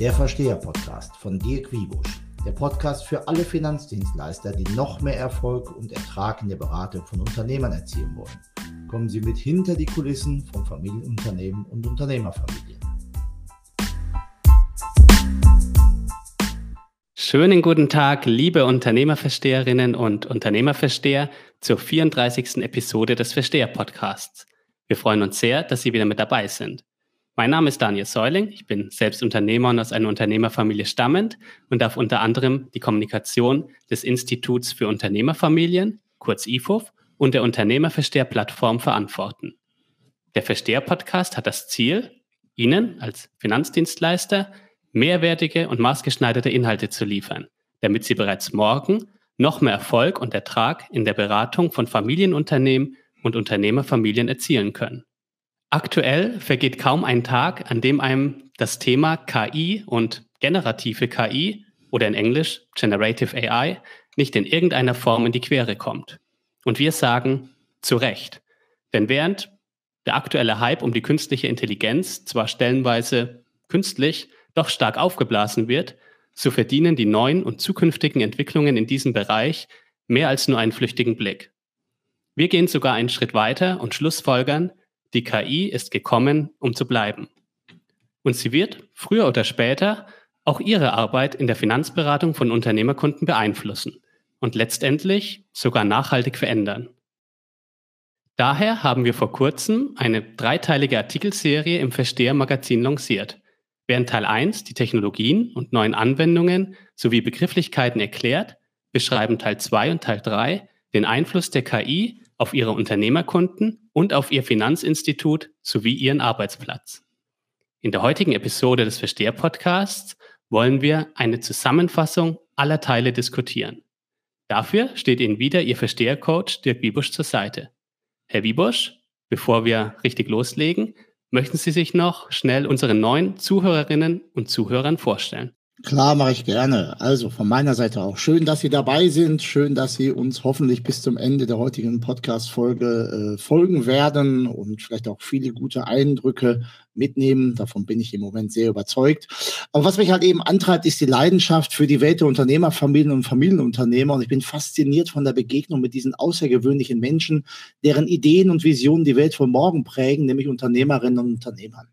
Der Versteher-Podcast von Dirk Wiebusch. Der Podcast für alle Finanzdienstleister, die noch mehr Erfolg und Ertrag in der Beratung von Unternehmern erzielen wollen. Kommen Sie mit hinter die Kulissen von Familienunternehmen und Unternehmerfamilien. Schönen guten Tag, liebe Unternehmerversteherinnen und Unternehmerversteher, zur 34. Episode des Versteher-Podcasts. Wir freuen uns sehr, dass Sie wieder mit dabei sind. Mein Name ist Daniel Säuling. Ich bin selbst Unternehmer und aus einer Unternehmerfamilie stammend und darf unter anderem die Kommunikation des Instituts für Unternehmerfamilien, kurz IFUF, und der Unternehmerversteher-Plattform verantworten. Der Versteher-Podcast hat das Ziel, Ihnen als Finanzdienstleister mehrwertige und maßgeschneiderte Inhalte zu liefern, damit Sie bereits morgen noch mehr Erfolg und Ertrag in der Beratung von Familienunternehmen und Unternehmerfamilien erzielen können. Aktuell vergeht kaum ein Tag, an dem einem das Thema KI und generative KI oder in Englisch Generative AI nicht in irgendeiner Form in die Quere kommt. Und wir sagen zu Recht. Denn während der aktuelle Hype um die künstliche Intelligenz zwar stellenweise künstlich doch stark aufgeblasen wird, so verdienen die neuen und zukünftigen Entwicklungen in diesem Bereich mehr als nur einen flüchtigen Blick. Wir gehen sogar einen Schritt weiter und schlussfolgern, die KI ist gekommen, um zu bleiben. Und sie wird früher oder später auch Ihre Arbeit in der Finanzberatung von Unternehmerkunden beeinflussen und letztendlich sogar nachhaltig verändern. Daher haben wir vor kurzem eine dreiteilige Artikelserie im Versteher-Magazin lanciert. Während Teil 1 die Technologien und neuen Anwendungen sowie Begrifflichkeiten erklärt, beschreiben Teil 2 und Teil 3 den Einfluss der KI auf Ihre Unternehmerkunden und auf Ihr Finanzinstitut sowie Ihren Arbeitsplatz. In der heutigen Episode des Versteher-Podcasts wollen wir eine Zusammenfassung aller Teile diskutieren. Dafür steht Ihnen wieder Ihr Versteher-Coach Dirk Wiebusch zur Seite. Herr Wiebusch, bevor wir richtig loslegen, möchten Sie sich noch schnell unseren neuen Zuhörerinnen und Zuhörern vorstellen. Klar, mache ich gerne. Also von meiner Seite auch. Schön, dass Sie dabei sind. Schön, dass Sie uns hoffentlich bis zum Ende der heutigen Podcast-Folge äh, folgen werden und vielleicht auch viele gute Eindrücke mitnehmen. Davon bin ich im Moment sehr überzeugt. Aber was mich halt eben antreibt, ist die Leidenschaft für die Welt der Unternehmerfamilien und Familienunternehmer. Und ich bin fasziniert von der Begegnung mit diesen außergewöhnlichen Menschen, deren Ideen und Visionen die Welt von morgen prägen, nämlich Unternehmerinnen und Unternehmern.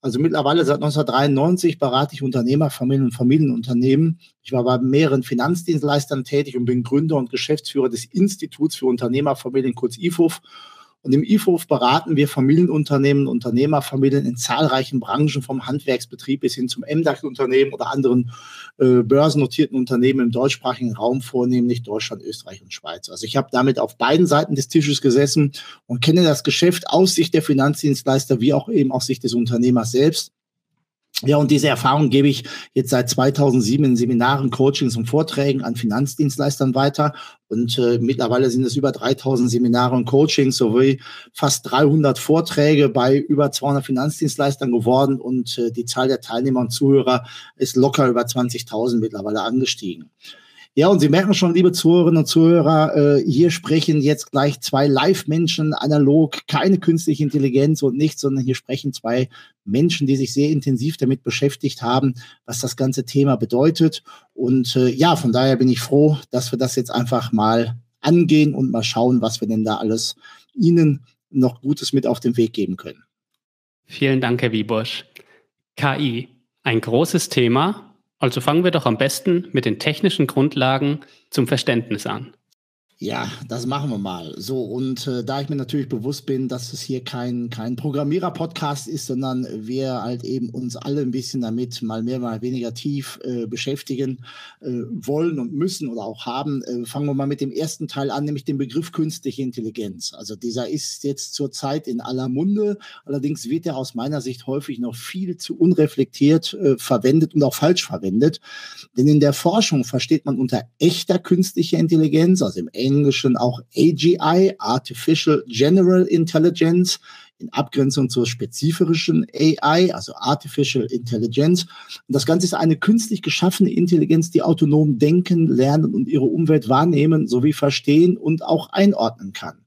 Also mittlerweile seit 1993 berate ich Unternehmer, Familien und Familienunternehmen. Ich war bei mehreren Finanzdienstleistern tätig und bin Gründer und Geschäftsführer des Instituts für Unternehmerfamilien, kurz IFUF. Und im IFOF beraten wir Familienunternehmen, Unternehmerfamilien in zahlreichen Branchen, vom Handwerksbetrieb bis hin zum MDAX-Unternehmen oder anderen äh, börsennotierten Unternehmen im deutschsprachigen Raum, vornehmlich Deutschland, Österreich und Schweiz. Also ich habe damit auf beiden Seiten des Tisches gesessen und kenne das Geschäft aus Sicht der Finanzdienstleister wie auch eben aus Sicht des Unternehmers selbst. Ja, und diese Erfahrung gebe ich jetzt seit 2007 in Seminaren, Coachings und Vorträgen an Finanzdienstleistern weiter. Und äh, mittlerweile sind es über 3000 Seminare und Coachings sowie fast 300 Vorträge bei über 200 Finanzdienstleistern geworden. Und äh, die Zahl der Teilnehmer und Zuhörer ist locker über 20.000 mittlerweile angestiegen. Ja, und Sie merken schon, liebe Zuhörerinnen und Zuhörer, äh, hier sprechen jetzt gleich zwei Live-Menschen analog, keine künstliche Intelligenz und nichts, sondern hier sprechen zwei Menschen, die sich sehr intensiv damit beschäftigt haben, was das ganze Thema bedeutet. Und äh, ja, von daher bin ich froh, dass wir das jetzt einfach mal angehen und mal schauen, was wir denn da alles Ihnen noch Gutes mit auf den Weg geben können. Vielen Dank, Herr Wiebusch. KI, ein großes Thema, also fangen wir doch am besten mit den technischen Grundlagen zum Verständnis an. Ja, das machen wir mal. So, und äh, da ich mir natürlich bewusst bin, dass es hier kein, kein Programmierer-Podcast ist, sondern wir halt eben uns alle ein bisschen damit mal mehr, mal weniger tief äh, beschäftigen äh, wollen und müssen oder auch haben, äh, fangen wir mal mit dem ersten Teil an, nämlich dem Begriff künstliche Intelligenz. Also dieser ist jetzt zurzeit in aller Munde, allerdings wird er aus meiner Sicht häufig noch viel zu unreflektiert äh, verwendet und auch falsch verwendet. Denn in der Forschung versteht man unter echter künstlicher Intelligenz, also im Englischen auch AGI, Artificial General Intelligence, in Abgrenzung zur spezifischen AI, also Artificial Intelligence. Und das Ganze ist eine künstlich geschaffene Intelligenz, die autonom denken, lernen und ihre Umwelt wahrnehmen sowie verstehen und auch einordnen kann.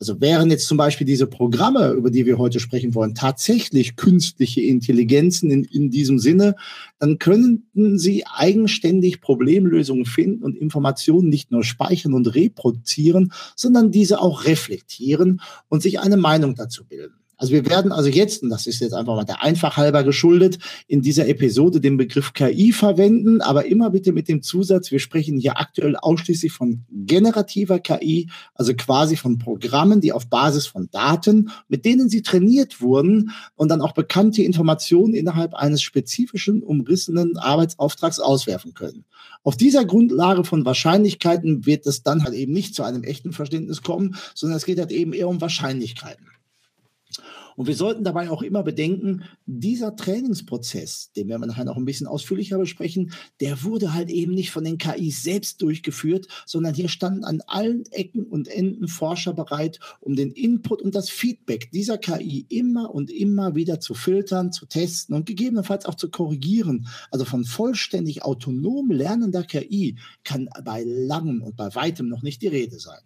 Also wären jetzt zum Beispiel diese Programme, über die wir heute sprechen wollen, tatsächlich künstliche Intelligenzen in, in diesem Sinne, dann könnten sie eigenständig Problemlösungen finden und Informationen nicht nur speichern und reproduzieren, sondern diese auch reflektieren und sich eine Meinung dazu bilden. Also wir werden also jetzt, und das ist jetzt einfach mal der Einfach halber geschuldet, in dieser Episode den Begriff KI verwenden, aber immer bitte mit dem Zusatz, wir sprechen hier aktuell ausschließlich von generativer KI, also quasi von Programmen, die auf Basis von Daten, mit denen sie trainiert wurden und dann auch bekannte Informationen innerhalb eines spezifischen, umrissenen Arbeitsauftrags auswerfen können. Auf dieser Grundlage von Wahrscheinlichkeiten wird es dann halt eben nicht zu einem echten Verständnis kommen, sondern es geht halt eben eher um Wahrscheinlichkeiten. Und wir sollten dabei auch immer bedenken, dieser Trainingsprozess, den werden wir nachher noch ein bisschen ausführlicher besprechen, der wurde halt eben nicht von den KIs selbst durchgeführt, sondern hier standen an allen Ecken und Enden Forscher bereit, um den Input und das Feedback dieser KI immer und immer wieder zu filtern, zu testen und gegebenenfalls auch zu korrigieren. Also von vollständig autonom lernender KI kann bei langem und bei weitem noch nicht die Rede sein.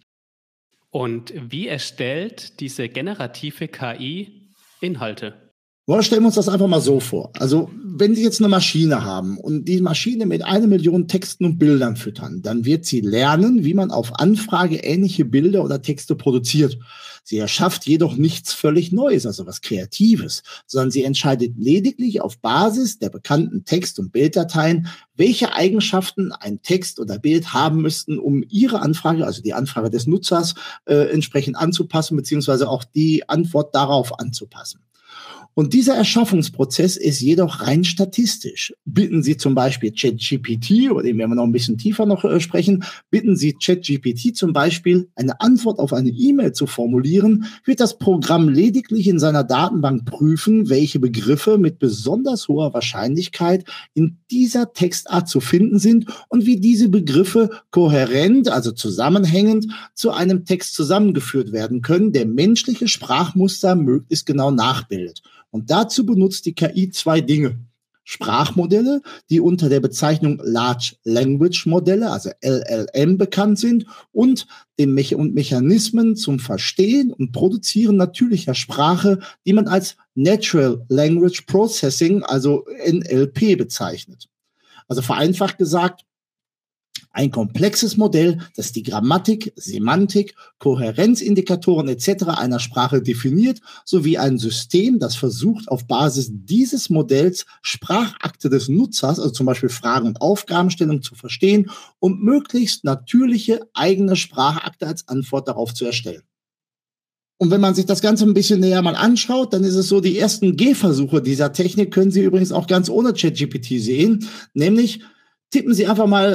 Und wie erstellt diese generative KI Inhalte? Oder stellen wir uns das einfach mal so vor. Also, wenn Sie jetzt eine Maschine haben und die Maschine mit einer Million Texten und Bildern füttern, dann wird sie lernen, wie man auf Anfrage ähnliche Bilder oder Texte produziert. Sie erschafft jedoch nichts völlig Neues, also was Kreatives, sondern sie entscheidet lediglich auf Basis der bekannten Text- und Bilddateien, welche Eigenschaften ein Text oder Bild haben müssten, um ihre Anfrage, also die Anfrage des Nutzers, äh, entsprechend anzupassen, beziehungsweise auch die Antwort darauf anzupassen. Und dieser Erschaffungsprozess ist jedoch rein statistisch. Bitten Sie zum Beispiel ChatGPT, über den werden wir noch ein bisschen tiefer noch äh, sprechen, bitten Sie ChatGPT zum Beispiel, eine Antwort auf eine E-Mail zu formulieren, wird das Programm lediglich in seiner Datenbank prüfen, welche Begriffe mit besonders hoher Wahrscheinlichkeit in dieser Textart zu finden sind und wie diese Begriffe kohärent, also zusammenhängend, zu einem Text zusammengeführt werden können, der menschliche Sprachmuster möglichst genau nachbildet. Und dazu benutzt die KI zwei Dinge. Sprachmodelle, die unter der Bezeichnung Large Language Modelle, also LLM, bekannt sind, und den Me und Mechanismen zum Verstehen und Produzieren natürlicher Sprache, die man als Natural Language Processing, also NLP, bezeichnet. Also vereinfacht gesagt, ein komplexes Modell, das die Grammatik, Semantik, Kohärenzindikatoren etc. einer Sprache definiert, sowie ein System, das versucht, auf Basis dieses Modells Sprachakte des Nutzers, also zum Beispiel Fragen und Aufgabenstellung zu verstehen und möglichst natürliche eigene Sprachakte als Antwort darauf zu erstellen. Und wenn man sich das Ganze ein bisschen näher mal anschaut, dann ist es so, die ersten Gehversuche dieser Technik können Sie übrigens auch ganz ohne ChatGPT sehen, nämlich tippen Sie einfach mal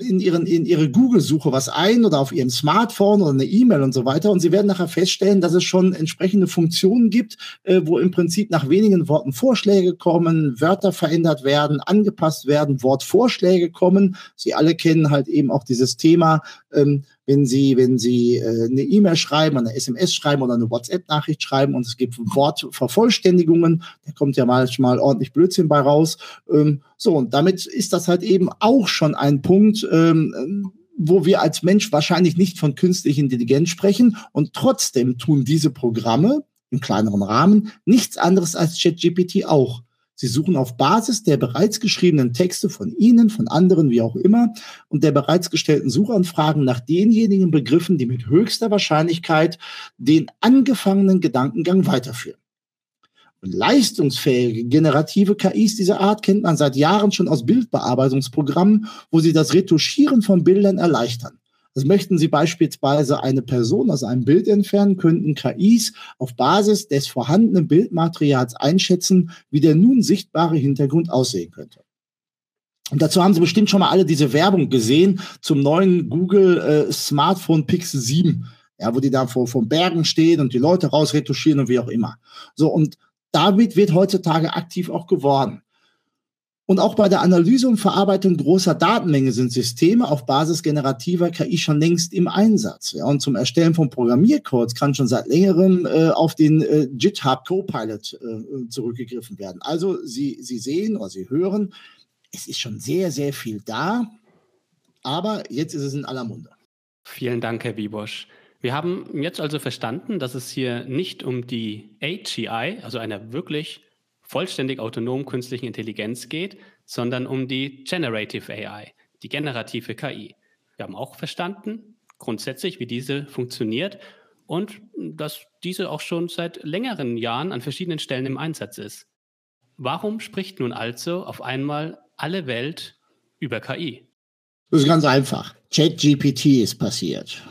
äh, in, Ihren, in Ihre Google-Suche was ein oder auf Ihrem Smartphone oder eine E-Mail und so weiter und Sie werden nachher feststellen, dass es schon entsprechende Funktionen gibt, äh, wo im Prinzip nach wenigen Worten Vorschläge kommen, Wörter verändert werden, angepasst werden, Wortvorschläge kommen. Sie alle kennen halt eben auch dieses Thema, ähm, wenn Sie, wenn Sie äh, eine E-Mail schreiben, eine SMS schreiben oder eine WhatsApp-Nachricht schreiben und es gibt Wortvervollständigungen, da kommt ja manchmal ordentlich Blödsinn bei raus. Ähm, so, und damit ist das halt eben auch schon ein Punkt, ähm, wo wir als Mensch wahrscheinlich nicht von künstlicher Intelligenz sprechen und trotzdem tun diese Programme im kleineren Rahmen nichts anderes als ChatGPT auch. Sie suchen auf Basis der bereits geschriebenen Texte von Ihnen, von anderen, wie auch immer, und der bereits gestellten Suchanfragen nach denjenigen Begriffen, die mit höchster Wahrscheinlichkeit den angefangenen Gedankengang weiterführen. Und leistungsfähige generative KIs dieser Art kennt man seit Jahren schon aus Bildbearbeitungsprogrammen, wo sie das Retuschieren von Bildern erleichtern. Also möchten Sie beispielsweise eine Person aus einem Bild entfernen, könnten KIs auf Basis des vorhandenen Bildmaterials einschätzen, wie der nun sichtbare Hintergrund aussehen könnte. Und dazu haben Sie bestimmt schon mal alle diese Werbung gesehen zum neuen Google äh, Smartphone Pixel 7, ja, wo die da vor, vor Bergen stehen und die Leute rausretuschieren und wie auch immer. So, und damit wird heutzutage aktiv auch geworden. Und auch bei der Analyse und Verarbeitung großer Datenmenge sind Systeme auf Basis generativer KI schon längst im Einsatz. Ja, und zum Erstellen von Programmiercodes kann schon seit längerem äh, auf den äh, GitHub Copilot äh, zurückgegriffen werden. Also Sie, Sie sehen oder Sie hören, es ist schon sehr, sehr viel da, aber jetzt ist es in aller Munde. Vielen Dank, Herr Wiebosch. Wir haben jetzt also verstanden, dass es hier nicht um die AGI, also einer wirklich vollständig autonomen künstlichen Intelligenz geht, sondern um die Generative AI, die generative KI. Wir haben auch verstanden, grundsätzlich, wie diese funktioniert und dass diese auch schon seit längeren Jahren an verschiedenen Stellen im Einsatz ist. Warum spricht nun also auf einmal alle Welt über KI? Das ist ganz einfach. ChatGPT ist passiert.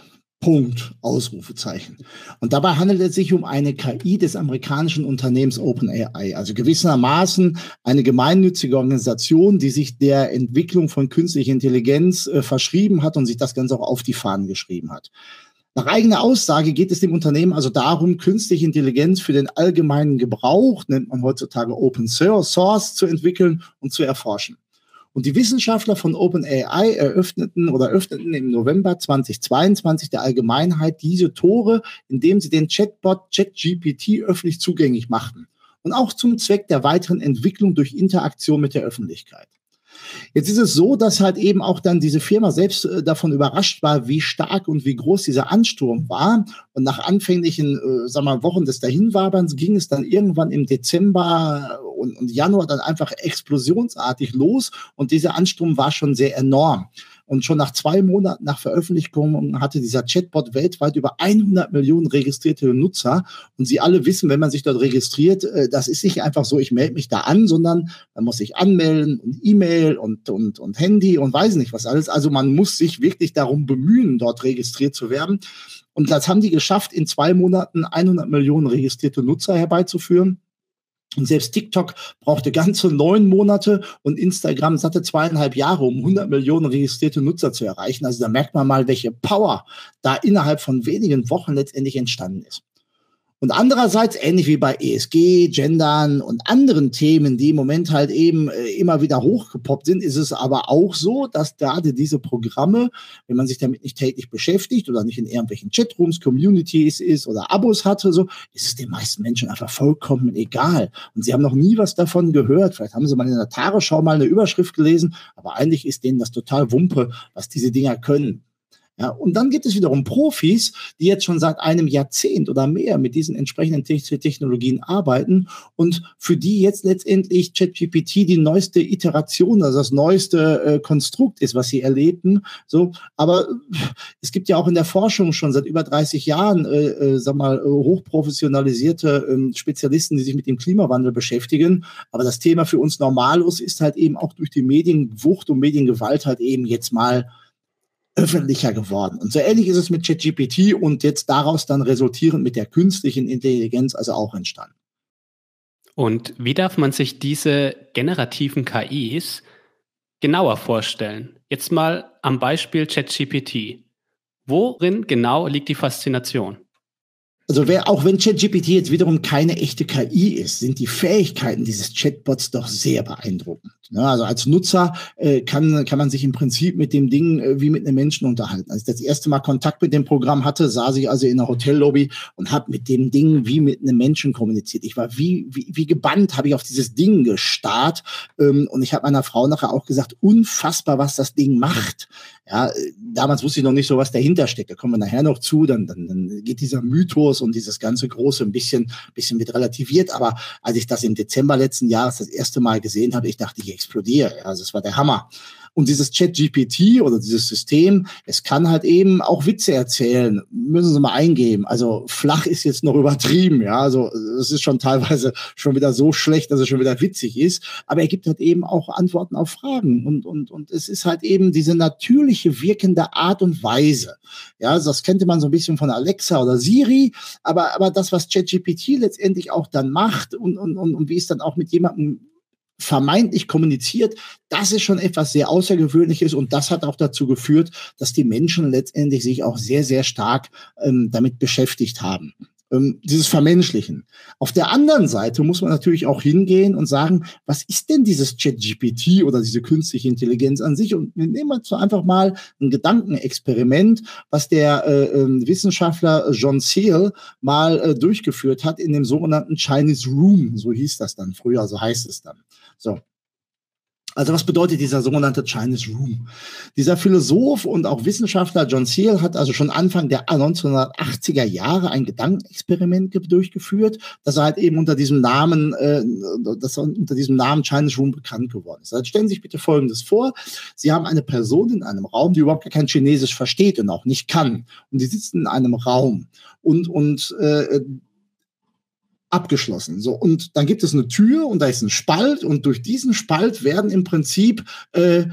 Punkt, Ausrufezeichen. Und dabei handelt es sich um eine KI des amerikanischen Unternehmens OpenAI, also gewissermaßen eine gemeinnützige Organisation, die sich der Entwicklung von künstlicher Intelligenz äh, verschrieben hat und sich das Ganze auch auf die Fahnen geschrieben hat. Nach eigener Aussage geht es dem Unternehmen also darum, künstliche Intelligenz für den allgemeinen Gebrauch, nennt man heutzutage Open Source, zu entwickeln und zu erforschen. Und die Wissenschaftler von OpenAI eröffneten oder öffneten im November 2022 der Allgemeinheit diese Tore, indem sie den Chatbot ChatGPT öffentlich zugänglich machten. Und auch zum Zweck der weiteren Entwicklung durch Interaktion mit der Öffentlichkeit. Jetzt ist es so, dass halt eben auch dann diese Firma selbst äh, davon überrascht war, wie stark und wie groß dieser Ansturm war. Und nach anfänglichen, äh, wir mal, Wochen des Dahinwaberns ging es dann irgendwann im Dezember und, und Januar dann einfach explosionsartig los. Und dieser Ansturm war schon sehr enorm. Und schon nach zwei Monaten nach Veröffentlichung hatte dieser Chatbot weltweit über 100 Millionen registrierte Nutzer. Und Sie alle wissen, wenn man sich dort registriert, äh, das ist nicht einfach so, ich melde mich da an, sondern man muss sich anmelden und E-Mail und, und, und Handy und weiß nicht was alles. Also man muss sich wirklich darum bemühen, dort registriert zu werden. Und das haben die geschafft, in zwei Monaten 100 Millionen registrierte Nutzer herbeizuführen. Und selbst TikTok brauchte ganze neun Monate und Instagram satte zweieinhalb Jahre, um 100 Millionen registrierte Nutzer zu erreichen. Also da merkt man mal, welche Power da innerhalb von wenigen Wochen letztendlich entstanden ist. Und andererseits, ähnlich wie bei ESG, Gendern und anderen Themen, die im Moment halt eben äh, immer wieder hochgepoppt sind, ist es aber auch so, dass gerade diese Programme, wenn man sich damit nicht täglich beschäftigt oder nicht in irgendwelchen Chatrooms, Communities ist oder Abos hatte, so, ist es den meisten Menschen einfach vollkommen egal. Und sie haben noch nie was davon gehört. Vielleicht haben sie mal in der Tagesschau mal eine Überschrift gelesen, aber eigentlich ist denen das total Wumpe, was diese Dinger können. Ja, und dann gibt es wiederum Profis, die jetzt schon seit einem Jahrzehnt oder mehr mit diesen entsprechenden Technologien arbeiten und für die jetzt letztendlich ChatGPT die neueste Iteration, also das neueste äh, Konstrukt ist, was sie erlebten. So, aber es gibt ja auch in der Forschung schon seit über 30 Jahren, äh, äh, sag mal, hochprofessionalisierte äh, Spezialisten, die sich mit dem Klimawandel beschäftigen. Aber das Thema für uns Normalos ist halt eben auch durch die Medienwucht und Mediengewalt halt eben jetzt mal öffentlicher geworden. Und so ähnlich ist es mit ChatGPT und jetzt daraus dann resultierend mit der künstlichen Intelligenz also auch entstanden. Und wie darf man sich diese generativen KIs genauer vorstellen? Jetzt mal am Beispiel ChatGPT. Worin genau liegt die Faszination? Also wer, auch wenn ChatGPT jetzt wiederum keine echte KI ist, sind die Fähigkeiten dieses Chatbots doch sehr beeindruckend. Ne? Also als Nutzer äh, kann, kann man sich im Prinzip mit dem Ding äh, wie mit einem Menschen unterhalten. Als ich das erste Mal Kontakt mit dem Programm hatte, saß ich also in der Hotellobby und habe mit dem Ding wie mit einem Menschen kommuniziert. Ich war wie, wie, wie gebannt, habe ich auf dieses Ding gestarrt. Ähm, und ich habe meiner Frau nachher auch gesagt, unfassbar, was das Ding macht. Ja, damals wusste ich noch nicht so, was dahinter steckt. Da kommen wir nachher noch zu. Dann, dann, dann geht dieser Mythos und dieses ganze Große ein bisschen, bisschen mit relativiert. Aber als ich das im Dezember letzten Jahres das erste Mal gesehen habe, ich dachte, ich explodiere. Also es war der Hammer. Und dieses Chat-GPT oder dieses System, es kann halt eben auch Witze erzählen. Müssen Sie mal eingeben. Also flach ist jetzt noch übertrieben, ja. Also es ist schon teilweise schon wieder so schlecht, dass es schon wieder witzig ist. Aber er gibt halt eben auch Antworten auf Fragen. Und, und, und es ist halt eben diese natürliche wirkende Art und Weise. Ja, also das kennt man so ein bisschen von Alexa oder Siri. Aber, aber das, was ChatGPT letztendlich auch dann macht und, und, und, und wie es dann auch mit jemandem vermeintlich kommuniziert, das ist schon etwas sehr Außergewöhnliches und das hat auch dazu geführt, dass die Menschen letztendlich sich auch sehr, sehr stark ähm, damit beschäftigt haben. Ähm, dieses Vermenschlichen. Auf der anderen Seite muss man natürlich auch hingehen und sagen, was ist denn dieses Chat-GPT oder diese künstliche Intelligenz an sich? Und wir nehmen jetzt einfach mal ein Gedankenexperiment, was der äh, äh, Wissenschaftler John Searle mal äh, durchgeführt hat in dem sogenannten Chinese Room, so hieß das dann früher, so heißt es dann. So. Also was bedeutet dieser sogenannte Chinese Room? Dieser Philosoph und auch Wissenschaftler John Searle hat also schon Anfang der 1980er Jahre ein Gedankenexperiment durchgeführt, das er halt eben unter diesem Namen, äh, das unter diesem Namen Chinese Room bekannt geworden ist. Also stellen Sie sich bitte Folgendes vor. Sie haben eine Person in einem Raum, die überhaupt kein Chinesisch versteht und auch nicht kann. Und die sitzen in einem Raum und, und äh, abgeschlossen. So, und dann gibt es eine Tür und da ist ein Spalt und durch diesen Spalt werden im Prinzip äh,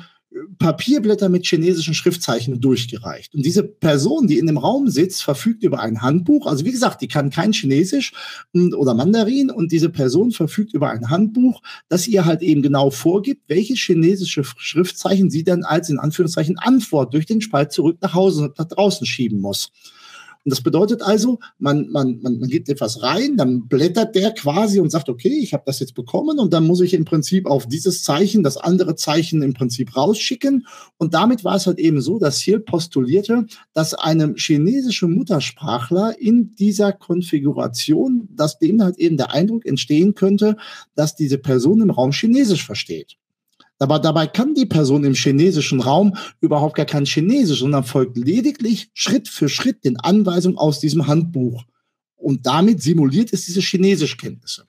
Papierblätter mit chinesischen Schriftzeichen durchgereicht. Und diese Person, die in dem Raum sitzt, verfügt über ein Handbuch. Also wie gesagt, die kann kein Chinesisch oder Mandarin und diese Person verfügt über ein Handbuch, das ihr halt eben genau vorgibt, welche chinesische Schriftzeichen sie dann als in Anführungszeichen Antwort durch den Spalt zurück nach Hause nach draußen schieben muss. Und das bedeutet also, man, man, man, man gibt etwas rein, dann blättert der quasi und sagt, okay, ich habe das jetzt bekommen und dann muss ich im Prinzip auf dieses Zeichen das andere Zeichen im Prinzip rausschicken. Und damit war es halt eben so, dass Hill postulierte, dass einem chinesischen Muttersprachler in dieser Konfiguration, dass dem halt eben der Eindruck entstehen könnte, dass diese Person im Raum Chinesisch versteht. Aber dabei kann die Person im chinesischen Raum überhaupt gar kein Chinesisch, sondern folgt lediglich Schritt für Schritt den Anweisungen aus diesem Handbuch. Und damit simuliert es diese Chinesischkenntnisse.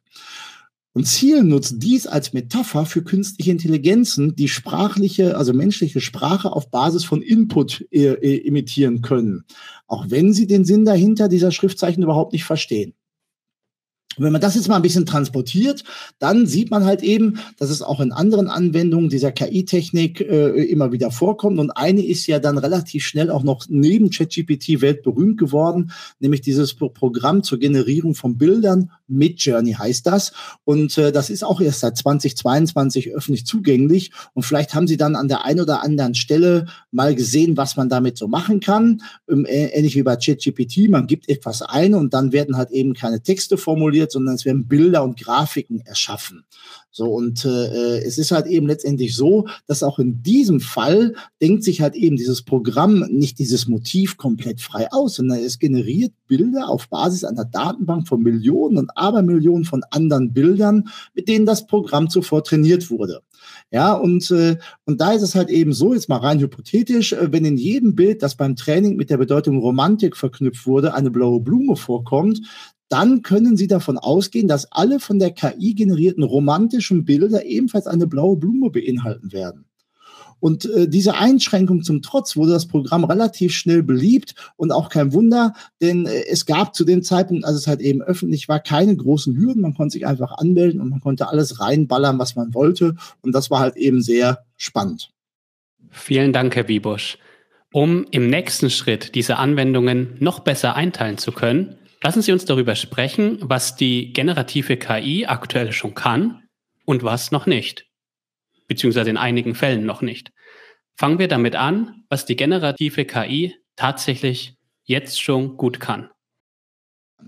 Und Ziel nutzt dies als Metapher für künstliche Intelligenzen, die sprachliche, also menschliche Sprache auf Basis von Input äh, äh imitieren können. Auch wenn sie den Sinn dahinter dieser Schriftzeichen überhaupt nicht verstehen. Und wenn man das jetzt mal ein bisschen transportiert, dann sieht man halt eben, dass es auch in anderen Anwendungen dieser KI-Technik äh, immer wieder vorkommt. Und eine ist ja dann relativ schnell auch noch neben ChatGPT weltberühmt geworden, nämlich dieses Programm zur Generierung von Bildern. Midjourney heißt das. Und äh, das ist auch erst seit 2022 öffentlich zugänglich. Und vielleicht haben Sie dann an der einen oder anderen Stelle mal gesehen, was man damit so machen kann. Ähm, ähnlich wie bei ChatGPT. Man gibt etwas ein und dann werden halt eben keine Texte formuliert produziert, sondern es werden Bilder und Grafiken erschaffen. So, und äh, es ist halt eben letztendlich so, dass auch in diesem Fall denkt sich halt eben dieses Programm nicht dieses Motiv komplett frei aus, sondern es generiert Bilder auf Basis einer Datenbank von Millionen und Abermillionen von anderen Bildern, mit denen das Programm zuvor trainiert wurde. Ja, und, äh, und da ist es halt eben so, jetzt mal rein hypothetisch, äh, wenn in jedem Bild, das beim Training mit der Bedeutung Romantik verknüpft wurde, eine blaue Blume vorkommt, dann können Sie davon ausgehen, dass alle von der KI generierten romantischen Bilder ebenfalls eine blaue Blume beinhalten werden. Und äh, diese Einschränkung zum Trotz wurde das Programm relativ schnell beliebt und auch kein Wunder, denn äh, es gab zu dem Zeitpunkt, als es halt eben öffentlich war, keine großen Hürden. Man konnte sich einfach anmelden und man konnte alles reinballern, was man wollte. Und das war halt eben sehr spannend. Vielen Dank, Herr Wiebusch. Um im nächsten Schritt diese Anwendungen noch besser einteilen zu können, Lassen Sie uns darüber sprechen, was die generative KI aktuell schon kann und was noch nicht, beziehungsweise in einigen Fällen noch nicht. Fangen wir damit an, was die generative KI tatsächlich jetzt schon gut kann.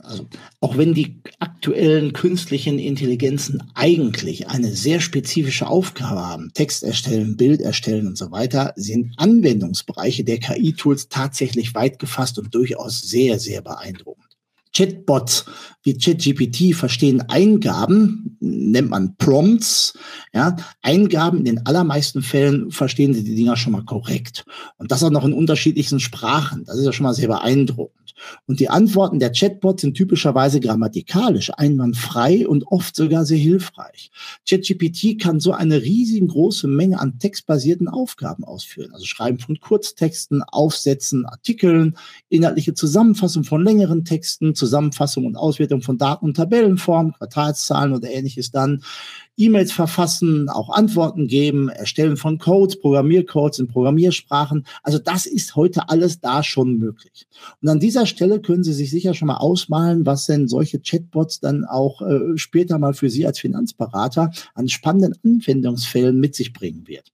Also, auch wenn die aktuellen künstlichen Intelligenzen eigentlich eine sehr spezifische Aufgabe haben, Text erstellen, Bild erstellen und so weiter, sind Anwendungsbereiche der KI-Tools tatsächlich weit gefasst und durchaus sehr, sehr beeindruckend. Chatbots wie ChatGPT verstehen Eingaben, nennt man Prompts, ja, Eingaben in den allermeisten Fällen verstehen sie die Dinger schon mal korrekt. Und das auch noch in unterschiedlichsten Sprachen. Das ist ja schon mal sehr beeindruckend. Und die Antworten der Chatbots sind typischerweise grammatikalisch, einwandfrei und oft sogar sehr hilfreich. ChatGPT kann so eine riesengroße Menge an textbasierten Aufgaben ausführen, also Schreiben von Kurztexten, Aufsätzen, Artikeln, inhaltliche Zusammenfassung von längeren Texten, Zusammenfassung und Auswertung von Daten und Tabellenformen, Quartalszahlen oder ähnliches dann, E-Mails verfassen, auch Antworten geben, Erstellen von Codes, Programmiercodes in Programmiersprachen. Also das ist heute alles da schon möglich. Und an dieser Stelle können Sie sich sicher schon mal ausmalen, was denn solche Chatbots dann auch äh, später mal für Sie als Finanzberater an spannenden Anwendungsfällen mit sich bringen wird.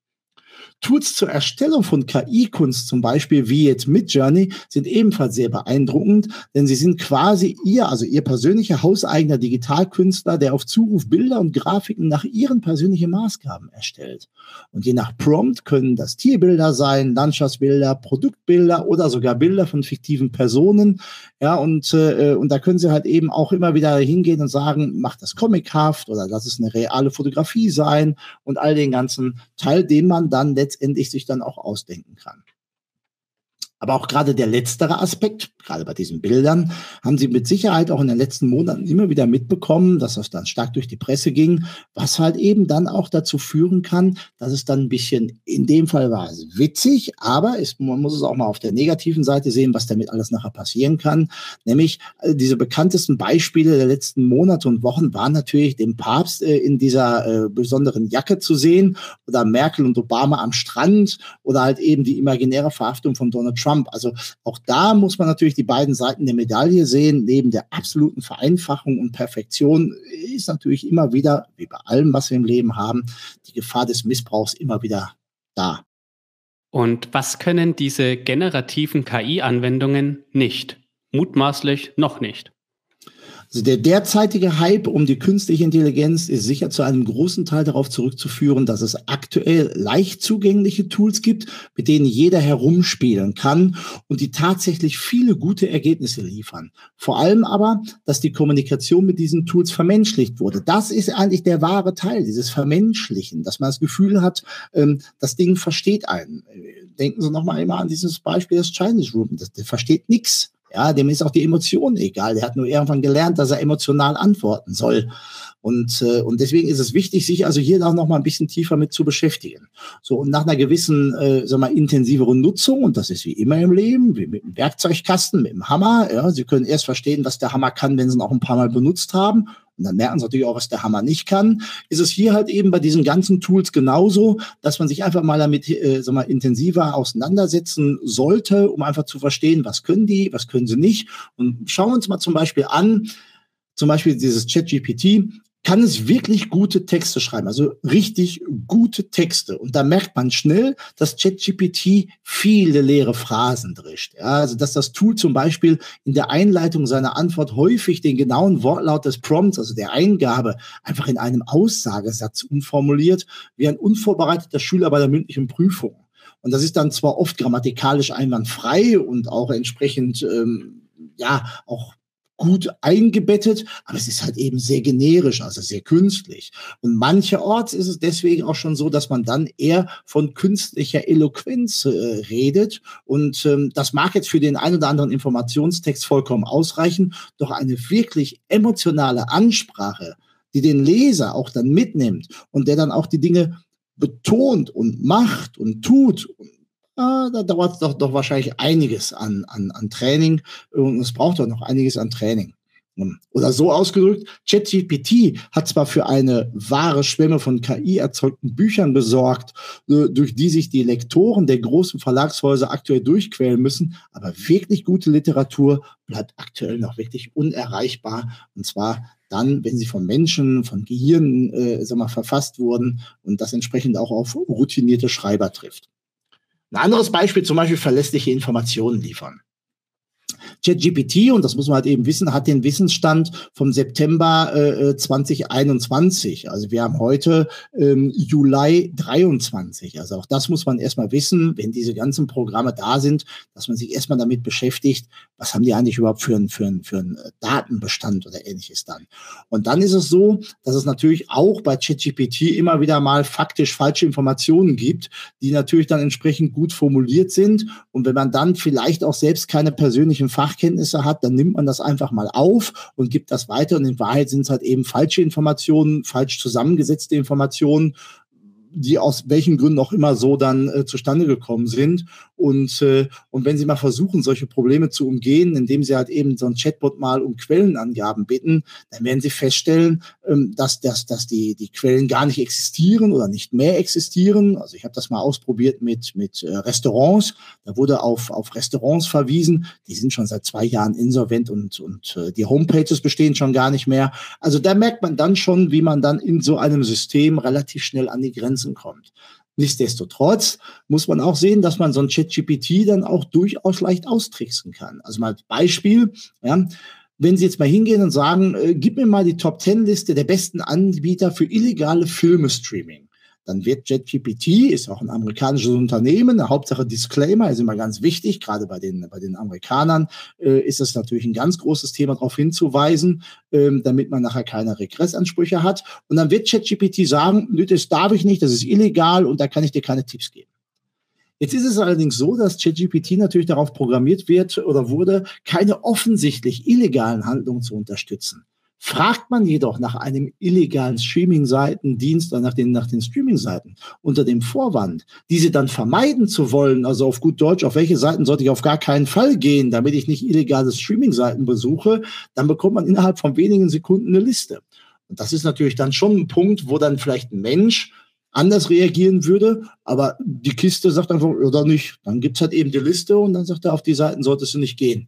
Tools zur Erstellung von KI-Kunst zum Beispiel, wie jetzt Midjourney, sind ebenfalls sehr beeindruckend, denn sie sind quasi ihr, also ihr persönlicher hauseigener Digitalkünstler, der auf Zuruf Bilder und Grafiken nach ihren persönlichen Maßgaben erstellt. Und je nach Prompt können das Tierbilder sein, Landschaftsbilder, Produktbilder oder sogar Bilder von fiktiven Personen. Ja, und, äh, und da können sie halt eben auch immer wieder hingehen und sagen, macht das comichaft oder lass es eine reale Fotografie sein und all den ganzen Teil, den man dann letztendlich letztendlich sich dann auch ausdenken kann. Aber auch gerade der letztere Aspekt, gerade bei diesen Bildern, haben Sie mit Sicherheit auch in den letzten Monaten immer wieder mitbekommen, dass das dann stark durch die Presse ging, was halt eben dann auch dazu führen kann, dass es dann ein bisschen, in dem Fall war es witzig, aber es, man muss es auch mal auf der negativen Seite sehen, was damit alles nachher passieren kann. Nämlich äh, diese bekanntesten Beispiele der letzten Monate und Wochen waren natürlich dem Papst äh, in dieser äh, besonderen Jacke zu sehen oder Merkel und Obama am Strand oder halt eben die imaginäre Verhaftung von Donald Trump Trump. Also auch da muss man natürlich die beiden Seiten der Medaille sehen. Neben der absoluten Vereinfachung und Perfektion ist natürlich immer wieder, wie bei allem, was wir im Leben haben, die Gefahr des Missbrauchs immer wieder da. Und was können diese generativen KI-Anwendungen nicht? Mutmaßlich noch nicht. Also der derzeitige Hype um die künstliche Intelligenz ist sicher zu einem großen Teil darauf zurückzuführen, dass es aktuell leicht zugängliche Tools gibt, mit denen jeder herumspielen kann und die tatsächlich viele gute Ergebnisse liefern. Vor allem aber, dass die Kommunikation mit diesen Tools vermenschlicht wurde. Das ist eigentlich der wahre Teil, dieses Vermenschlichen, dass man das Gefühl hat, ähm, das Ding versteht einen. Denken Sie nochmal immer an dieses Beispiel des Chinese Room. Das, der versteht nichts. Ja, dem ist auch die Emotion egal. Der hat nur irgendwann gelernt, dass er emotional antworten soll. Und, äh, und deswegen ist es wichtig, sich also hier auch noch mal ein bisschen tiefer mit zu beschäftigen. So, und nach einer gewissen, äh, sag mal, intensiveren Nutzung, und das ist wie immer im Leben, wie mit dem Werkzeugkasten, mit dem Hammer, ja, Sie können erst verstehen, was der Hammer kann, wenn Sie ihn auch ein paar Mal benutzt haben und dann merken sie natürlich auch, was der Hammer nicht kann, ist es hier halt eben bei diesen ganzen Tools genauso, dass man sich einfach mal damit äh, sag mal, intensiver auseinandersetzen sollte, um einfach zu verstehen, was können die, was können sie nicht. Und schauen wir uns mal zum Beispiel an, zum Beispiel dieses ChatGPT kann es wirklich gute Texte schreiben, also richtig gute Texte. Und da merkt man schnell, dass ChatGPT viele leere Phrasen drischt. Ja, also dass das Tool zum Beispiel in der Einleitung seiner Antwort häufig den genauen Wortlaut des Prompts, also der Eingabe, einfach in einem Aussagesatz umformuliert, wie ein unvorbereiteter Schüler bei der mündlichen Prüfung. Und das ist dann zwar oft grammatikalisch einwandfrei und auch entsprechend ähm, ja auch gut eingebettet, aber es ist halt eben sehr generisch, also sehr künstlich. Und mancherorts ist es deswegen auch schon so, dass man dann eher von künstlicher Eloquenz äh, redet. Und ähm, das mag jetzt für den einen oder anderen Informationstext vollkommen ausreichen, doch eine wirklich emotionale Ansprache, die den Leser auch dann mitnimmt und der dann auch die Dinge betont und macht und tut Ah, da dauert doch, doch wahrscheinlich einiges an, an, an Training und es braucht doch noch einiges an Training. Oder so ausgedrückt, ChatGPT hat zwar für eine wahre Schwemme von KI erzeugten Büchern besorgt, äh, durch die sich die Lektoren der großen Verlagshäuser aktuell durchquälen müssen, aber wirklich gute Literatur bleibt aktuell noch wirklich unerreichbar. Und zwar dann, wenn sie von Menschen, von Gehirnen äh, sag mal, verfasst wurden und das entsprechend auch auf routinierte Schreiber trifft. Ein anderes Beispiel zum Beispiel verlässliche Informationen liefern. ChatGPT, und das muss man halt eben wissen, hat den Wissensstand vom September äh, 2021. Also wir haben heute ähm, Juli 23. Also auch das muss man erstmal wissen, wenn diese ganzen Programme da sind, dass man sich erstmal damit beschäftigt, was haben die eigentlich überhaupt für einen für für einen äh, Datenbestand oder ähnliches dann. Und dann ist es so, dass es natürlich auch bei ChatGPT immer wieder mal faktisch falsche Informationen gibt, die natürlich dann entsprechend gut formuliert sind. Und wenn man dann vielleicht auch selbst keine persönlichen Fachkenntnisse hat, dann nimmt man das einfach mal auf und gibt das weiter. Und in Wahrheit sind es halt eben falsche Informationen, falsch zusammengesetzte Informationen die aus welchen Gründen auch immer so dann äh, zustande gekommen sind. Und, äh, und wenn Sie mal versuchen, solche Probleme zu umgehen, indem Sie halt eben so ein Chatbot mal um Quellenangaben bitten, dann werden Sie feststellen, ähm, dass, dass, dass die, die Quellen gar nicht existieren oder nicht mehr existieren. Also ich habe das mal ausprobiert mit, mit äh, Restaurants. Da wurde auf, auf Restaurants verwiesen. Die sind schon seit zwei Jahren insolvent und, und äh, die Homepages bestehen schon gar nicht mehr. Also da merkt man dann schon, wie man dann in so einem System relativ schnell an die Grenze Grenzen kommt. Nichtsdestotrotz muss man auch sehen, dass man so ein ChatGPT dann auch durchaus leicht austricksen kann. Also mal Beispiel, ja, wenn Sie jetzt mal hingehen und sagen, äh, gib mir mal die Top Ten Liste der besten Anbieter für illegale Filme-Streaming, dann wird JetGPT, ist auch ein amerikanisches Unternehmen, eine Hauptsache Disclaimer ist immer ganz wichtig, gerade bei den, bei den Amerikanern äh, ist es natürlich ein ganz großes Thema, darauf hinzuweisen, ähm, damit man nachher keine Regressansprüche hat. Und dann wird ChatGPT sagen, das darf ich nicht, das ist illegal und da kann ich dir keine Tipps geben. Jetzt ist es allerdings so, dass ChatGPT natürlich darauf programmiert wird oder wurde, keine offensichtlich illegalen Handlungen zu unterstützen. Fragt man jedoch nach einem illegalen Streaming-Seitendienst oder nach den, nach den Streaming-Seiten unter dem Vorwand, diese dann vermeiden zu wollen, also auf gut Deutsch, auf welche Seiten sollte ich auf gar keinen Fall gehen, damit ich nicht illegale Streaming-Seiten besuche, dann bekommt man innerhalb von wenigen Sekunden eine Liste. Und das ist natürlich dann schon ein Punkt, wo dann vielleicht ein Mensch anders reagieren würde, aber die Kiste sagt einfach, oder nicht. Dann gibt's halt eben die Liste und dann sagt er, auf die Seiten solltest du nicht gehen.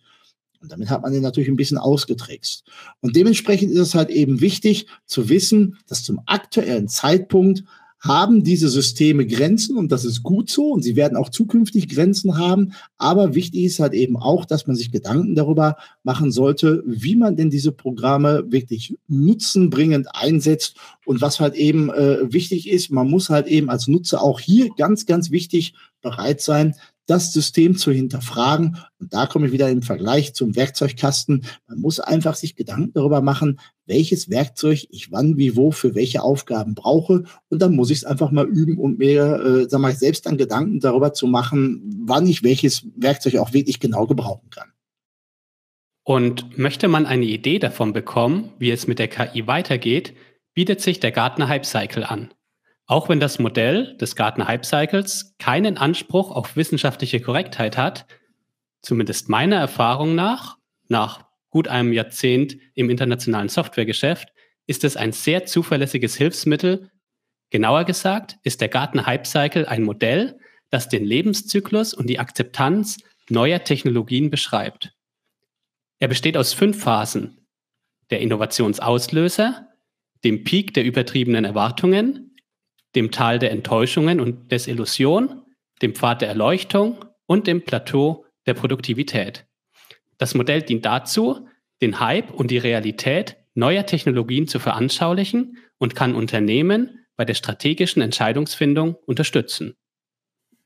Und damit hat man den natürlich ein bisschen ausgetrickst. Und dementsprechend ist es halt eben wichtig zu wissen, dass zum aktuellen Zeitpunkt haben diese Systeme Grenzen und das ist gut so und sie werden auch zukünftig Grenzen haben. Aber wichtig ist halt eben auch, dass man sich Gedanken darüber machen sollte, wie man denn diese Programme wirklich nutzenbringend einsetzt und was halt eben äh, wichtig ist, man muss halt eben als Nutzer auch hier ganz, ganz wichtig bereit sein, das System zu hinterfragen. Und da komme ich wieder im Vergleich zum Werkzeugkasten. Man muss einfach sich Gedanken darüber machen, welches Werkzeug ich wann, wie, wo, für welche Aufgaben brauche. Und dann muss ich es einfach mal üben und mir, äh, sag mal, selbst dann Gedanken darüber zu machen, wann ich welches Werkzeug auch wirklich genau gebrauchen kann. Und möchte man eine Idee davon bekommen, wie es mit der KI weitergeht, bietet sich der Gartner Hype Cycle an. Auch wenn das Modell des Gartner Hype Cycles keinen Anspruch auf wissenschaftliche Korrektheit hat, zumindest meiner Erfahrung nach, nach gut einem Jahrzehnt im internationalen Softwaregeschäft, ist es ein sehr zuverlässiges Hilfsmittel. Genauer gesagt ist der Gartner Hype Cycle ein Modell, das den Lebenszyklus und die Akzeptanz neuer Technologien beschreibt. Er besteht aus fünf Phasen. Der Innovationsauslöser, dem Peak der übertriebenen Erwartungen, dem Tal der Enttäuschungen und Desillusion, dem Pfad der Erleuchtung und dem Plateau der Produktivität. Das Modell dient dazu, den Hype und die Realität neuer Technologien zu veranschaulichen und kann Unternehmen bei der strategischen Entscheidungsfindung unterstützen.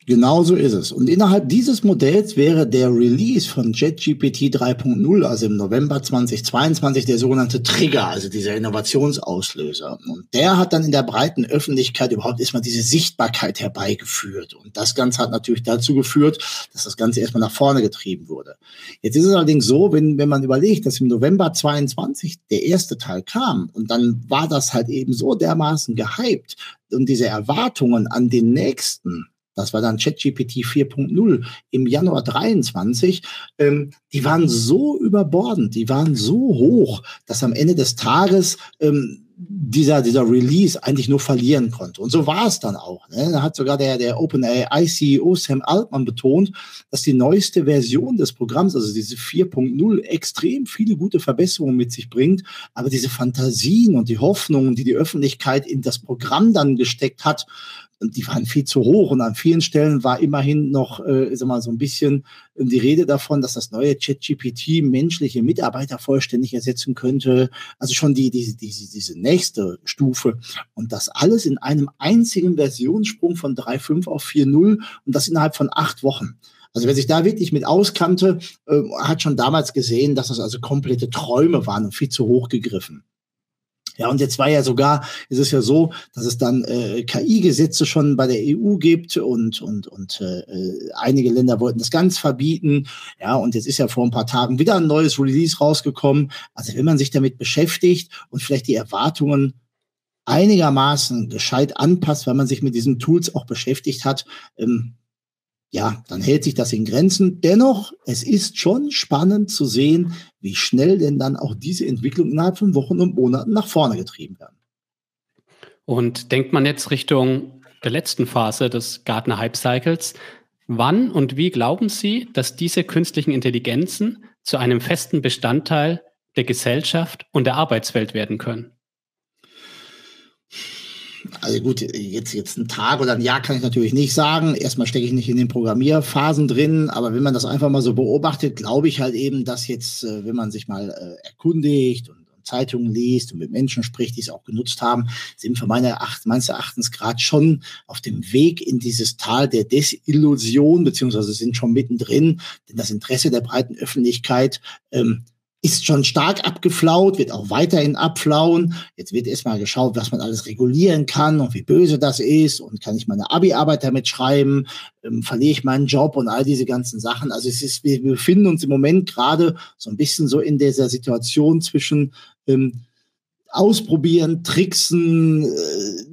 Genau so ist es. Und innerhalb dieses Modells wäre der Release von JetGPT 3.0, also im November 2022, der sogenannte Trigger, also dieser Innovationsauslöser. Und der hat dann in der breiten Öffentlichkeit überhaupt erstmal diese Sichtbarkeit herbeigeführt. Und das Ganze hat natürlich dazu geführt, dass das Ganze erstmal nach vorne getrieben wurde. Jetzt ist es allerdings so, wenn, wenn man überlegt, dass im November 22 der erste Teil kam und dann war das halt eben so dermaßen gehypt und diese Erwartungen an den nächsten, das war dann ChatGPT 4.0 im Januar 23, ähm, die waren so überbordend, die waren so hoch, dass am Ende des Tages ähm, dieser, dieser Release eigentlich nur verlieren konnte. Und so war es dann auch. Ne? Da hat sogar der, der OpenAI CEO Sam Altman betont, dass die neueste Version des Programms, also diese 4.0, extrem viele gute Verbesserungen mit sich bringt. Aber diese Fantasien und die Hoffnungen, die die Öffentlichkeit in das Programm dann gesteckt hat, die waren viel zu hoch und an vielen Stellen war immerhin noch, äh, sag mal, so ein bisschen ähm, die Rede davon, dass das neue ChatGPT menschliche Mitarbeiter vollständig ersetzen könnte. Also schon die, die, die, diese nächste Stufe. Und das alles in einem einzigen Versionssprung von 3.5 auf 4.0 und das innerhalb von acht Wochen. Also wer sich da wirklich mit auskannte, äh, hat schon damals gesehen, dass das also komplette Träume waren und viel zu hoch gegriffen. Ja, und jetzt war ja sogar, ist es ja so, dass es dann äh, KI-Gesetze schon bei der EU gibt und, und, und äh, einige Länder wollten das ganz verbieten. Ja, und jetzt ist ja vor ein paar Tagen wieder ein neues Release rausgekommen. Also wenn man sich damit beschäftigt und vielleicht die Erwartungen einigermaßen gescheit anpasst, weil man sich mit diesen Tools auch beschäftigt hat, ähm, ja, dann hält sich das in Grenzen. Dennoch, es ist schon spannend zu sehen, wie schnell denn dann auch diese Entwicklung innerhalb von Wochen und Monaten nach vorne getrieben werden. Und denkt man jetzt Richtung der letzten Phase des Gartner Hype Cycles, wann und wie glauben Sie, dass diese künstlichen Intelligenzen zu einem festen Bestandteil der Gesellschaft und der Arbeitswelt werden können? Also gut, jetzt, jetzt ein Tag oder ein Jahr kann ich natürlich nicht sagen. Erstmal stecke ich nicht in den Programmierphasen drin, aber wenn man das einfach mal so beobachtet, glaube ich halt eben, dass jetzt, äh, wenn man sich mal äh, erkundigt und Zeitungen liest und mit Menschen spricht, die es auch genutzt haben, sind wir meiner Eracht, meines Erachtens gerade schon auf dem Weg in dieses Tal der Desillusion, beziehungsweise sind schon mittendrin, denn das Interesse der breiten Öffentlichkeit ähm, ist schon stark abgeflaut, wird auch weiterhin abflauen. Jetzt wird erstmal geschaut, was man alles regulieren kann und wie böse das ist und kann ich meine Abi-Arbeit damit schreiben, ähm, verliere ich meinen Job und all diese ganzen Sachen. Also es ist, wir befinden uns im Moment gerade so ein bisschen so in dieser Situation zwischen ähm, ausprobieren, tricksen, äh,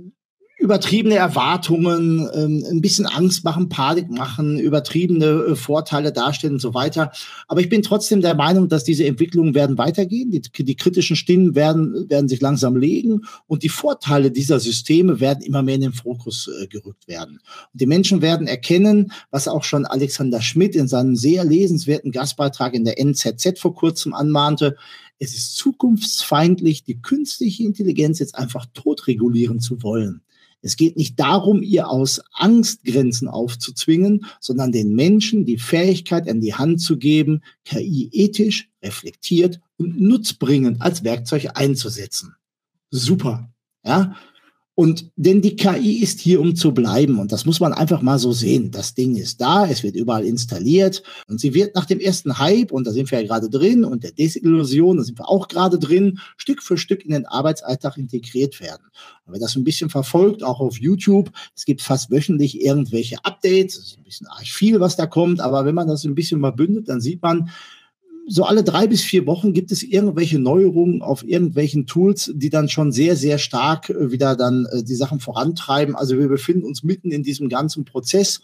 übertriebene Erwartungen, ähm, ein bisschen Angst machen, Panik machen, übertriebene äh, Vorteile darstellen und so weiter. Aber ich bin trotzdem der Meinung, dass diese Entwicklungen werden weitergehen. Die, die kritischen Stimmen werden, werden sich langsam legen und die Vorteile dieser Systeme werden immer mehr in den Fokus äh, gerückt werden. Und die Menschen werden erkennen, was auch schon Alexander Schmidt in seinem sehr lesenswerten Gastbeitrag in der NZZ vor kurzem anmahnte, es ist zukunftsfeindlich, die künstliche Intelligenz jetzt einfach totregulieren zu wollen. Es geht nicht darum, ihr aus Angst Grenzen aufzuzwingen, sondern den Menschen die Fähigkeit an die Hand zu geben, KI ethisch, reflektiert und nutzbringend als Werkzeug einzusetzen. Super. Ja, und denn die KI ist hier, um zu bleiben. Und das muss man einfach mal so sehen. Das Ding ist da, es wird überall installiert und sie wird nach dem ersten Hype, und da sind wir ja gerade drin, und der Desillusion, da sind wir auch gerade drin, Stück für Stück in den Arbeitsalltag integriert werden. Und wer das ein bisschen verfolgt, auch auf YouTube, es gibt fast wöchentlich irgendwelche Updates, das ist ein bisschen arg viel, was da kommt, aber wenn man das ein bisschen mal bündet, dann sieht man, so alle drei bis vier Wochen gibt es irgendwelche Neuerungen auf irgendwelchen Tools, die dann schon sehr, sehr stark äh, wieder dann äh, die Sachen vorantreiben. Also wir befinden uns mitten in diesem ganzen Prozess.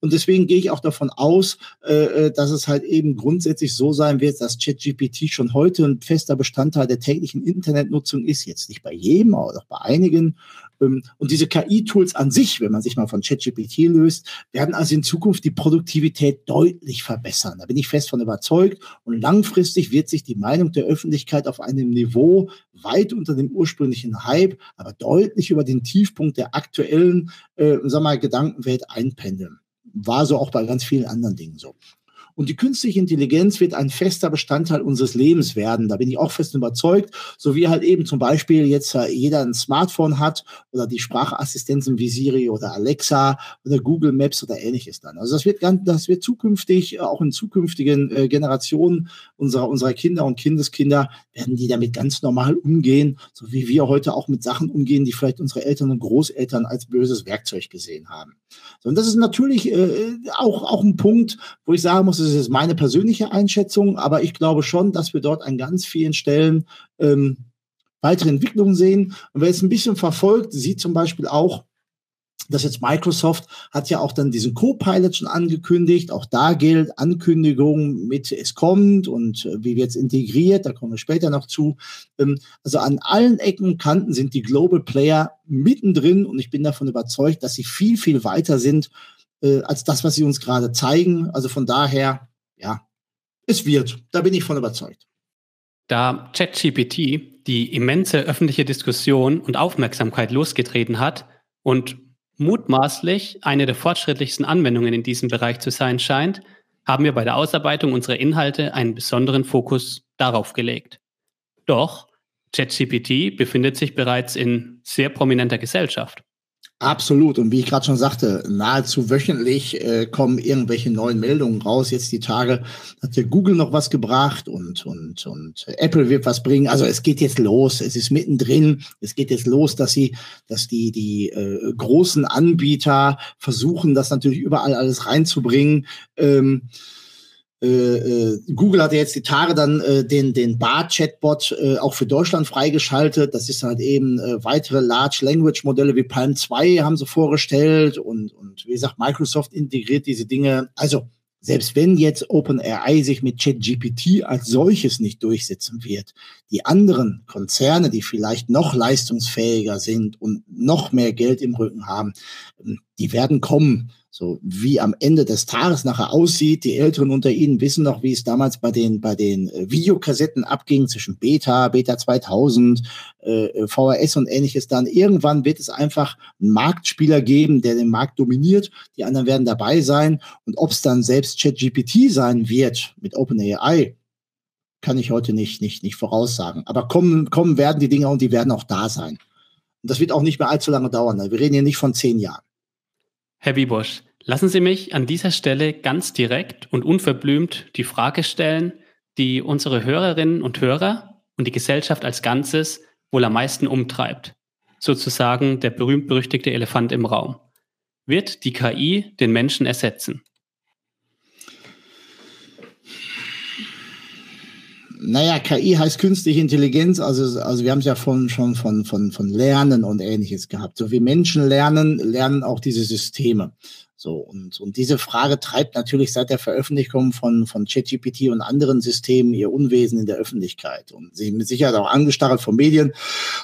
Und deswegen gehe ich auch davon aus, äh, dass es halt eben grundsätzlich so sein wird, dass ChatGPT schon heute ein fester Bestandteil der täglichen Internetnutzung ist. Jetzt nicht bei jedem, aber auch bei einigen. Ähm, und diese KI-Tools an sich, wenn man sich mal von ChatGPT löst, werden also in Zukunft die Produktivität deutlich verbessern. Da bin ich fest von überzeugt. Und langfristig wird sich die Meinung der Öffentlichkeit auf einem Niveau weit unter dem ursprünglichen Hype, aber deutlich über den Tiefpunkt der aktuellen, äh, sag mal, Gedankenwelt einpendeln. War so auch bei ganz vielen anderen Dingen so. Und die künstliche Intelligenz wird ein fester Bestandteil unseres Lebens werden. Da bin ich auch fest überzeugt. So wie halt eben zum Beispiel jetzt äh, jeder ein Smartphone hat oder die Sprachassistenzen wie Siri oder Alexa oder Google Maps oder ähnliches dann. Also das wird ganz, das wird zukünftig, äh, auch in zukünftigen äh, Generationen unserer, unserer Kinder und Kindeskinder, werden die damit ganz normal umgehen, so wie wir heute auch mit Sachen umgehen, die vielleicht unsere Eltern und Großeltern als böses Werkzeug gesehen haben. Und das ist natürlich auch, auch ein Punkt, wo ich sagen muss, ist meine persönliche Einschätzung, aber ich glaube schon, dass wir dort an ganz vielen Stellen ähm, weitere Entwicklungen sehen. Und wer es ein bisschen verfolgt, sieht zum Beispiel auch, dass jetzt Microsoft hat ja auch dann diesen Co-Pilot schon angekündigt. Auch da gilt Ankündigung mit es kommt und äh, wie wird es integriert, da kommen wir später noch zu. Ähm, also an allen Ecken und Kanten sind die Global Player mittendrin und ich bin davon überzeugt, dass sie viel, viel weiter sind äh, als das, was sie uns gerade zeigen. Also von daher, ja, es wird. Da bin ich von überzeugt. Da ChatGPT die immense öffentliche Diskussion und Aufmerksamkeit losgetreten hat und mutmaßlich eine der fortschrittlichsten Anwendungen in diesem Bereich zu sein scheint, haben wir bei der Ausarbeitung unserer Inhalte einen besonderen Fokus darauf gelegt. Doch ChatGPT befindet sich bereits in sehr prominenter Gesellschaft. Absolut. Und wie ich gerade schon sagte, nahezu wöchentlich äh, kommen irgendwelche neuen Meldungen raus. Jetzt die Tage hat ja Google noch was gebracht und, und, und Apple wird was bringen. Also es geht jetzt los. Es ist mittendrin. Es geht jetzt los, dass sie, dass die, die äh, großen Anbieter versuchen, das natürlich überall alles reinzubringen. Ähm, äh, äh, Google hat ja jetzt die Tage dann äh, den, den Bar-Chatbot äh, auch für Deutschland freigeschaltet. Das ist halt eben äh, weitere Large Language Modelle wie Palm 2 haben sie vorgestellt und, und wie gesagt, Microsoft integriert diese Dinge. Also selbst wenn jetzt OpenAI sich mit ChatGPT als solches nicht durchsetzen wird, die anderen Konzerne, die vielleicht noch leistungsfähiger sind und noch mehr Geld im Rücken haben, ähm, die werden kommen. So wie am Ende des Tages nachher aussieht. Die Älteren unter Ihnen wissen noch, wie es damals bei den, bei den äh, Videokassetten abging zwischen Beta, Beta 2000, äh, VHS und ähnliches. Dann irgendwann wird es einfach einen Marktspieler geben, der den Markt dominiert. Die anderen werden dabei sein. Und ob es dann selbst ChatGPT sein wird mit OpenAI, kann ich heute nicht, nicht, nicht voraussagen. Aber kommen, kommen werden die Dinge und die werden auch da sein. Und das wird auch nicht mehr allzu lange dauern. Wir reden hier nicht von zehn Jahren. Herr Bibosch, lassen Sie mich an dieser Stelle ganz direkt und unverblümt die Frage stellen, die unsere Hörerinnen und Hörer und die Gesellschaft als Ganzes wohl am meisten umtreibt. Sozusagen der berühmt-berüchtigte Elefant im Raum. Wird die KI den Menschen ersetzen? Naja, KI heißt künstliche Intelligenz, also, also wir haben es ja von, schon von, von, von Lernen und ähnliches gehabt. So wie Menschen lernen, lernen auch diese Systeme. So, und, und diese Frage treibt natürlich seit der Veröffentlichung von, von ChatGPT und anderen Systemen ihr Unwesen in der Öffentlichkeit. Und sie mit Sicherheit auch angestarrt von Medien,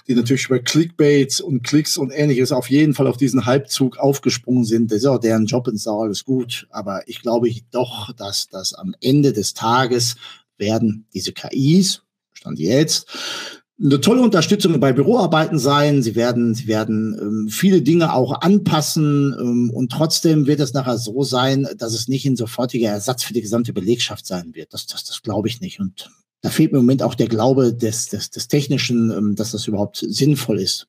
die natürlich über Clickbaits und Klicks und ähnliches auf jeden Fall auf diesen Halbzug aufgesprungen sind. Das ist auch deren Job und ist auch alles gut. Aber ich glaube doch, dass das am Ende des Tages werden diese KIs, stand jetzt, eine tolle Unterstützung bei Büroarbeiten sein. Sie werden, sie werden ähm, viele Dinge auch anpassen ähm, und trotzdem wird es nachher so sein, dass es nicht ein sofortiger Ersatz für die gesamte Belegschaft sein wird. Das, das, das glaube ich nicht. Und da fehlt mir im Moment auch der Glaube des, des, des Technischen, ähm, dass das überhaupt sinnvoll ist.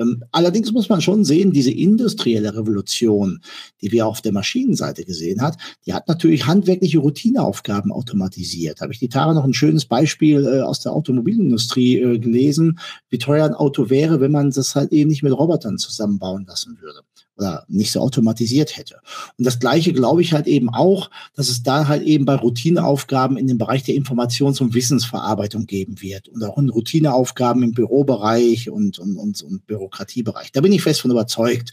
Ähm, allerdings muss man schon sehen, diese industrielle Revolution, die wir auf der Maschinenseite gesehen hat, die hat natürlich handwerkliche Routineaufgaben automatisiert. Habe ich die Tage noch ein schönes Beispiel äh, aus der Automobilindustrie äh, gelesen, wie teuer ein Auto wäre, wenn man das halt eben nicht mit Robotern zusammenbauen lassen würde oder nicht so automatisiert hätte. Und das Gleiche glaube ich halt eben auch, dass es da halt eben bei Routineaufgaben in dem Bereich der Informations- und Wissensverarbeitung geben wird und auch in Routineaufgaben im Bürobereich und, und, und, und Bürokratiebereich. Da bin ich fest von überzeugt.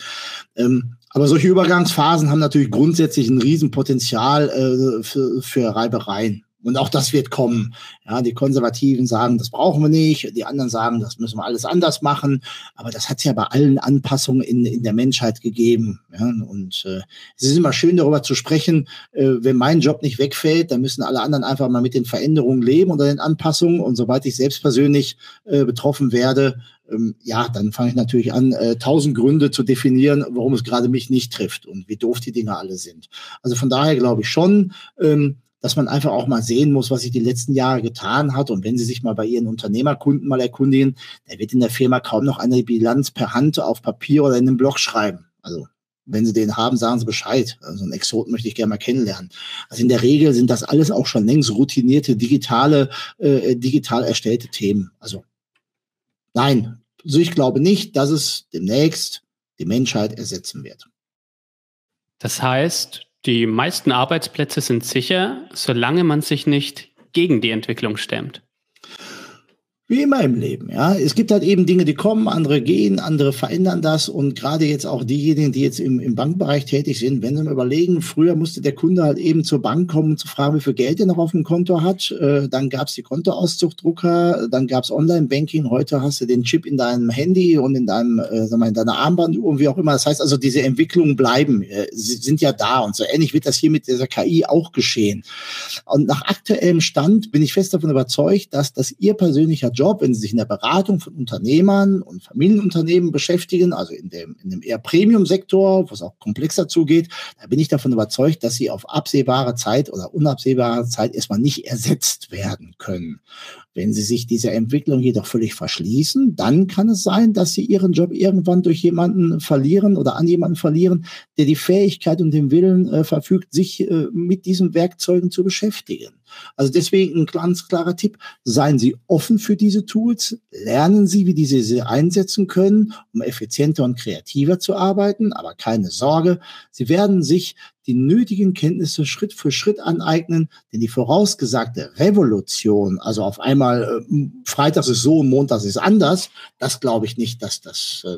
Ähm, aber solche Übergangsphasen haben natürlich grundsätzlich ein Riesenpotenzial äh, für, für Reibereien. Und auch das wird kommen. Ja, die Konservativen sagen, das brauchen wir nicht. Die anderen sagen, das müssen wir alles anders machen. Aber das hat es ja bei allen Anpassungen in, in der Menschheit gegeben. Ja, und äh, es ist immer schön, darüber zu sprechen. Äh, wenn mein Job nicht wegfällt, dann müssen alle anderen einfach mal mit den Veränderungen leben oder den Anpassungen. Und sobald ich selbst persönlich äh, betroffen werde, ähm, ja, dann fange ich natürlich an, äh, tausend Gründe zu definieren, warum es gerade mich nicht trifft und wie doof die Dinge alle sind. Also von daher glaube ich schon, ähm, dass man einfach auch mal sehen muss, was sich die letzten Jahre getan hat. Und wenn Sie sich mal bei Ihren Unternehmerkunden mal erkundigen, da wird in der Firma kaum noch eine Bilanz per Hand auf Papier oder in einem Blog schreiben. Also wenn Sie den haben, sagen Sie Bescheid. Also einen Exoten möchte ich gerne mal kennenlernen. Also in der Regel sind das alles auch schon längst routinierte, digitale, äh, digital erstellte Themen. Also nein, also ich glaube nicht, dass es demnächst die Menschheit ersetzen wird. Das heißt, die meisten Arbeitsplätze sind sicher, solange man sich nicht gegen die Entwicklung stemmt. Wie immer im Leben, ja. Es gibt halt eben Dinge, die kommen, andere gehen, andere verändern das und gerade jetzt auch diejenigen, die jetzt im, im Bankbereich tätig sind, wenn sie mal überlegen, früher musste der Kunde halt eben zur Bank kommen, um zu fragen, wie viel Geld er noch auf dem Konto hat. Äh, dann gab es die Kontoauszugdrucker, dann gab es Online-Banking, heute hast du den Chip in deinem Handy und in deinem, äh, sag mal, in deiner Armbanduhr und wie auch immer. Das heißt also, diese Entwicklungen bleiben, äh, sind ja da und so ähnlich wird das hier mit dieser KI auch geschehen. Und nach aktuellem Stand bin ich fest davon überzeugt, dass das ihr persönlicher Job, wenn Sie sich in der Beratung von Unternehmern und Familienunternehmen beschäftigen, also in dem, in dem eher Premium-Sektor, wo es auch komplexer zugeht, da bin ich davon überzeugt, dass Sie auf absehbare Zeit oder unabsehbare Zeit erstmal nicht ersetzt werden können. Wenn Sie sich dieser Entwicklung jedoch völlig verschließen, dann kann es sein, dass Sie Ihren Job irgendwann durch jemanden verlieren oder an jemanden verlieren, der die Fähigkeit und den Willen äh, verfügt, sich äh, mit diesen Werkzeugen zu beschäftigen. Also deswegen ein ganz klarer Tipp, seien Sie offen für diese Tools, lernen Sie, wie diese sie einsetzen können, um effizienter und kreativer zu arbeiten, aber keine Sorge, Sie werden sich die nötigen Kenntnisse Schritt für Schritt aneignen, denn die vorausgesagte Revolution, also auf einmal äh, Freitags ist so und Montags ist anders, das glaube ich nicht, dass das, äh,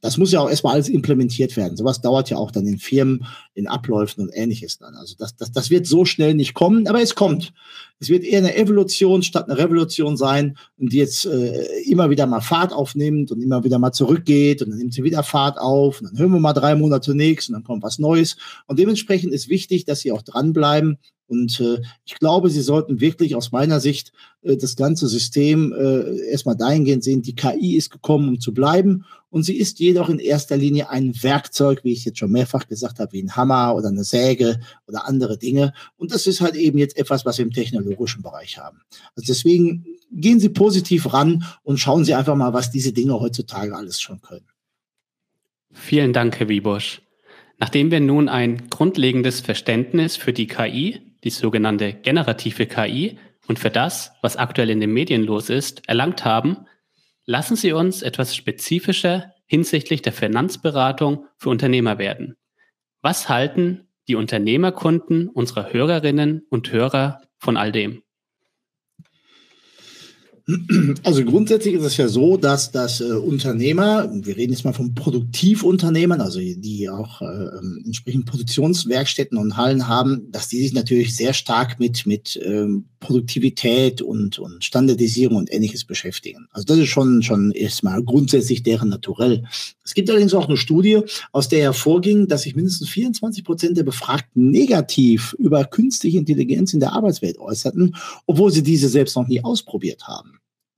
das muss ja auch erstmal alles implementiert werden. Sowas dauert ja auch dann in Firmen, in Abläufen und ähnliches dann. Also das, das, das wird so schnell nicht kommen, aber es kommt. Es wird eher eine Evolution statt eine Revolution sein die jetzt äh, immer wieder mal Fahrt aufnimmt und immer wieder mal zurückgeht und dann nimmt sie wieder Fahrt auf und dann hören wir mal drei Monate nichts und dann kommt was Neues. Und dementsprechend ist wichtig, dass sie auch dranbleiben und äh, ich glaube, Sie sollten wirklich aus meiner Sicht äh, das ganze System äh, erstmal dahingehend sehen, die KI ist gekommen, um zu bleiben. Und sie ist jedoch in erster Linie ein Werkzeug, wie ich jetzt schon mehrfach gesagt habe, wie ein Hammer oder eine Säge oder andere Dinge. Und das ist halt eben jetzt etwas, was wir im technologischen Bereich haben. Also deswegen gehen Sie positiv ran und schauen Sie einfach mal, was diese Dinge heutzutage alles schon können. Vielen Dank, Herr Wiebusch. Nachdem wir nun ein grundlegendes Verständnis für die KI die sogenannte generative KI und für das, was aktuell in den Medien los ist, erlangt haben, lassen Sie uns etwas spezifischer hinsichtlich der Finanzberatung für Unternehmer werden. Was halten die Unternehmerkunden unserer Hörerinnen und Hörer von all dem? Also grundsätzlich ist es ja so, dass das äh, Unternehmer, wir reden jetzt mal von Produktivunternehmern, also die auch äh, ähm, entsprechend Produktionswerkstätten und Hallen haben, dass die sich natürlich sehr stark mit, mit ähm, Produktivität und, und Standardisierung und ähnliches beschäftigen. Also das ist schon, schon erstmal grundsätzlich deren Naturell. Es gibt allerdings auch eine Studie, aus der hervorging, dass sich mindestens 24 Prozent der Befragten negativ über künstliche Intelligenz in der Arbeitswelt äußerten, obwohl sie diese selbst noch nie ausprobiert haben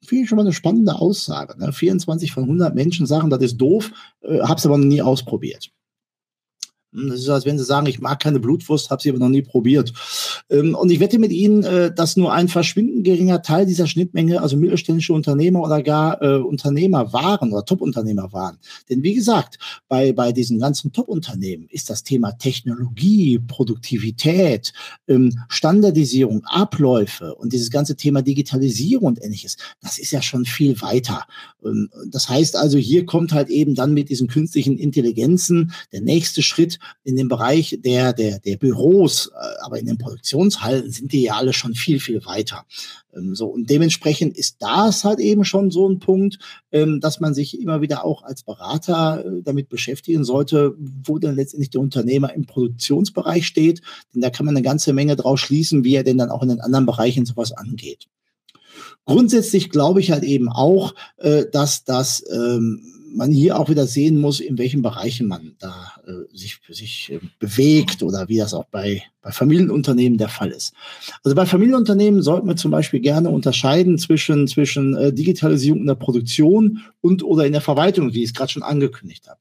finde ich schon mal eine spannende Aussage. Ne? 24 von 100 Menschen sagen, das ist doof, äh, habe es aber noch nie ausprobiert. Hm, das ist, als wenn Sie sagen, ich mag keine Blutwurst, habe sie aber noch nie probiert. Ähm, und ich wette mit Ihnen, äh, dass nur ein verschwindend geringer Teil dieser Schnittmenge, also mittelständische Unternehmer oder gar äh, Unternehmer waren oder Top-Unternehmer waren. Denn wie gesagt, bei, bei diesen ganzen Top-Unternehmen ist das Thema Technologie, Produktivität, ähm, Standardisierung, Abläufe und dieses ganze Thema Digitalisierung und ähnliches, das ist ja schon viel weiter. Ähm, das heißt also, hier kommt halt eben dann mit diesen künstlichen Intelligenzen der nächste Schritt, in dem Bereich der, der, der Büros, äh, aber in den Produktionshallen sind die ja alle schon viel, viel weiter. Ähm, so, und dementsprechend ist das halt eben schon so ein Punkt, ähm, dass man sich immer wieder auch als Berater äh, damit beschäftigen sollte, wo denn letztendlich der Unternehmer im Produktionsbereich steht. Denn da kann man eine ganze Menge draus schließen, wie er denn dann auch in den anderen Bereichen sowas angeht. Grundsätzlich glaube ich halt eben auch, äh, dass das ähm, man hier auch wieder sehen muss, in welchen Bereichen man da äh, sich, sich äh, bewegt oder wie das auch bei, bei Familienunternehmen der Fall ist. Also bei Familienunternehmen sollten wir zum Beispiel gerne unterscheiden zwischen, zwischen äh, Digitalisierung in der Produktion und oder in der Verwaltung, wie ich es gerade schon angekündigt habe.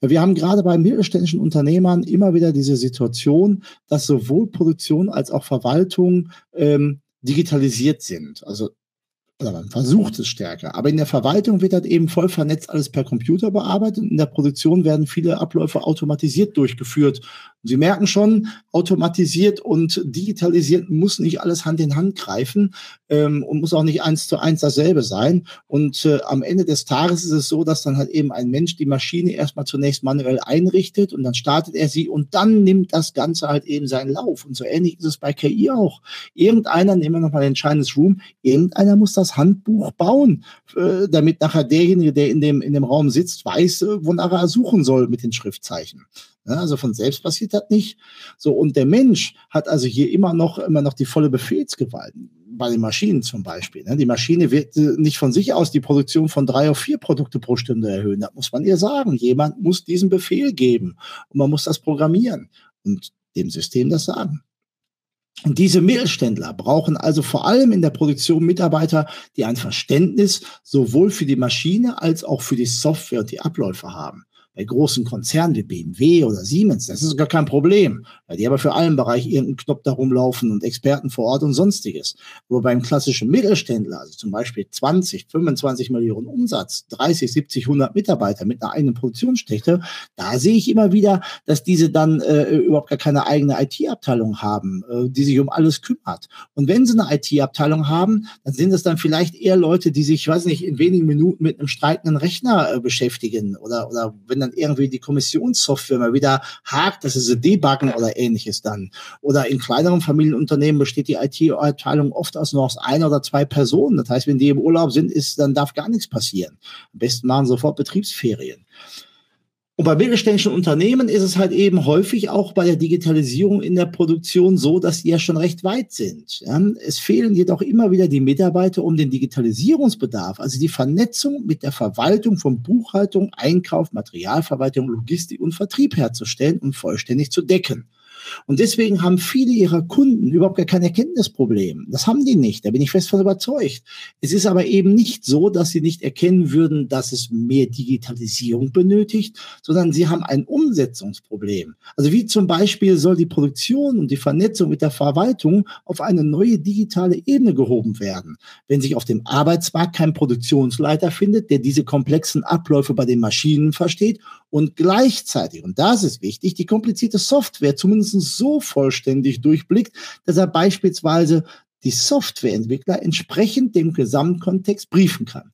Wir haben gerade bei mittelständischen Unternehmern immer wieder diese Situation, dass sowohl Produktion als auch Verwaltung ähm, digitalisiert sind. Also oder man versucht es stärker. Aber in der Verwaltung wird halt eben voll vernetzt alles per Computer bearbeitet. In der Produktion werden viele Abläufe automatisiert durchgeführt. Sie merken schon, automatisiert und digitalisiert muss nicht alles Hand in Hand greifen ähm, und muss auch nicht eins zu eins dasselbe sein. Und äh, am Ende des Tages ist es so, dass dann halt eben ein Mensch die Maschine erstmal zunächst manuell einrichtet und dann startet er sie und dann nimmt das Ganze halt eben seinen Lauf. Und so ähnlich ist es bei KI auch. Irgendeiner, nehmen wir nochmal den Chinese Room, irgendeiner muss das Handbuch bauen, äh, damit nachher derjenige, der in dem, in dem Raum sitzt, weiß, äh, wonach er suchen soll mit den Schriftzeichen. Ja, also von selbst passiert das nicht. So, und der Mensch hat also hier immer noch, immer noch die volle Befehlsgewalt. Bei den Maschinen zum Beispiel. Ne? Die Maschine wird äh, nicht von sich aus die Produktion von drei auf vier Produkte pro Stunde erhöhen. Das muss man ihr sagen. Jemand muss diesen Befehl geben und man muss das programmieren und dem System das sagen. Und diese Mittelständler brauchen also vor allem in der Produktion Mitarbeiter, die ein Verständnis sowohl für die Maschine als auch für die Software und die Abläufe haben bei großen Konzernen wie BMW oder Siemens, das ist gar kein Problem, weil die aber für allen Bereich irgendeinen Knopf da rumlaufen und Experten vor Ort und sonstiges. Aber beim klassischen Mittelständler, also zum Beispiel 20, 25 Millionen Umsatz, 30, 70, 100 Mitarbeiter mit einer eigenen Produktionsstätte, da sehe ich immer wieder, dass diese dann äh, überhaupt gar keine eigene IT-Abteilung haben, äh, die sich um alles kümmert. Und wenn sie eine IT-Abteilung haben, dann sind es dann vielleicht eher Leute, die sich, weiß nicht, in wenigen Minuten mit einem streitenden Rechner äh, beschäftigen oder, oder wenn dann irgendwie die Kommissionssoftware mal wieder hakt, dass sie debuggen oder ähnliches dann. Oder in kleineren Familienunternehmen besteht die IT-Abteilung oft aus nur aus einer oder zwei Personen. Das heißt, wenn die im Urlaub sind, ist, dann darf gar nichts passieren. Am besten machen sofort Betriebsferien. Und bei mittelständischen Unternehmen ist es halt eben häufig auch bei der Digitalisierung in der Produktion so, dass die ja schon recht weit sind. Es fehlen jedoch immer wieder die Mitarbeiter, um den Digitalisierungsbedarf, also die Vernetzung mit der Verwaltung von Buchhaltung, Einkauf, Materialverwaltung, Logistik und Vertrieb herzustellen und vollständig zu decken. Und deswegen haben viele ihrer Kunden überhaupt gar kein Erkenntnisproblem. Das haben die nicht, da bin ich fest von überzeugt. Es ist aber eben nicht so, dass sie nicht erkennen würden, dass es mehr Digitalisierung benötigt, sondern sie haben ein Umsetzungsproblem. Also wie zum Beispiel soll die Produktion und die Vernetzung mit der Verwaltung auf eine neue digitale Ebene gehoben werden. Wenn sich auf dem Arbeitsmarkt kein Produktionsleiter findet, der diese komplexen Abläufe bei den Maschinen versteht und gleichzeitig, und das ist wichtig, die komplizierte Software zumindest so vollständig durchblickt, dass er beispielsweise die Softwareentwickler entsprechend dem Gesamtkontext briefen kann.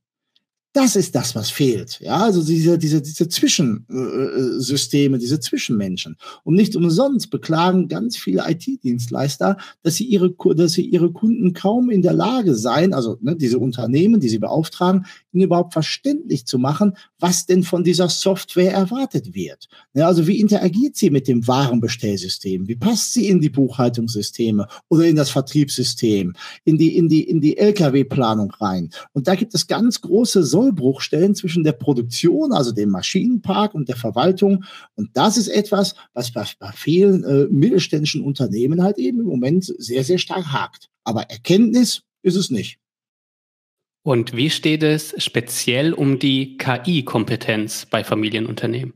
Das ist das, was fehlt. Ja, also diese, diese, diese Zwischensysteme, diese Zwischenmenschen. Und nicht umsonst beklagen ganz viele IT-Dienstleister, dass sie ihre, dass sie ihre Kunden kaum in der Lage seien, also ne, diese Unternehmen, die sie beauftragen, ihnen überhaupt verständlich zu machen, was denn von dieser Software erwartet wird. Ja, also wie interagiert sie mit dem Warenbestellsystem? Wie passt sie in die Buchhaltungssysteme oder in das Vertriebssystem, in die, in die, in die LKW-Planung rein? Und da gibt es ganz große Sollbruchstellen zwischen der Produktion, also dem Maschinenpark und der Verwaltung. Und das ist etwas, was bei, bei vielen äh, mittelständischen Unternehmen halt eben im Moment sehr, sehr stark hakt. Aber Erkenntnis ist es nicht. Und wie steht es speziell um die KI-Kompetenz bei Familienunternehmen?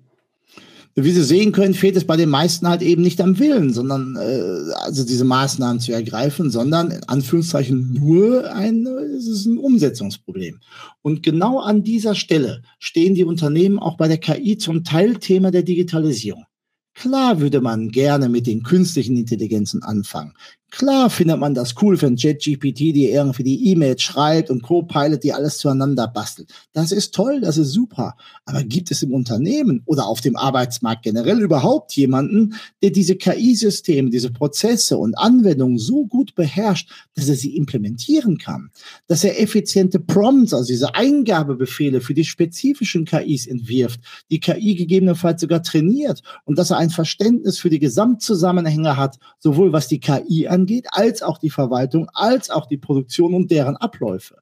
Wie Sie sehen können, fehlt es bei den meisten halt eben nicht am Willen, sondern äh, also diese Maßnahmen zu ergreifen, sondern in Anführungszeichen nur ein, es ist ein Umsetzungsproblem. Und genau an dieser Stelle stehen die Unternehmen auch bei der KI zum Teil Thema der Digitalisierung. Klar würde man gerne mit den künstlichen Intelligenzen anfangen. Klar findet man das cool, wenn JetGPT dir irgendwie die E-Mails schreibt und Copilot die alles zueinander bastelt. Das ist toll, das ist super. Aber gibt es im Unternehmen oder auf dem Arbeitsmarkt generell überhaupt jemanden, der diese KI-Systeme, diese Prozesse und Anwendungen so gut beherrscht, dass er sie implementieren kann? Dass er effiziente Prompts, also diese Eingabebefehle für die spezifischen KIs entwirft, die KI gegebenenfalls sogar trainiert und dass er ein Verständnis für die Gesamtzusammenhänge hat, sowohl was die KI angeht, angeht, als auch die Verwaltung, als auch die Produktion und deren Abläufe.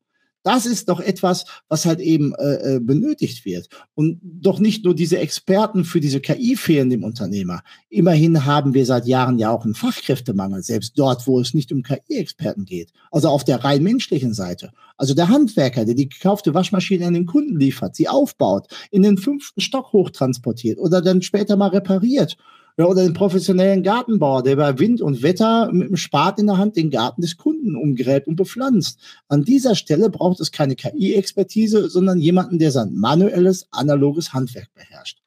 Das ist doch etwas, was halt eben äh, äh benötigt wird. Und doch nicht nur diese Experten für diese KI fehlen dem Unternehmer. Immerhin haben wir seit Jahren ja auch einen Fachkräftemangel, selbst dort, wo es nicht um KI-Experten geht. Also auf der rein menschlichen Seite. Also der Handwerker, der die gekaufte Waschmaschine an den Kunden liefert, sie aufbaut, in den fünften Stock hochtransportiert oder dann später mal repariert oder den professionellen Gartenbauer, der bei Wind und Wetter mit dem Spat in der Hand den Garten des Kunden umgräbt und bepflanzt. An dieser Stelle braucht es keine KI-Expertise, sondern jemanden, der sein manuelles, analoges Handwerk beherrscht.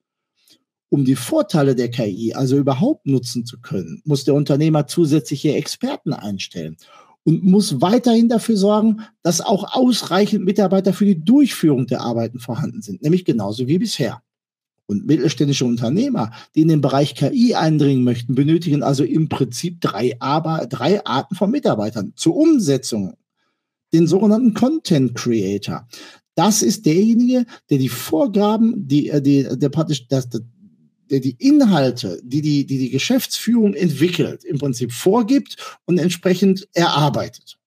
Um die Vorteile der KI also überhaupt nutzen zu können, muss der Unternehmer zusätzliche Experten einstellen und muss weiterhin dafür sorgen, dass auch ausreichend Mitarbeiter für die Durchführung der Arbeiten vorhanden sind, nämlich genauso wie bisher. Und mittelständische Unternehmer, die in den Bereich KI eindringen möchten, benötigen also im Prinzip drei, aber, drei Arten von Mitarbeitern zur Umsetzung. Den sogenannten Content Creator. Das ist derjenige, der die Vorgaben, die, äh, die, der praktisch, das, der die Inhalte, die die, die die Geschäftsführung entwickelt, im Prinzip vorgibt und entsprechend erarbeitet.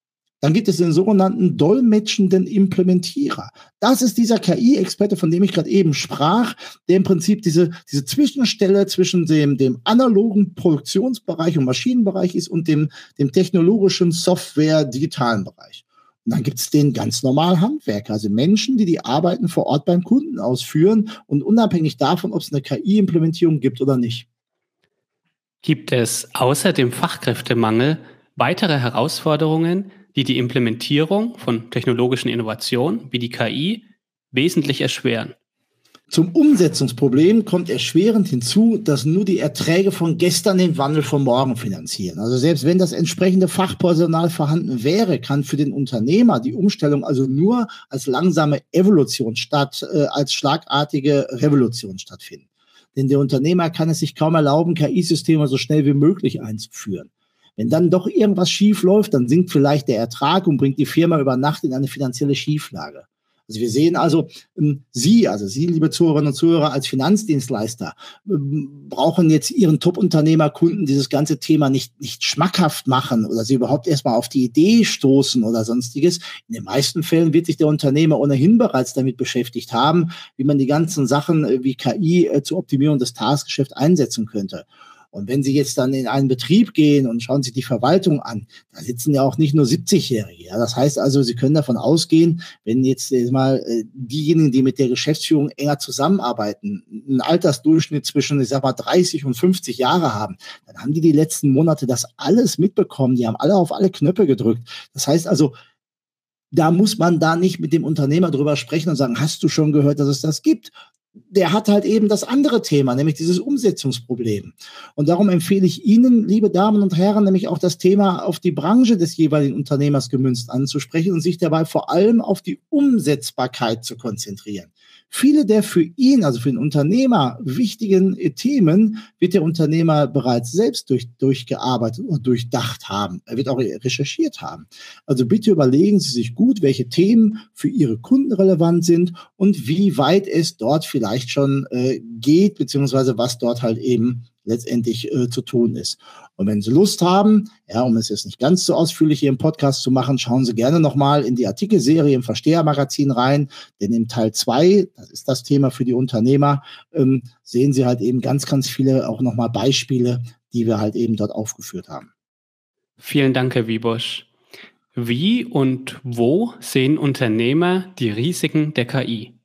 Dann gibt es den sogenannten dolmetschenden Implementierer. Das ist dieser KI-Experte, von dem ich gerade eben sprach, der im Prinzip diese, diese Zwischenstelle zwischen dem, dem analogen Produktionsbereich und Maschinenbereich ist und dem, dem technologischen Software-digitalen Bereich. Und dann gibt es den ganz normalen Handwerker, also Menschen, die die Arbeiten vor Ort beim Kunden ausführen und unabhängig davon, ob es eine KI-Implementierung gibt oder nicht. Gibt es außer dem Fachkräftemangel weitere Herausforderungen, die die Implementierung von technologischen Innovationen wie die KI wesentlich erschweren. Zum Umsetzungsproblem kommt erschwerend hinzu, dass nur die Erträge von gestern den Wandel von morgen finanzieren. Also selbst wenn das entsprechende Fachpersonal vorhanden wäre, kann für den Unternehmer die Umstellung also nur als langsame Evolution statt äh, als schlagartige Revolution stattfinden. Denn der Unternehmer kann es sich kaum erlauben, KI-Systeme so schnell wie möglich einzuführen. Wenn dann doch irgendwas schief läuft, dann sinkt vielleicht der Ertrag und bringt die Firma über Nacht in eine finanzielle Schieflage. Also wir sehen also, ähm, Sie, also Sie, liebe Zuhörerinnen und Zuhörer, als Finanzdienstleister, ähm, brauchen jetzt Ihren Top-Unternehmerkunden dieses ganze Thema nicht, nicht schmackhaft machen oder Sie überhaupt erstmal auf die Idee stoßen oder sonstiges. In den meisten Fällen wird sich der Unternehmer ohnehin bereits damit beschäftigt haben, wie man die ganzen Sachen äh, wie KI äh, zur Optimierung des Tagesgeschäfts einsetzen könnte. Und wenn Sie jetzt dann in einen Betrieb gehen und schauen sich die Verwaltung an, da sitzen ja auch nicht nur 70-Jährige. Ja, das heißt also, Sie können davon ausgehen, wenn jetzt mal äh, diejenigen, die mit der Geschäftsführung enger zusammenarbeiten, einen Altersdurchschnitt zwischen, ich sag mal, 30 und 50 Jahre haben, dann haben die die letzten Monate das alles mitbekommen. Die haben alle auf alle Knöpfe gedrückt. Das heißt also, da muss man da nicht mit dem Unternehmer drüber sprechen und sagen, hast du schon gehört, dass es das gibt? Der hat halt eben das andere Thema, nämlich dieses Umsetzungsproblem. Und darum empfehle ich Ihnen, liebe Damen und Herren, nämlich auch das Thema auf die Branche des jeweiligen Unternehmers gemünzt anzusprechen und sich dabei vor allem auf die Umsetzbarkeit zu konzentrieren. Viele der für ihn, also für den Unternehmer wichtigen Themen wird der Unternehmer bereits selbst durch, durchgearbeitet und durchdacht haben. Er wird auch recherchiert haben. Also bitte überlegen Sie sich gut, welche Themen für Ihre Kunden relevant sind und wie weit es dort vielleicht schon äh, geht, beziehungsweise was dort halt eben letztendlich äh, zu tun ist. Und wenn Sie Lust haben, ja, um es jetzt nicht ganz so ausführlich hier im Podcast zu machen, schauen Sie gerne nochmal in die Artikelserie im Verstehermagazin rein, denn im Teil zwei, das ist das Thema für die Unternehmer, ähm, sehen Sie halt eben ganz, ganz viele auch nochmal Beispiele, die wir halt eben dort aufgeführt haben. Vielen Dank, Herr Wiebusch. Wie und wo sehen Unternehmer die Risiken der KI?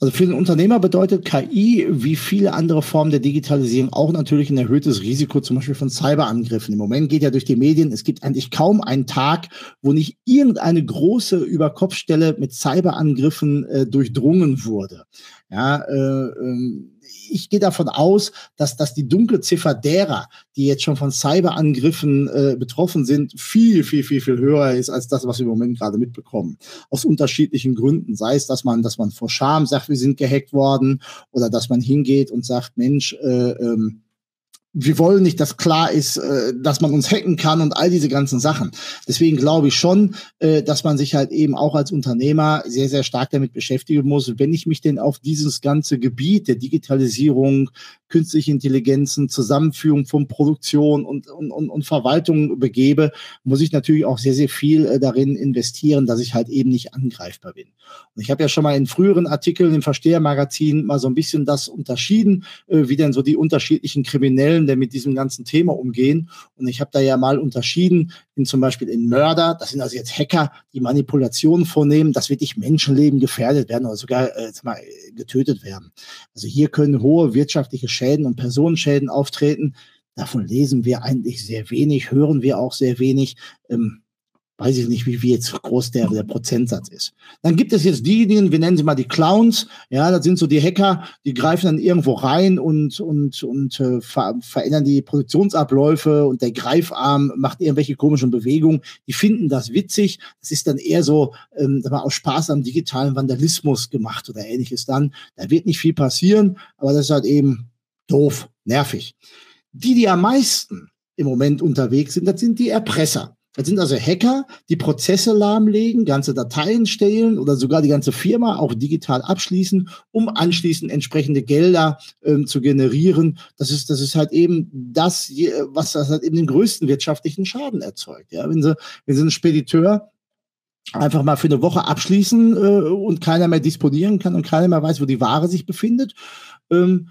Also für den Unternehmer bedeutet KI wie viele andere Formen der Digitalisierung auch natürlich ein erhöhtes Risiko, zum Beispiel von Cyberangriffen. Im Moment geht ja durch die Medien, es gibt eigentlich kaum einen Tag, wo nicht irgendeine große Überkopfstelle mit Cyberangriffen äh, durchdrungen wurde. Ja, äh, ähm, ich gehe davon aus, dass, dass die dunkle Ziffer derer, die jetzt schon von Cyberangriffen äh, betroffen sind, viel, viel, viel, viel höher ist als das, was wir im Moment gerade mitbekommen. Aus unterschiedlichen Gründen. Sei es, dass man, dass man vor Scham sagt, wir sind gehackt worden, oder dass man hingeht und sagt, Mensch, äh, ähm, wir wollen nicht, dass klar ist, äh, dass man uns hacken kann und all diese ganzen Sachen. Deswegen glaube ich schon, äh, dass man sich halt eben auch als Unternehmer sehr, sehr stark damit beschäftigen muss. Wenn ich mich denn auf dieses ganze Gebiet der Digitalisierung, künstliche Intelligenzen, Zusammenführung von Produktion und, und, und, Verwaltung begebe, muss ich natürlich auch sehr, sehr viel äh, darin investieren, dass ich halt eben nicht angreifbar bin. Und ich habe ja schon mal in früheren Artikeln im Verstehermagazin mal so ein bisschen das unterschieden, wie denn so die unterschiedlichen Kriminellen Fällen denn mit diesem ganzen Thema umgehen. Und ich habe da ja mal unterschieden in zum Beispiel in Mörder, das sind also jetzt Hacker, die Manipulationen vornehmen, dass wirklich Menschenleben gefährdet werden oder sogar äh, mal, getötet werden. Also hier können hohe wirtschaftliche Schäden und Personenschäden auftreten. Davon lesen wir eigentlich sehr wenig, hören wir auch sehr wenig. Ähm, weiß ich nicht, wie, wie jetzt groß der, der Prozentsatz ist. Dann gibt es jetzt diejenigen, wir nennen sie mal die Clowns, ja, das sind so die Hacker, die greifen dann irgendwo rein und, und, und äh, ver verändern die Produktionsabläufe und der Greifarm macht irgendwelche komischen Bewegungen. Die finden das witzig. Das ist dann eher so, ähm, mal, aus Spaß am digitalen Vandalismus gemacht oder ähnliches dann. Da wird nicht viel passieren, aber das ist halt eben doof, nervig. Die, die am meisten im Moment unterwegs sind, das sind die Erpresser. Das sind also Hacker, die Prozesse lahmlegen, ganze Dateien stehlen oder sogar die ganze Firma auch digital abschließen, um anschließend entsprechende Gelder ähm, zu generieren. Das ist, das ist halt eben das, was das halt eben den größten wirtschaftlichen Schaden erzeugt. Ja, wenn Sie, wenn Sie einen Spediteur einfach mal für eine Woche abschließen äh, und keiner mehr disponieren kann und keiner mehr weiß, wo die Ware sich befindet, ähm,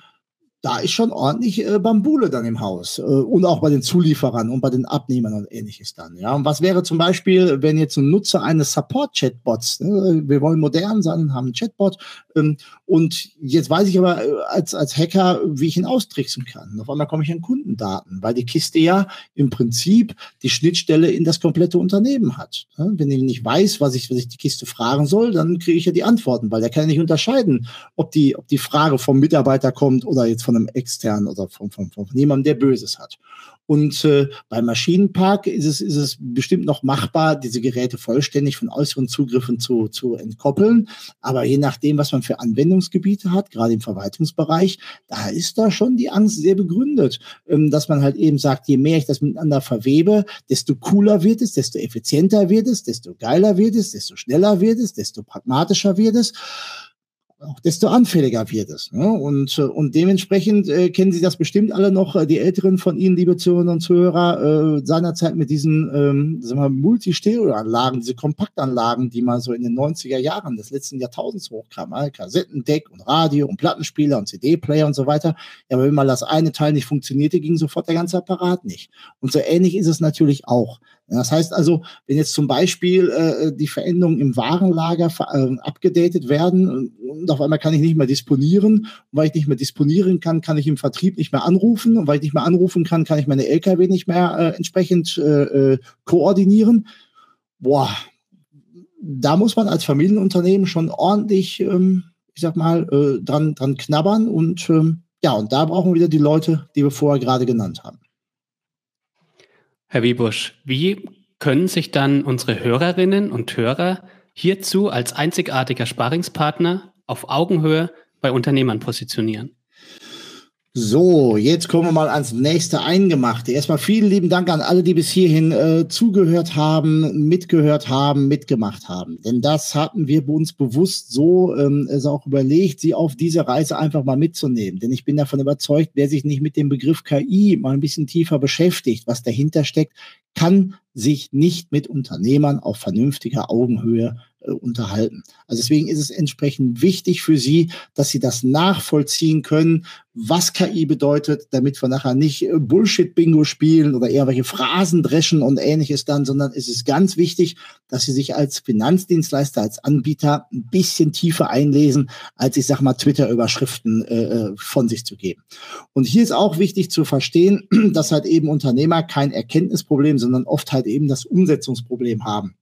da ist schon ordentlich äh, Bambule dann im Haus äh, und auch bei den Zulieferern und bei den Abnehmern und ähnliches dann. Ja, und was wäre zum Beispiel, wenn jetzt ein Nutzer eines Support-Chatbots, ne, wir wollen modern sein, haben einen Chatbot ähm, und jetzt weiß ich aber äh, als, als Hacker, wie ich ihn austricksen kann. Und auf einmal komme ich an Kundendaten, weil die Kiste ja im Prinzip die Schnittstelle in das komplette Unternehmen hat. Ja, wenn ich nicht weiß, was ich, was ich die Kiste fragen soll, dann kriege ich ja die Antworten, weil der kann ja nicht unterscheiden, ob die, ob die Frage vom Mitarbeiter kommt oder jetzt von einem externen oder von, von, von jemandem, der Böses hat. Und äh, beim Maschinenpark ist es, ist es bestimmt noch machbar, diese Geräte vollständig von äußeren Zugriffen zu, zu entkoppeln. Aber je nachdem, was man für Anwendungsgebiete hat, gerade im Verwaltungsbereich, da ist da schon die Angst sehr begründet, ähm, dass man halt eben sagt, je mehr ich das miteinander verwebe, desto cooler wird es, desto effizienter wird es, desto geiler wird es, desto schneller wird es, desto pragmatischer wird es auch desto anfälliger wird es. Ne? Und, äh, und dementsprechend äh, kennen Sie das bestimmt alle noch, äh, die Älteren von Ihnen, liebe Zuhörerinnen und Zuhörer, äh, seinerzeit mit diesen ähm, sagen wir, Multi-Stereo-Anlagen, diese Kompaktanlagen, die mal so in den 90er Jahren des letzten Jahrtausends hochkamen, Kassettendeck und Radio und Plattenspieler und CD-Player und so weiter. Ja, aber wenn mal das eine Teil nicht funktionierte, ging sofort der ganze Apparat nicht. Und so ähnlich ist es natürlich auch. Das heißt also, wenn jetzt zum Beispiel äh, die Veränderungen im Warenlager äh, abgedatet werden und auf einmal kann ich nicht mehr disponieren, und weil ich nicht mehr disponieren kann, kann ich im Vertrieb nicht mehr anrufen und weil ich nicht mehr anrufen kann, kann ich meine LKW nicht mehr äh, entsprechend äh, äh, koordinieren. Boah, da muss man als Familienunternehmen schon ordentlich, ähm, ich sag mal, äh, dran, dran knabbern und ähm, ja, und da brauchen wir wieder die Leute, die wir vorher gerade genannt haben. Herr Wiebusch, wie können sich dann unsere Hörerinnen und Hörer hierzu als einzigartiger Sparingspartner auf Augenhöhe bei Unternehmern positionieren? So, jetzt kommen wir mal ans nächste Eingemachte. Erstmal vielen lieben Dank an alle, die bis hierhin äh, zugehört haben, mitgehört haben, mitgemacht haben. Denn das hatten wir uns bewusst so ähm, es auch überlegt, sie auf diese Reise einfach mal mitzunehmen. Denn ich bin davon überzeugt, wer sich nicht mit dem Begriff KI mal ein bisschen tiefer beschäftigt, was dahinter steckt, kann sich nicht mit Unternehmern auf vernünftiger Augenhöhe äh, unterhalten. Also deswegen ist es entsprechend wichtig für Sie, dass Sie das nachvollziehen können, was KI bedeutet, damit wir nachher nicht äh, Bullshit-Bingo spielen oder irgendwelche Phrasen dreschen und ähnliches dann, sondern es ist ganz wichtig, dass Sie sich als Finanzdienstleister, als Anbieter ein bisschen tiefer einlesen, als ich sag mal Twitter-Überschriften äh, äh von sich zu geben. Und hier ist auch wichtig zu verstehen, dass halt eben Unternehmer kein Erkenntnisproblem, sondern oft halt eben das Umsetzungsproblem haben.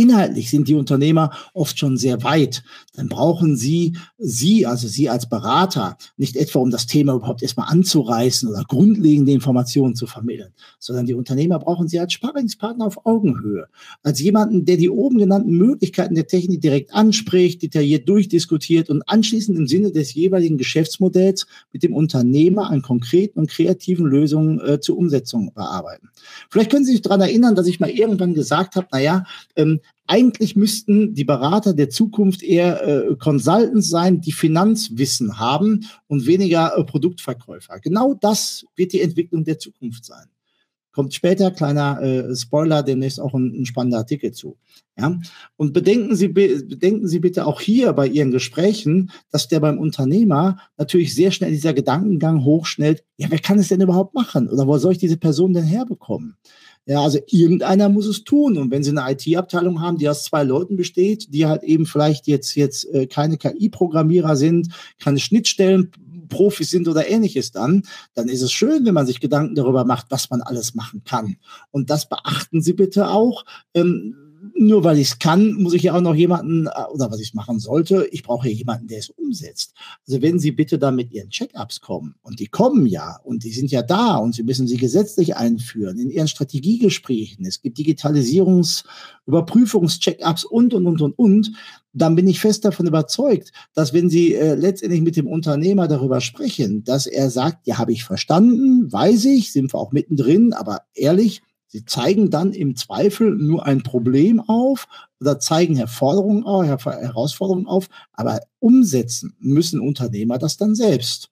Inhaltlich sind die Unternehmer oft schon sehr weit. Dann brauchen sie, Sie, also Sie als Berater, nicht etwa um das Thema überhaupt erstmal anzureißen oder grundlegende Informationen zu vermitteln, sondern die Unternehmer brauchen Sie als Sparringspartner auf Augenhöhe. Als jemanden, der die oben genannten Möglichkeiten der Technik direkt anspricht, detailliert durchdiskutiert und anschließend im Sinne des jeweiligen Geschäftsmodells mit dem Unternehmer an konkreten und kreativen Lösungen äh, zur Umsetzung bearbeiten. Vielleicht können Sie sich daran erinnern, dass ich mal irgendwann gesagt habe, naja, ähm, eigentlich müssten die Berater der Zukunft eher äh, Consultants sein, die Finanzwissen haben und weniger äh, Produktverkäufer. Genau das wird die Entwicklung der Zukunft sein. Kommt später, kleiner äh, Spoiler, demnächst auch ein, ein, spannender Artikel zu. Ja? Und bedenken Sie, bedenken Sie bitte auch hier bei Ihren Gesprächen, dass der beim Unternehmer natürlich sehr schnell dieser Gedankengang hochschnellt, ja, wer kann es denn überhaupt machen? Oder wo soll ich diese Person denn herbekommen? Ja, also irgendeiner muss es tun. Und wenn Sie eine IT-Abteilung haben, die aus zwei Leuten besteht, die halt eben vielleicht jetzt, jetzt äh, keine KI-Programmierer sind, keine Schnittstellenprofis sind oder ähnliches dann, dann ist es schön, wenn man sich Gedanken darüber macht, was man alles machen kann. Und das beachten Sie bitte auch. Ähm, nur weil ich es kann, muss ich ja auch noch jemanden, äh, oder was ich machen sollte, ich brauche ja jemanden, der es umsetzt. Also wenn Sie bitte da mit Ihren Check-ups kommen, und die kommen ja, und die sind ja da, und Sie müssen sie gesetzlich einführen, in Ihren Strategiegesprächen, es gibt Digitalisierungs-, Überprüfungs-Check-ups und, und, und, und, und, dann bin ich fest davon überzeugt, dass wenn Sie äh, letztendlich mit dem Unternehmer darüber sprechen, dass er sagt, ja, habe ich verstanden, weiß ich, sind wir auch mittendrin, aber ehrlich, Sie zeigen dann im Zweifel nur ein Problem auf oder zeigen Herforderungen auf, Herausforderungen auf, aber umsetzen müssen Unternehmer das dann selbst.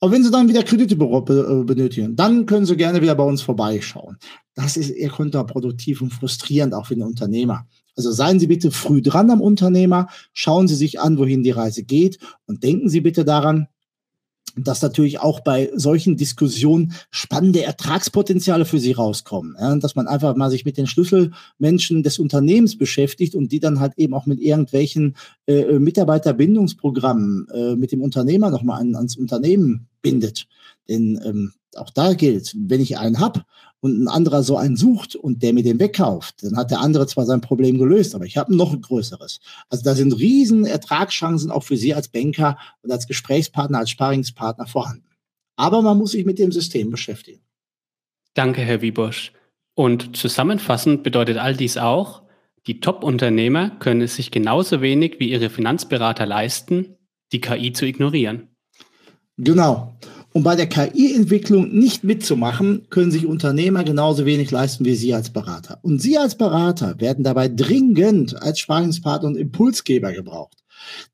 Aber wenn Sie dann wieder Kredite äh, benötigen, dann können Sie gerne wieder bei uns vorbeischauen. Das ist eher kontraproduktiv und frustrierend auch für den Unternehmer. Also seien Sie bitte früh dran am Unternehmer, schauen Sie sich an, wohin die Reise geht und denken Sie bitte daran, dass natürlich auch bei solchen Diskussionen spannende Ertragspotenziale für sie rauskommen. Ja, dass man einfach mal sich mit den Schlüsselmenschen des Unternehmens beschäftigt und die dann halt eben auch mit irgendwelchen äh, Mitarbeiterbindungsprogrammen äh, mit dem Unternehmer nochmal an, ans Unternehmen bindet. Denn ähm, auch da gilt, wenn ich einen habe und ein anderer so einen sucht und der mir den wegkauft, dann hat der andere zwar sein Problem gelöst, aber ich habe noch ein größeres. Also da sind riesen Ertragschancen auch für Sie als Banker und als Gesprächspartner, als Sparingspartner vorhanden. Aber man muss sich mit dem System beschäftigen. Danke, Herr Wiebusch. Und zusammenfassend bedeutet all dies auch, die Top-Unternehmer können es sich genauso wenig wie ihre Finanzberater leisten, die KI zu ignorieren. Genau. Um bei der KI-Entwicklung nicht mitzumachen, können sich Unternehmer genauso wenig leisten wie Sie als Berater. Und Sie als Berater werden dabei dringend als Sparingspartner und Impulsgeber gebraucht.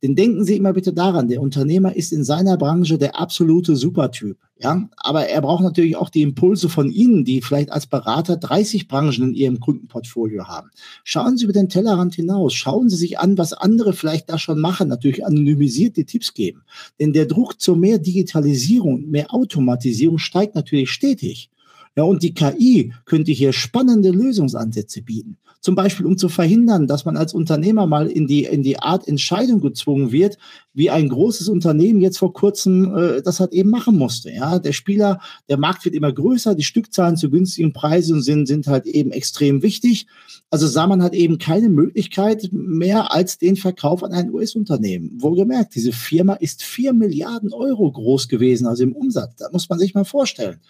Denn denken Sie immer bitte daran, der Unternehmer ist in seiner Branche der absolute Supertyp. Ja, aber er braucht natürlich auch die Impulse von Ihnen, die vielleicht als Berater 30 Branchen in Ihrem Kundenportfolio haben. Schauen Sie über den Tellerrand hinaus. Schauen Sie sich an, was andere vielleicht da schon machen. Natürlich anonymisiert die Tipps geben. Denn der Druck zur mehr Digitalisierung, mehr Automatisierung steigt natürlich stetig. Ja, und die KI könnte hier spannende Lösungsansätze bieten. Zum Beispiel, um zu verhindern, dass man als Unternehmer mal in die, in die Art Entscheidung gezwungen wird, wie ein großes Unternehmen jetzt vor kurzem äh, das halt eben machen musste. Ja, der Spieler, der Markt wird immer größer, die Stückzahlen zu günstigen Preisen sind, sind halt eben extrem wichtig. Also sah man halt eben keine Möglichkeit mehr als den Verkauf an ein US-Unternehmen. Wohlgemerkt, diese Firma ist vier Milliarden Euro groß gewesen, also im Umsatz. Da muss man sich mal vorstellen.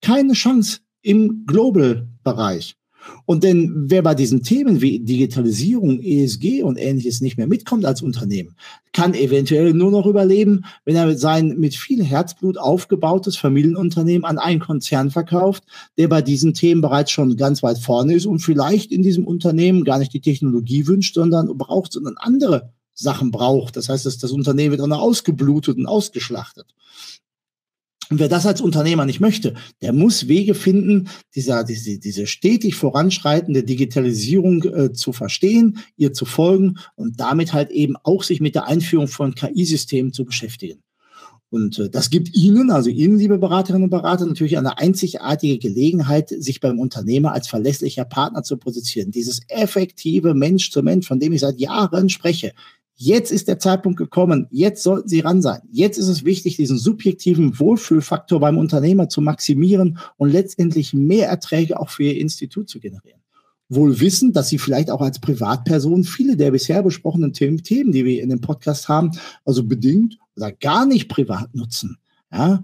Keine Chance im Global-Bereich. Und denn wer bei diesen Themen wie Digitalisierung, ESG und ähnliches nicht mehr mitkommt als Unternehmen, kann eventuell nur noch überleben, wenn er sein mit viel Herzblut aufgebautes Familienunternehmen an einen Konzern verkauft, der bei diesen Themen bereits schon ganz weit vorne ist und vielleicht in diesem Unternehmen gar nicht die Technologie wünscht, sondern braucht, sondern andere Sachen braucht. Das heißt, dass das Unternehmen wird auch noch ausgeblutet und ausgeschlachtet. Und wer das als Unternehmer nicht möchte, der muss Wege finden, dieser, diese, diese stetig voranschreitende Digitalisierung äh, zu verstehen, ihr zu folgen und damit halt eben auch sich mit der Einführung von KI-Systemen zu beschäftigen. Und äh, das gibt Ihnen, also Ihnen, liebe Beraterinnen und Berater, natürlich eine einzigartige Gelegenheit, sich beim Unternehmer als verlässlicher Partner zu positionieren. Dieses effektive Mensch zu Mensch, von dem ich seit Jahren spreche, Jetzt ist der Zeitpunkt gekommen. Jetzt sollten Sie ran sein. Jetzt ist es wichtig, diesen subjektiven Wohlfühlfaktor beim Unternehmer zu maximieren und letztendlich mehr Erträge auch für Ihr Institut zu generieren. Wohl wissen, dass Sie vielleicht auch als Privatperson viele der bisher besprochenen Themen, Themen, die wir in dem Podcast haben, also bedingt oder gar nicht privat nutzen. Ja,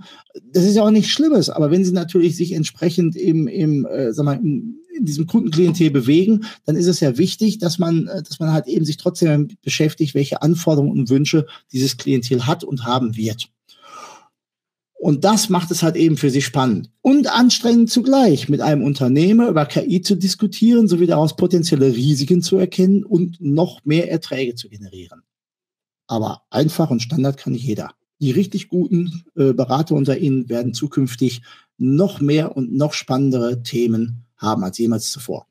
das ist ja auch nichts Schlimmes, aber wenn Sie natürlich sich entsprechend im, im, äh, sag mal, im, in diesem Kundenklientel bewegen, dann ist es ja wichtig, dass man, äh, dass man halt eben sich trotzdem beschäftigt, welche Anforderungen und Wünsche dieses Klientel hat und haben wird. Und das macht es halt eben für sie spannend und anstrengend zugleich, mit einem Unternehmer über KI zu diskutieren, sowie daraus potenzielle Risiken zu erkennen und noch mehr Erträge zu generieren. Aber einfach und Standard kann nicht jeder die richtig guten äh, Berater unter Ihnen werden zukünftig noch mehr und noch spannendere Themen haben als jemals zuvor.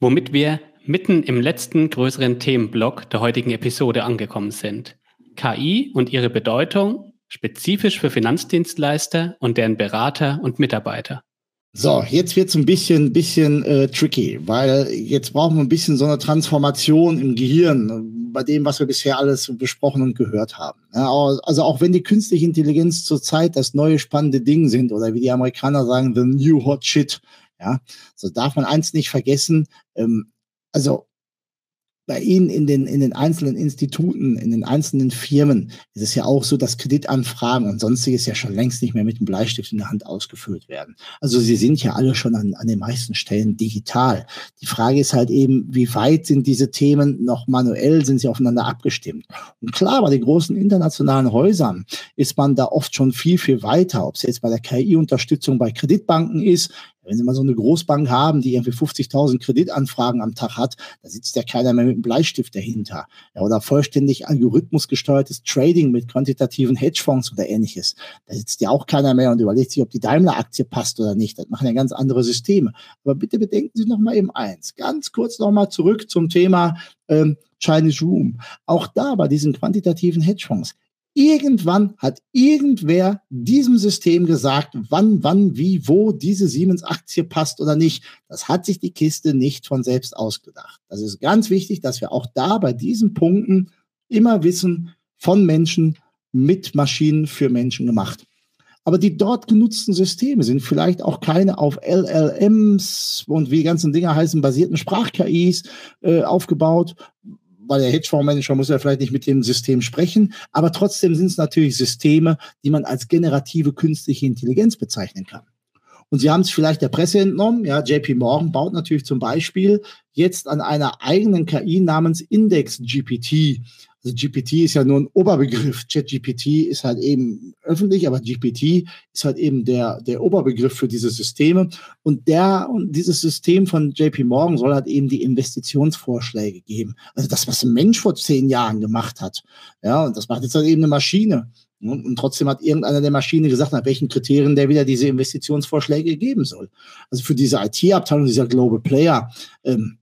Womit wir mitten im letzten größeren Themenblock der heutigen Episode angekommen sind. KI und ihre Bedeutung spezifisch für Finanzdienstleister und deren Berater und Mitarbeiter. So, jetzt wird's ein bisschen, bisschen äh, tricky, weil jetzt brauchen wir ein bisschen so eine Transformation im Gehirn bei dem, was wir bisher alles besprochen und gehört haben. Ja, also auch wenn die künstliche Intelligenz zurzeit das neue spannende Ding sind oder wie die Amerikaner sagen, the new hot shit, ja, so darf man eins nicht vergessen. Ähm, also bei Ihnen in den, in den einzelnen Instituten, in den einzelnen Firmen ist es ja auch so, dass Kreditanfragen und sonstiges ja schon längst nicht mehr mit dem Bleistift in der Hand ausgefüllt werden. Also sie sind ja alle schon an, an den meisten Stellen digital. Die Frage ist halt eben, wie weit sind diese Themen noch manuell, sind sie aufeinander abgestimmt? Und klar, bei den großen internationalen Häusern ist man da oft schon viel, viel weiter, ob es jetzt bei der KI-Unterstützung bei Kreditbanken ist, wenn Sie mal so eine Großbank haben, die irgendwie 50.000 Kreditanfragen am Tag hat, da sitzt ja keiner mehr mit einem Bleistift dahinter. Ja, oder vollständig algorithmusgesteuertes Trading mit quantitativen Hedgefonds oder ähnliches. Da sitzt ja auch keiner mehr und überlegt sich, ob die Daimler-Aktie passt oder nicht. Das machen ja ganz andere Systeme. Aber bitte bedenken Sie noch mal eben eins. Ganz kurz noch mal zurück zum Thema ähm, Chinese Room. Auch da bei diesen quantitativen Hedgefonds Irgendwann hat irgendwer diesem System gesagt, wann, wann, wie, wo diese Siemens-Aktie passt oder nicht. Das hat sich die Kiste nicht von selbst ausgedacht. Das ist ganz wichtig, dass wir auch da bei diesen Punkten immer wissen, von Menschen mit Maschinen für Menschen gemacht. Aber die dort genutzten Systeme sind vielleicht auch keine auf LLMs und wie die ganzen Dinge heißen, basierten Sprach-KIs äh, aufgebaut, weil der Hedgefondsmanager muss ja vielleicht nicht mit dem System sprechen, aber trotzdem sind es natürlich Systeme, die man als generative künstliche Intelligenz bezeichnen kann. Und Sie haben es vielleicht der Presse entnommen. Ja, JP Morgan baut natürlich zum Beispiel jetzt an einer eigenen KI namens Index GPT. Also GPT ist ja nur ein Oberbegriff. ChatGPT ist halt eben öffentlich, aber GPT ist halt eben der, der Oberbegriff für diese Systeme. Und der, und dieses System von JP Morgan soll halt eben die Investitionsvorschläge geben. Also das, was ein Mensch vor zehn Jahren gemacht hat. Ja, und das macht jetzt halt eben eine Maschine. Und trotzdem hat irgendeiner der Maschine gesagt, nach welchen Kriterien der wieder diese Investitionsvorschläge geben soll. Also für diese IT-Abteilung, dieser Global Player, ähm,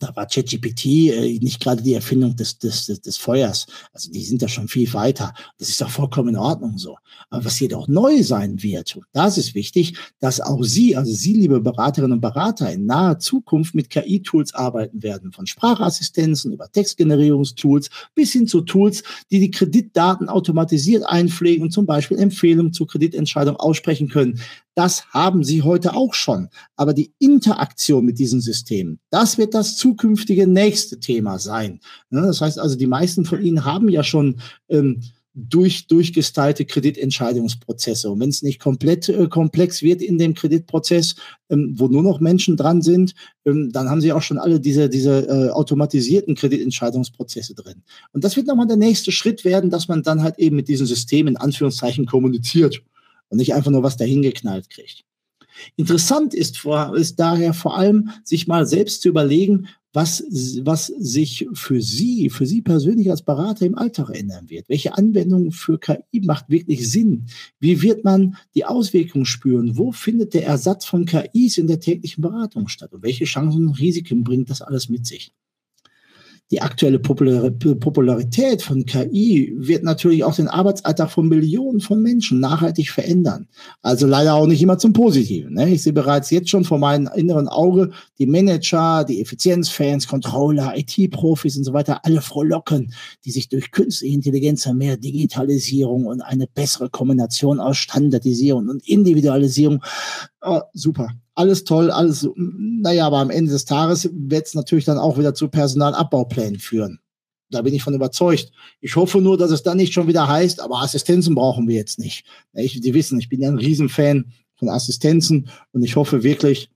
da war ChatGPT äh, nicht gerade die Erfindung des, des, des, des Feuers. Also die sind da schon viel weiter. Das ist auch vollkommen in Ordnung so. Aber was jedoch neu sein wird, und das ist wichtig, dass auch Sie, also Sie, liebe Beraterinnen und Berater, in naher Zukunft mit KI-Tools arbeiten werden. Von Sprachassistenzen über Textgenerierungstools bis hin zu Tools, die die Kreditdaten automatisiert einpflegen und zum Beispiel Empfehlungen zur Kreditentscheidung aussprechen können. Das haben sie heute auch schon. Aber die Interaktion mit diesen Systemen, das wird das zukünftige nächste Thema sein. Ne, das heißt also, die meisten von Ihnen haben ja schon ähm, durch, durchgestylte Kreditentscheidungsprozesse. Und wenn es nicht komplett äh, komplex wird in dem Kreditprozess, ähm, wo nur noch Menschen dran sind, ähm, dann haben sie auch schon alle diese, diese äh, automatisierten Kreditentscheidungsprozesse drin. Und das wird nochmal der nächste Schritt werden, dass man dann halt eben mit diesen Systemen in Anführungszeichen kommuniziert und nicht einfach nur was dahingeknallt kriegt. Interessant ist, vor, ist daher vor allem, sich mal selbst zu überlegen, was, was sich für Sie, für Sie persönlich als Berater im Alltag ändern wird. Welche Anwendung für KI macht wirklich Sinn? Wie wird man die Auswirkungen spüren? Wo findet der Ersatz von KIs in der täglichen Beratung statt? Und welche Chancen und Risiken bringt das alles mit sich? Die aktuelle Popularität von KI wird natürlich auch den Arbeitsalltag von Millionen von Menschen nachhaltig verändern. Also leider auch nicht immer zum Positiven. Ne? Ich sehe bereits jetzt schon vor meinem inneren Auge die Manager, die Effizienzfans, Controller, IT-Profis und so weiter alle frohlocken, die sich durch künstliche Intelligenz mehr Digitalisierung und eine bessere Kombination aus Standardisierung und Individualisierung oh, super alles toll, alles, naja, aber am Ende des Tages wird es natürlich dann auch wieder zu Personalabbauplänen führen. Da bin ich von überzeugt. Ich hoffe nur, dass es dann nicht schon wieder heißt, aber Assistenzen brauchen wir jetzt nicht. Ich, die wissen, ich bin ja ein Riesenfan von Assistenzen und ich hoffe wirklich,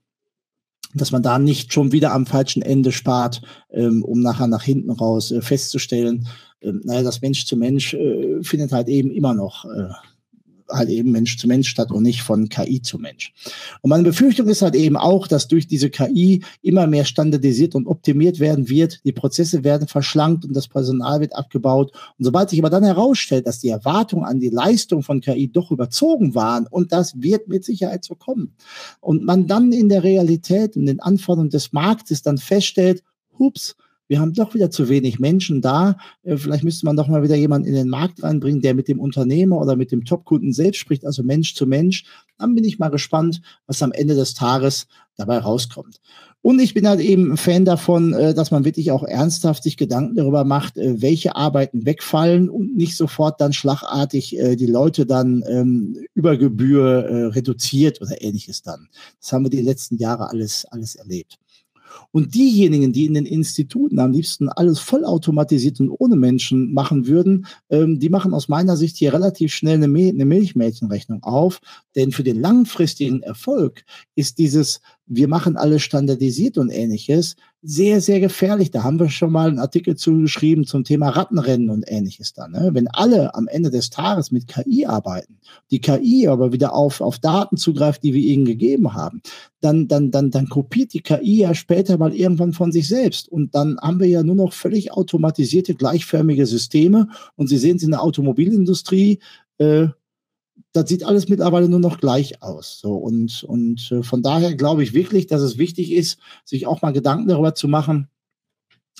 dass man da nicht schon wieder am falschen Ende spart, ähm, um nachher nach hinten raus äh, festzustellen, äh, naja, das Mensch zu Mensch äh, findet halt eben immer noch äh, halt eben Mensch zu Mensch statt und nicht von KI zu Mensch. Und meine Befürchtung ist halt eben auch, dass durch diese KI immer mehr standardisiert und optimiert werden wird. Die Prozesse werden verschlankt und das Personal wird abgebaut. Und sobald sich aber dann herausstellt, dass die Erwartungen an die Leistung von KI doch überzogen waren, und das wird mit Sicherheit so kommen, und man dann in der Realität und den Anforderungen des Marktes dann feststellt, hups, wir haben doch wieder zu wenig Menschen da. Äh, vielleicht müsste man doch mal wieder jemanden in den Markt reinbringen, der mit dem Unternehmer oder mit dem Top-Kunden selbst spricht, also Mensch zu Mensch. Dann bin ich mal gespannt, was am Ende des Tages dabei rauskommt. Und ich bin halt eben ein Fan davon, äh, dass man wirklich auch ernsthaft sich Gedanken darüber macht, äh, welche Arbeiten wegfallen und nicht sofort dann schlagartig die Leute dann ähm, über Gebühr reduziert oder ähnliches dann. Das haben wir die letzten Jahre alles, alles erlebt. Und diejenigen, die in den Instituten am liebsten alles vollautomatisiert und ohne Menschen machen würden, ähm, die machen aus meiner Sicht hier relativ schnell eine, eine Milchmädchenrechnung auf. Denn für den langfristigen Erfolg ist dieses wir machen alles standardisiert und ähnliches, sehr, sehr gefährlich. Da haben wir schon mal einen Artikel zugeschrieben zum Thema Rattenrennen und ähnliches dann. Ne? Wenn alle am Ende des Tages mit KI arbeiten, die KI aber wieder auf, auf Daten zugreift, die wir ihnen gegeben haben, dann, dann, dann, dann kopiert die KI ja später mal irgendwann von sich selbst. Und dann haben wir ja nur noch völlig automatisierte, gleichförmige Systeme. Und Sie sehen es in der Automobilindustrie, äh, das sieht alles mittlerweile nur noch gleich aus. So und und äh, von daher glaube ich wirklich, dass es wichtig ist, sich auch mal Gedanken darüber zu machen,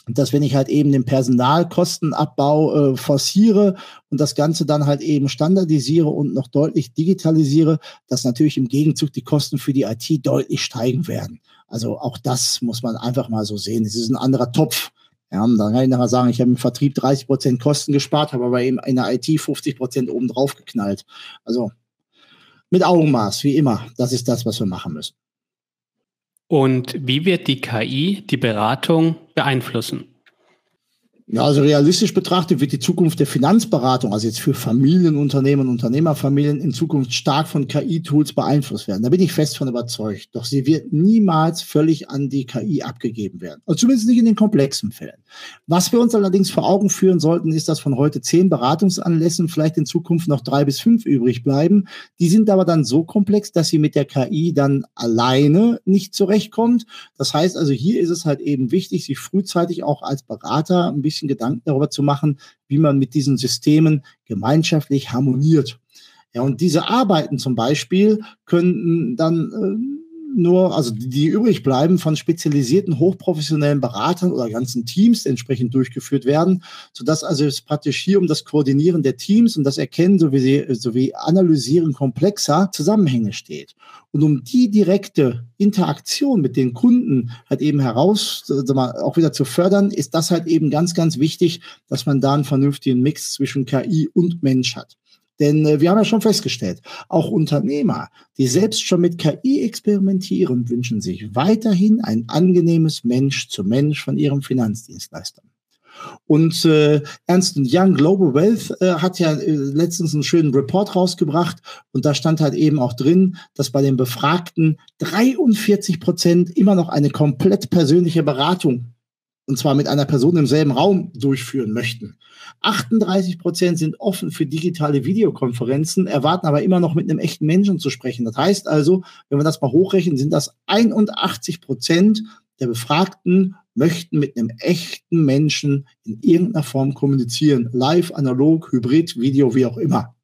dass wenn ich halt eben den Personalkostenabbau äh, forciere und das Ganze dann halt eben standardisiere und noch deutlich digitalisiere, dass natürlich im Gegenzug die Kosten für die IT deutlich steigen werden. Also auch das muss man einfach mal so sehen. Es ist ein anderer Topf. Ja, und dann kann ich nachher sagen, ich habe im Vertrieb 30 Prozent Kosten gespart, habe aber eben in der IT 50 Prozent oben drauf geknallt. Also mit Augenmaß, wie immer. Das ist das, was wir machen müssen. Und wie wird die KI die Beratung beeinflussen? Ja, also realistisch betrachtet wird die Zukunft der Finanzberatung, also jetzt für Familienunternehmen und Unternehmerfamilien, in Zukunft stark von KI-Tools beeinflusst werden. Da bin ich fest von überzeugt. Doch sie wird niemals völlig an die KI abgegeben werden. Also zumindest nicht in den komplexen Fällen. Was wir uns allerdings vor Augen führen sollten, ist, dass von heute zehn Beratungsanlässen vielleicht in Zukunft noch drei bis fünf übrig bleiben. Die sind aber dann so komplex, dass sie mit der KI dann alleine nicht zurechtkommt. Das heißt also, hier ist es halt eben wichtig, sich frühzeitig auch als Berater ein bisschen bisschen Gedanken darüber zu machen, wie man mit diesen Systemen gemeinschaftlich harmoniert. Ja, und diese Arbeiten zum Beispiel könnten dann äh, nur, also die übrig bleiben, von spezialisierten, hochprofessionellen Beratern oder ganzen Teams entsprechend durchgeführt werden, sodass also es praktisch hier um das Koordinieren der Teams und das Erkennen sowie, sowie Analysieren komplexer Zusammenhänge steht. Und um die direkte Interaktion mit den Kunden halt eben heraus, mal, auch wieder zu fördern, ist das halt eben ganz, ganz wichtig, dass man da einen vernünftigen Mix zwischen KI und Mensch hat. Denn äh, wir haben ja schon festgestellt, auch Unternehmer, die selbst schon mit KI experimentieren, wünschen sich weiterhin ein angenehmes Mensch zu Mensch von ihrem Finanzdienstleister. Und äh, Ernst Young Global Wealth äh, hat ja äh, letztens einen schönen Report rausgebracht und da stand halt eben auch drin, dass bei den Befragten 43 Prozent immer noch eine komplett persönliche Beratung und zwar mit einer Person im selben Raum durchführen möchten. 38 Prozent sind offen für digitale Videokonferenzen, erwarten aber immer noch mit einem echten Menschen zu sprechen. Das heißt also, wenn wir das mal hochrechnen, sind das 81 Prozent der Befragten möchten mit einem echten Menschen in irgendeiner Form kommunizieren. Live, analog, hybrid, Video, wie auch immer.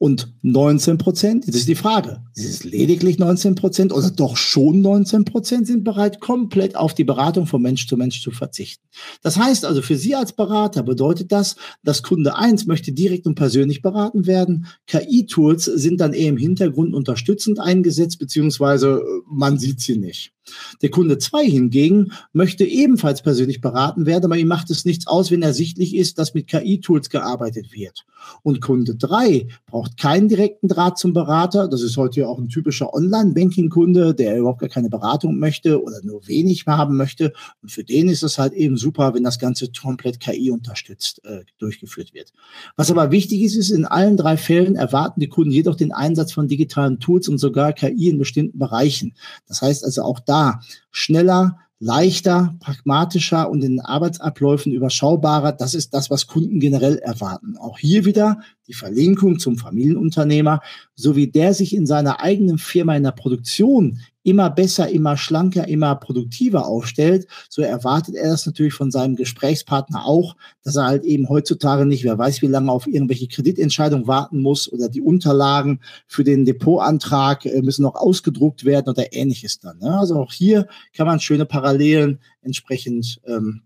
Und 19 Prozent, jetzt ist die Frage, ist es lediglich 19 Prozent oder doch schon 19 Prozent sind bereit, komplett auf die Beratung von Mensch zu Mensch zu verzichten. Das heißt also, für Sie als Berater bedeutet das, dass Kunde 1 möchte direkt und persönlich beraten werden. KI-Tools sind dann eher im Hintergrund unterstützend eingesetzt, beziehungsweise man sieht sie nicht. Der Kunde 2 hingegen möchte ebenfalls persönlich beraten werden, aber ihm macht es nichts aus, wenn ersichtlich ist, dass mit KI-Tools gearbeitet wird. Und Kunde 3 braucht keinen direkten Draht zum Berater. Das ist heute ja auch ein typischer Online-Banking-Kunde, der überhaupt gar keine Beratung möchte oder nur wenig haben möchte. Und für den ist es halt eben super, wenn das Ganze komplett KI unterstützt äh, durchgeführt wird. Was aber wichtig ist, ist, in allen drei Fällen erwarten die Kunden jedoch den Einsatz von digitalen Tools und sogar KI in bestimmten Bereichen. Das heißt also auch da schneller, leichter, pragmatischer und in den Arbeitsabläufen überschaubarer. Das ist das, was Kunden generell erwarten. Auch hier wieder die Verlinkung zum Familienunternehmer, so wie der sich in seiner eigenen Firma in der Produktion immer besser, immer schlanker, immer produktiver aufstellt, so erwartet er das natürlich von seinem Gesprächspartner auch, dass er halt eben heutzutage nicht, wer weiß wie lange auf irgendwelche Kreditentscheidungen warten muss oder die Unterlagen für den Depotantrag äh, müssen noch ausgedruckt werden oder ähnliches dann. Ne? Also auch hier kann man schöne Parallelen entsprechend ähm,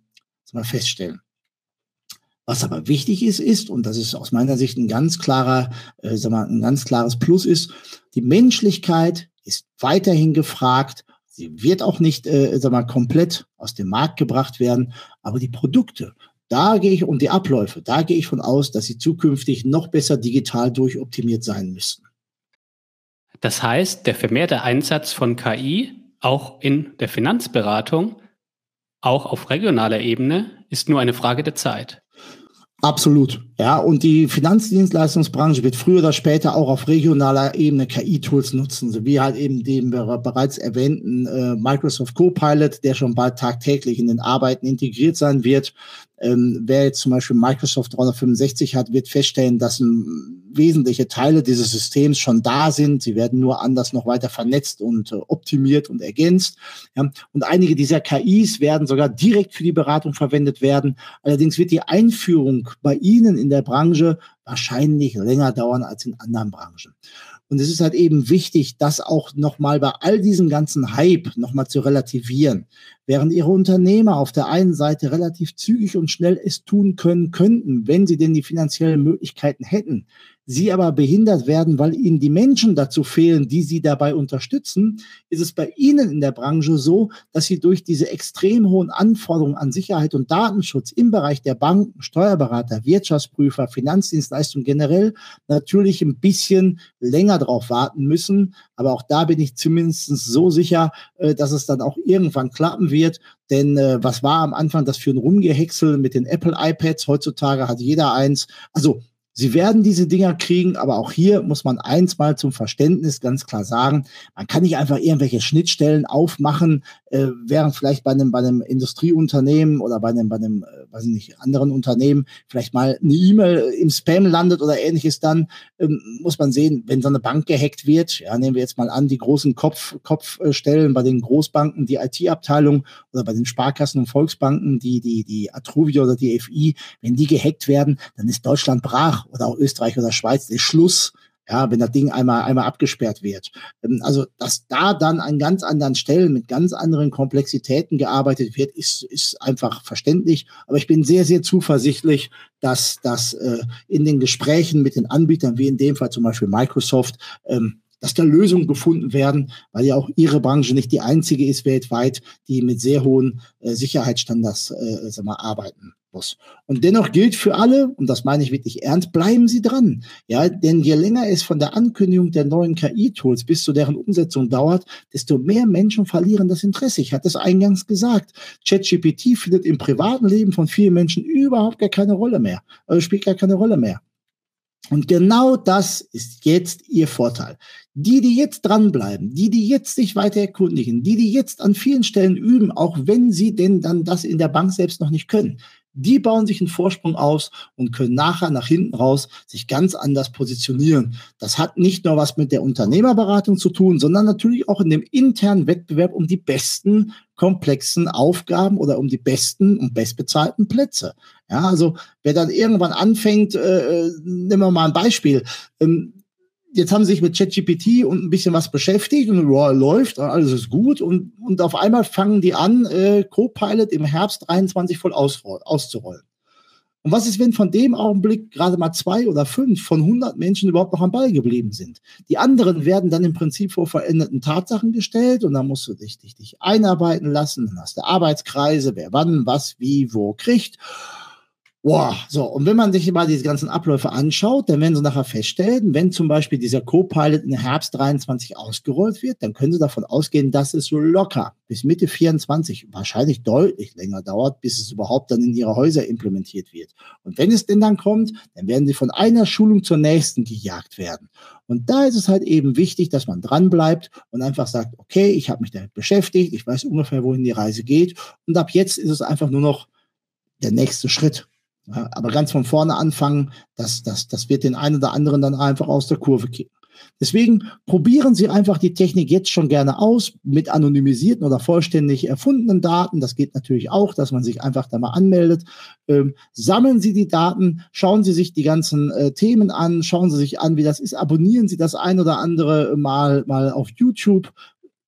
mal feststellen. Was aber wichtig ist, ist, und das ist aus meiner Sicht ein ganz klarer, äh, sag mal, ein ganz klares Plus ist, die Menschlichkeit ist weiterhin gefragt. Sie wird auch nicht, äh, sag mal, komplett aus dem Markt gebracht werden, aber die Produkte, da gehe ich und die Abläufe, da gehe ich von aus, dass sie zukünftig noch besser digital durchoptimiert sein müssten. Das heißt, der vermehrte Einsatz von KI auch in der Finanzberatung, auch auf regionaler Ebene, ist nur eine Frage der Zeit. Absolut. Ja, und die Finanzdienstleistungsbranche wird früher oder später auch auf regionaler Ebene KI-Tools nutzen, wie halt eben den bereits erwähnten äh, Microsoft Copilot, der schon bald tagtäglich in den Arbeiten integriert sein wird. Ähm, wer jetzt zum Beispiel Microsoft 365 hat, wird feststellen, dass ähm, wesentliche Teile dieses Systems schon da sind. Sie werden nur anders noch weiter vernetzt und äh, optimiert und ergänzt. Ja. Und einige dieser KIs werden sogar direkt für die Beratung verwendet werden. Allerdings wird die Einführung bei Ihnen in der Branche wahrscheinlich länger dauern als in anderen Branchen. Und es ist halt eben wichtig, das auch nochmal bei all diesem ganzen Hype nochmal zu relativieren. Während ihre Unternehmer auf der einen Seite relativ zügig und schnell es tun können könnten, wenn sie denn die finanziellen Möglichkeiten hätten, sie aber behindert werden, weil ihnen die Menschen dazu fehlen, die sie dabei unterstützen, ist es bei ihnen in der Branche so, dass sie durch diese extrem hohen Anforderungen an Sicherheit und Datenschutz im Bereich der Banken, Steuerberater, Wirtschaftsprüfer, Finanzdienstleistungen generell natürlich ein bisschen länger drauf warten müssen. Aber auch da bin ich zumindest so sicher, äh, dass es dann auch irgendwann klappen wird. Denn äh, was war am Anfang das für ein Rumgehäcksel mit den Apple iPads? Heutzutage hat jeder eins. Also Sie werden diese Dinger kriegen, aber auch hier muss man eins mal zum Verständnis ganz klar sagen. Man kann nicht einfach irgendwelche Schnittstellen aufmachen, äh, während vielleicht bei einem, bei einem Industrieunternehmen oder bei einem, bei einem, äh, weiß ich nicht, anderen Unternehmen vielleicht mal eine E-Mail im Spam landet oder ähnliches dann, ähm, muss man sehen, wenn so eine Bank gehackt wird, ja, nehmen wir jetzt mal an, die großen Kopf, Kopfstellen bei den Großbanken, die IT-Abteilung oder bei den Sparkassen und Volksbanken, die, die, die Atruvia oder die FI, wenn die gehackt werden, dann ist Deutschland brach oder auch Österreich oder Schweiz ist Schluss. Ja, wenn das Ding einmal, einmal abgesperrt wird. Ähm, also, dass da dann an ganz anderen Stellen mit ganz anderen Komplexitäten gearbeitet wird, ist, ist einfach verständlich. Aber ich bin sehr, sehr zuversichtlich, dass das äh, in den Gesprächen mit den Anbietern, wie in dem Fall zum Beispiel Microsoft, ähm, dass da Lösungen gefunden werden, weil ja auch ihre Branche nicht die einzige ist weltweit, die mit sehr hohen äh, Sicherheitsstandards äh, sag mal, arbeiten muss. Und dennoch gilt für alle, und das meine ich wirklich ernst, bleiben Sie dran. Ja, denn je länger es von der Ankündigung der neuen KI-Tools bis zu deren Umsetzung dauert, desto mehr Menschen verlieren das Interesse. Ich hatte es eingangs gesagt. ChatGPT findet im privaten Leben von vielen Menschen überhaupt gar keine Rolle mehr, also spielt gar keine Rolle mehr. Und genau das ist jetzt Ihr Vorteil. Die, die jetzt dranbleiben, die, die jetzt sich weiter erkundigen, die, die jetzt an vielen Stellen üben, auch wenn sie denn dann das in der Bank selbst noch nicht können, die bauen sich einen Vorsprung aus und können nachher nach hinten raus sich ganz anders positionieren. Das hat nicht nur was mit der Unternehmerberatung zu tun, sondern natürlich auch in dem internen Wettbewerb um die besten komplexen Aufgaben oder um die besten und bestbezahlten Plätze. Ja, also wer dann irgendwann anfängt, äh, äh nehmen wir mal ein Beispiel. Ähm, jetzt haben sie sich mit ChatGPT und ein bisschen was beschäftigt und ja, läuft, alles ist gut und, und auf einmal fangen die an, äh, Copilot im Herbst 23 voll auszurollen. Und was ist, wenn von dem Augenblick gerade mal zwei oder fünf von 100 Menschen überhaupt noch am Ball geblieben sind? Die anderen werden dann im Prinzip vor veränderten Tatsachen gestellt und dann musst du dich, dich, dich einarbeiten lassen, dann hast du Arbeitskreise, wer wann, was, wie, wo kriegt. Boah, so, und wenn man sich mal diese ganzen Abläufe anschaut, dann werden Sie nachher feststellen, wenn zum Beispiel dieser Co-Pilot im Herbst 23 ausgerollt wird, dann können Sie davon ausgehen, dass es so locker bis Mitte 24 wahrscheinlich deutlich länger dauert, bis es überhaupt dann in Ihre Häuser implementiert wird. Und wenn es denn dann kommt, dann werden Sie von einer Schulung zur nächsten gejagt werden. Und da ist es halt eben wichtig, dass man dran bleibt und einfach sagt, okay, ich habe mich damit beschäftigt, ich weiß ungefähr, wohin die Reise geht. Und ab jetzt ist es einfach nur noch der nächste Schritt. Aber ganz von vorne anfangen, das, das, das wird den einen oder anderen dann einfach aus der Kurve kicken. Deswegen probieren Sie einfach die Technik jetzt schon gerne aus mit anonymisierten oder vollständig erfundenen Daten. Das geht natürlich auch, dass man sich einfach da mal anmeldet. Ähm, sammeln Sie die Daten, schauen Sie sich die ganzen äh, Themen an, schauen Sie sich an, wie das ist. Abonnieren Sie das ein oder andere mal, mal auf YouTube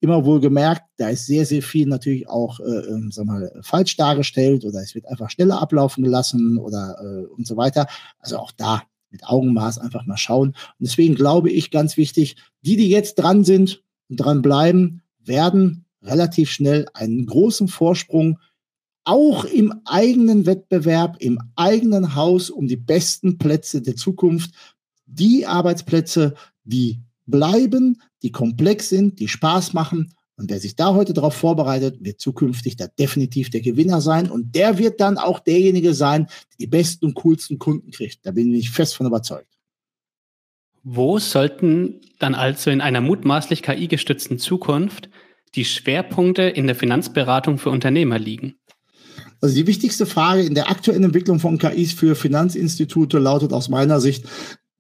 immer wohl gemerkt, da ist sehr, sehr viel natürlich auch, äh, ähm, sag mal, falsch dargestellt oder es wird einfach schneller ablaufen gelassen oder äh, und so weiter. Also auch da mit Augenmaß einfach mal schauen. Und deswegen glaube ich ganz wichtig, die, die jetzt dran sind und dran bleiben, werden relativ schnell einen großen Vorsprung auch im eigenen Wettbewerb, im eigenen Haus um die besten Plätze der Zukunft, die Arbeitsplätze, die bleiben, die komplex sind, die Spaß machen. Und wer sich da heute darauf vorbereitet, wird zukünftig da definitiv der Gewinner sein. Und der wird dann auch derjenige sein, der die besten und coolsten Kunden kriegt. Da bin ich fest von überzeugt. Wo sollten dann also in einer mutmaßlich KI-gestützten Zukunft die Schwerpunkte in der Finanzberatung für Unternehmer liegen? Also die wichtigste Frage in der aktuellen Entwicklung von KIs für Finanzinstitute lautet aus meiner Sicht,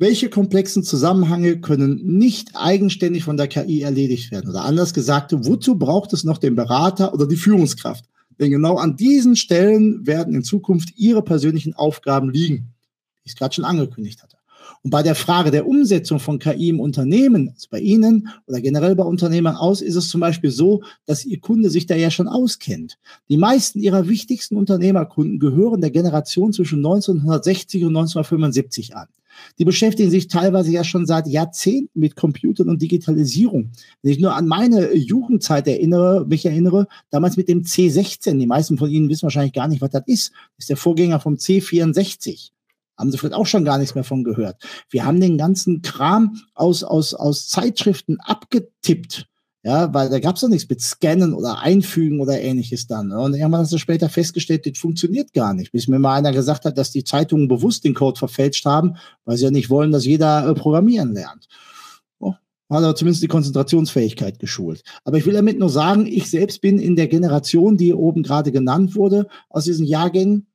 welche komplexen Zusammenhänge können nicht eigenständig von der KI erledigt werden? Oder anders gesagt, wozu braucht es noch den Berater oder die Führungskraft? Denn genau an diesen Stellen werden in Zukunft Ihre persönlichen Aufgaben liegen, wie ich es gerade schon angekündigt hatte. Und bei der Frage der Umsetzung von KI im Unternehmen, also bei Ihnen oder generell bei Unternehmern aus, ist es zum Beispiel so, dass Ihr Kunde sich da ja schon auskennt. Die meisten Ihrer wichtigsten Unternehmerkunden gehören der Generation zwischen 1960 und 1975 an. Die beschäftigen sich teilweise ja schon seit Jahrzehnten mit Computern und Digitalisierung. Wenn ich nur an meine Jugendzeit erinnere, mich erinnere, damals mit dem C16. Die meisten von Ihnen wissen wahrscheinlich gar nicht, was das ist. Das ist der Vorgänger vom C64. Haben Sie vielleicht auch schon gar nichts mehr von gehört. Wir haben den ganzen Kram aus, aus, aus Zeitschriften abgetippt. Ja, weil da gab es doch nichts mit Scannen oder Einfügen oder ähnliches dann. Und irgendwann hast du später festgestellt, das funktioniert gar nicht. Bis mir mal einer gesagt hat, dass die Zeitungen bewusst den Code verfälscht haben, weil sie ja nicht wollen, dass jeder äh, programmieren lernt. Oh, hat aber zumindest die Konzentrationsfähigkeit geschult. Aber ich will damit nur sagen, ich selbst bin in der Generation, die oben gerade genannt wurde, aus diesen Jahrgängen.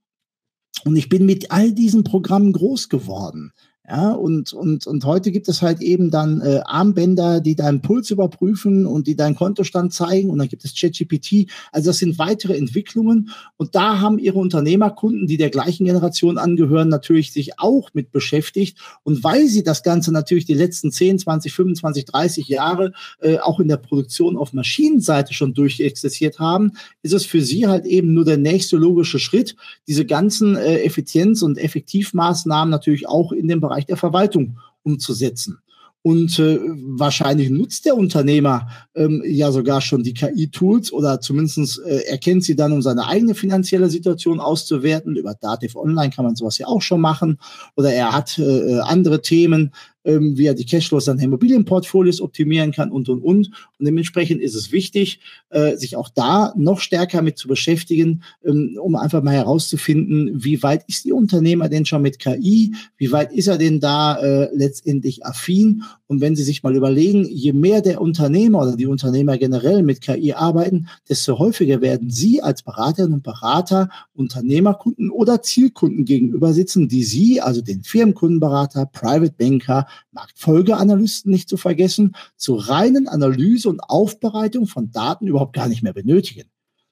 Und ich bin mit all diesen Programmen groß geworden. Ja, und, und, und heute gibt es halt eben dann äh, Armbänder, die deinen Puls überprüfen und die deinen Kontostand zeigen. Und dann gibt es ChatGPT. Also das sind weitere Entwicklungen. Und da haben ihre Unternehmerkunden, die der gleichen Generation angehören, natürlich sich auch mit beschäftigt. Und weil sie das Ganze natürlich die letzten 10, 20, 25, 30 Jahre äh, auch in der Produktion auf Maschinenseite schon durchexerziert haben, ist es für sie halt eben nur der nächste logische Schritt, diese ganzen äh, Effizienz- und Effektivmaßnahmen natürlich auch in dem Bereich Bereich der Verwaltung umzusetzen. Und äh, wahrscheinlich nutzt der Unternehmer ähm, ja sogar schon die KI-Tools oder zumindest äh, erkennt sie dann, um seine eigene finanzielle Situation auszuwerten. Über Dativ Online kann man sowas ja auch schon machen. Oder er hat äh, äh andere Themen, ähm, wie er die Cashflows seiner Immobilienportfolios optimieren kann und, und, und. Und dementsprechend ist es wichtig, äh, sich auch da noch stärker mit zu beschäftigen, ähm, um einfach mal herauszufinden, wie weit ist die Unternehmer denn schon mit KI? Wie weit ist er denn da äh, letztendlich affin? Und wenn Sie sich mal überlegen, je mehr der Unternehmer oder die Unternehmer generell mit KI arbeiten, desto häufiger werden Sie als Beraterinnen und Berater Unternehmerkunden oder Zielkunden gegenüber sitzen, die Sie, also den Firmenkundenberater, Private Banker, Marktfolgeanalysten nicht zu vergessen, zur reinen Analyse und Aufbereitung von Daten überhaupt gar nicht mehr benötigen.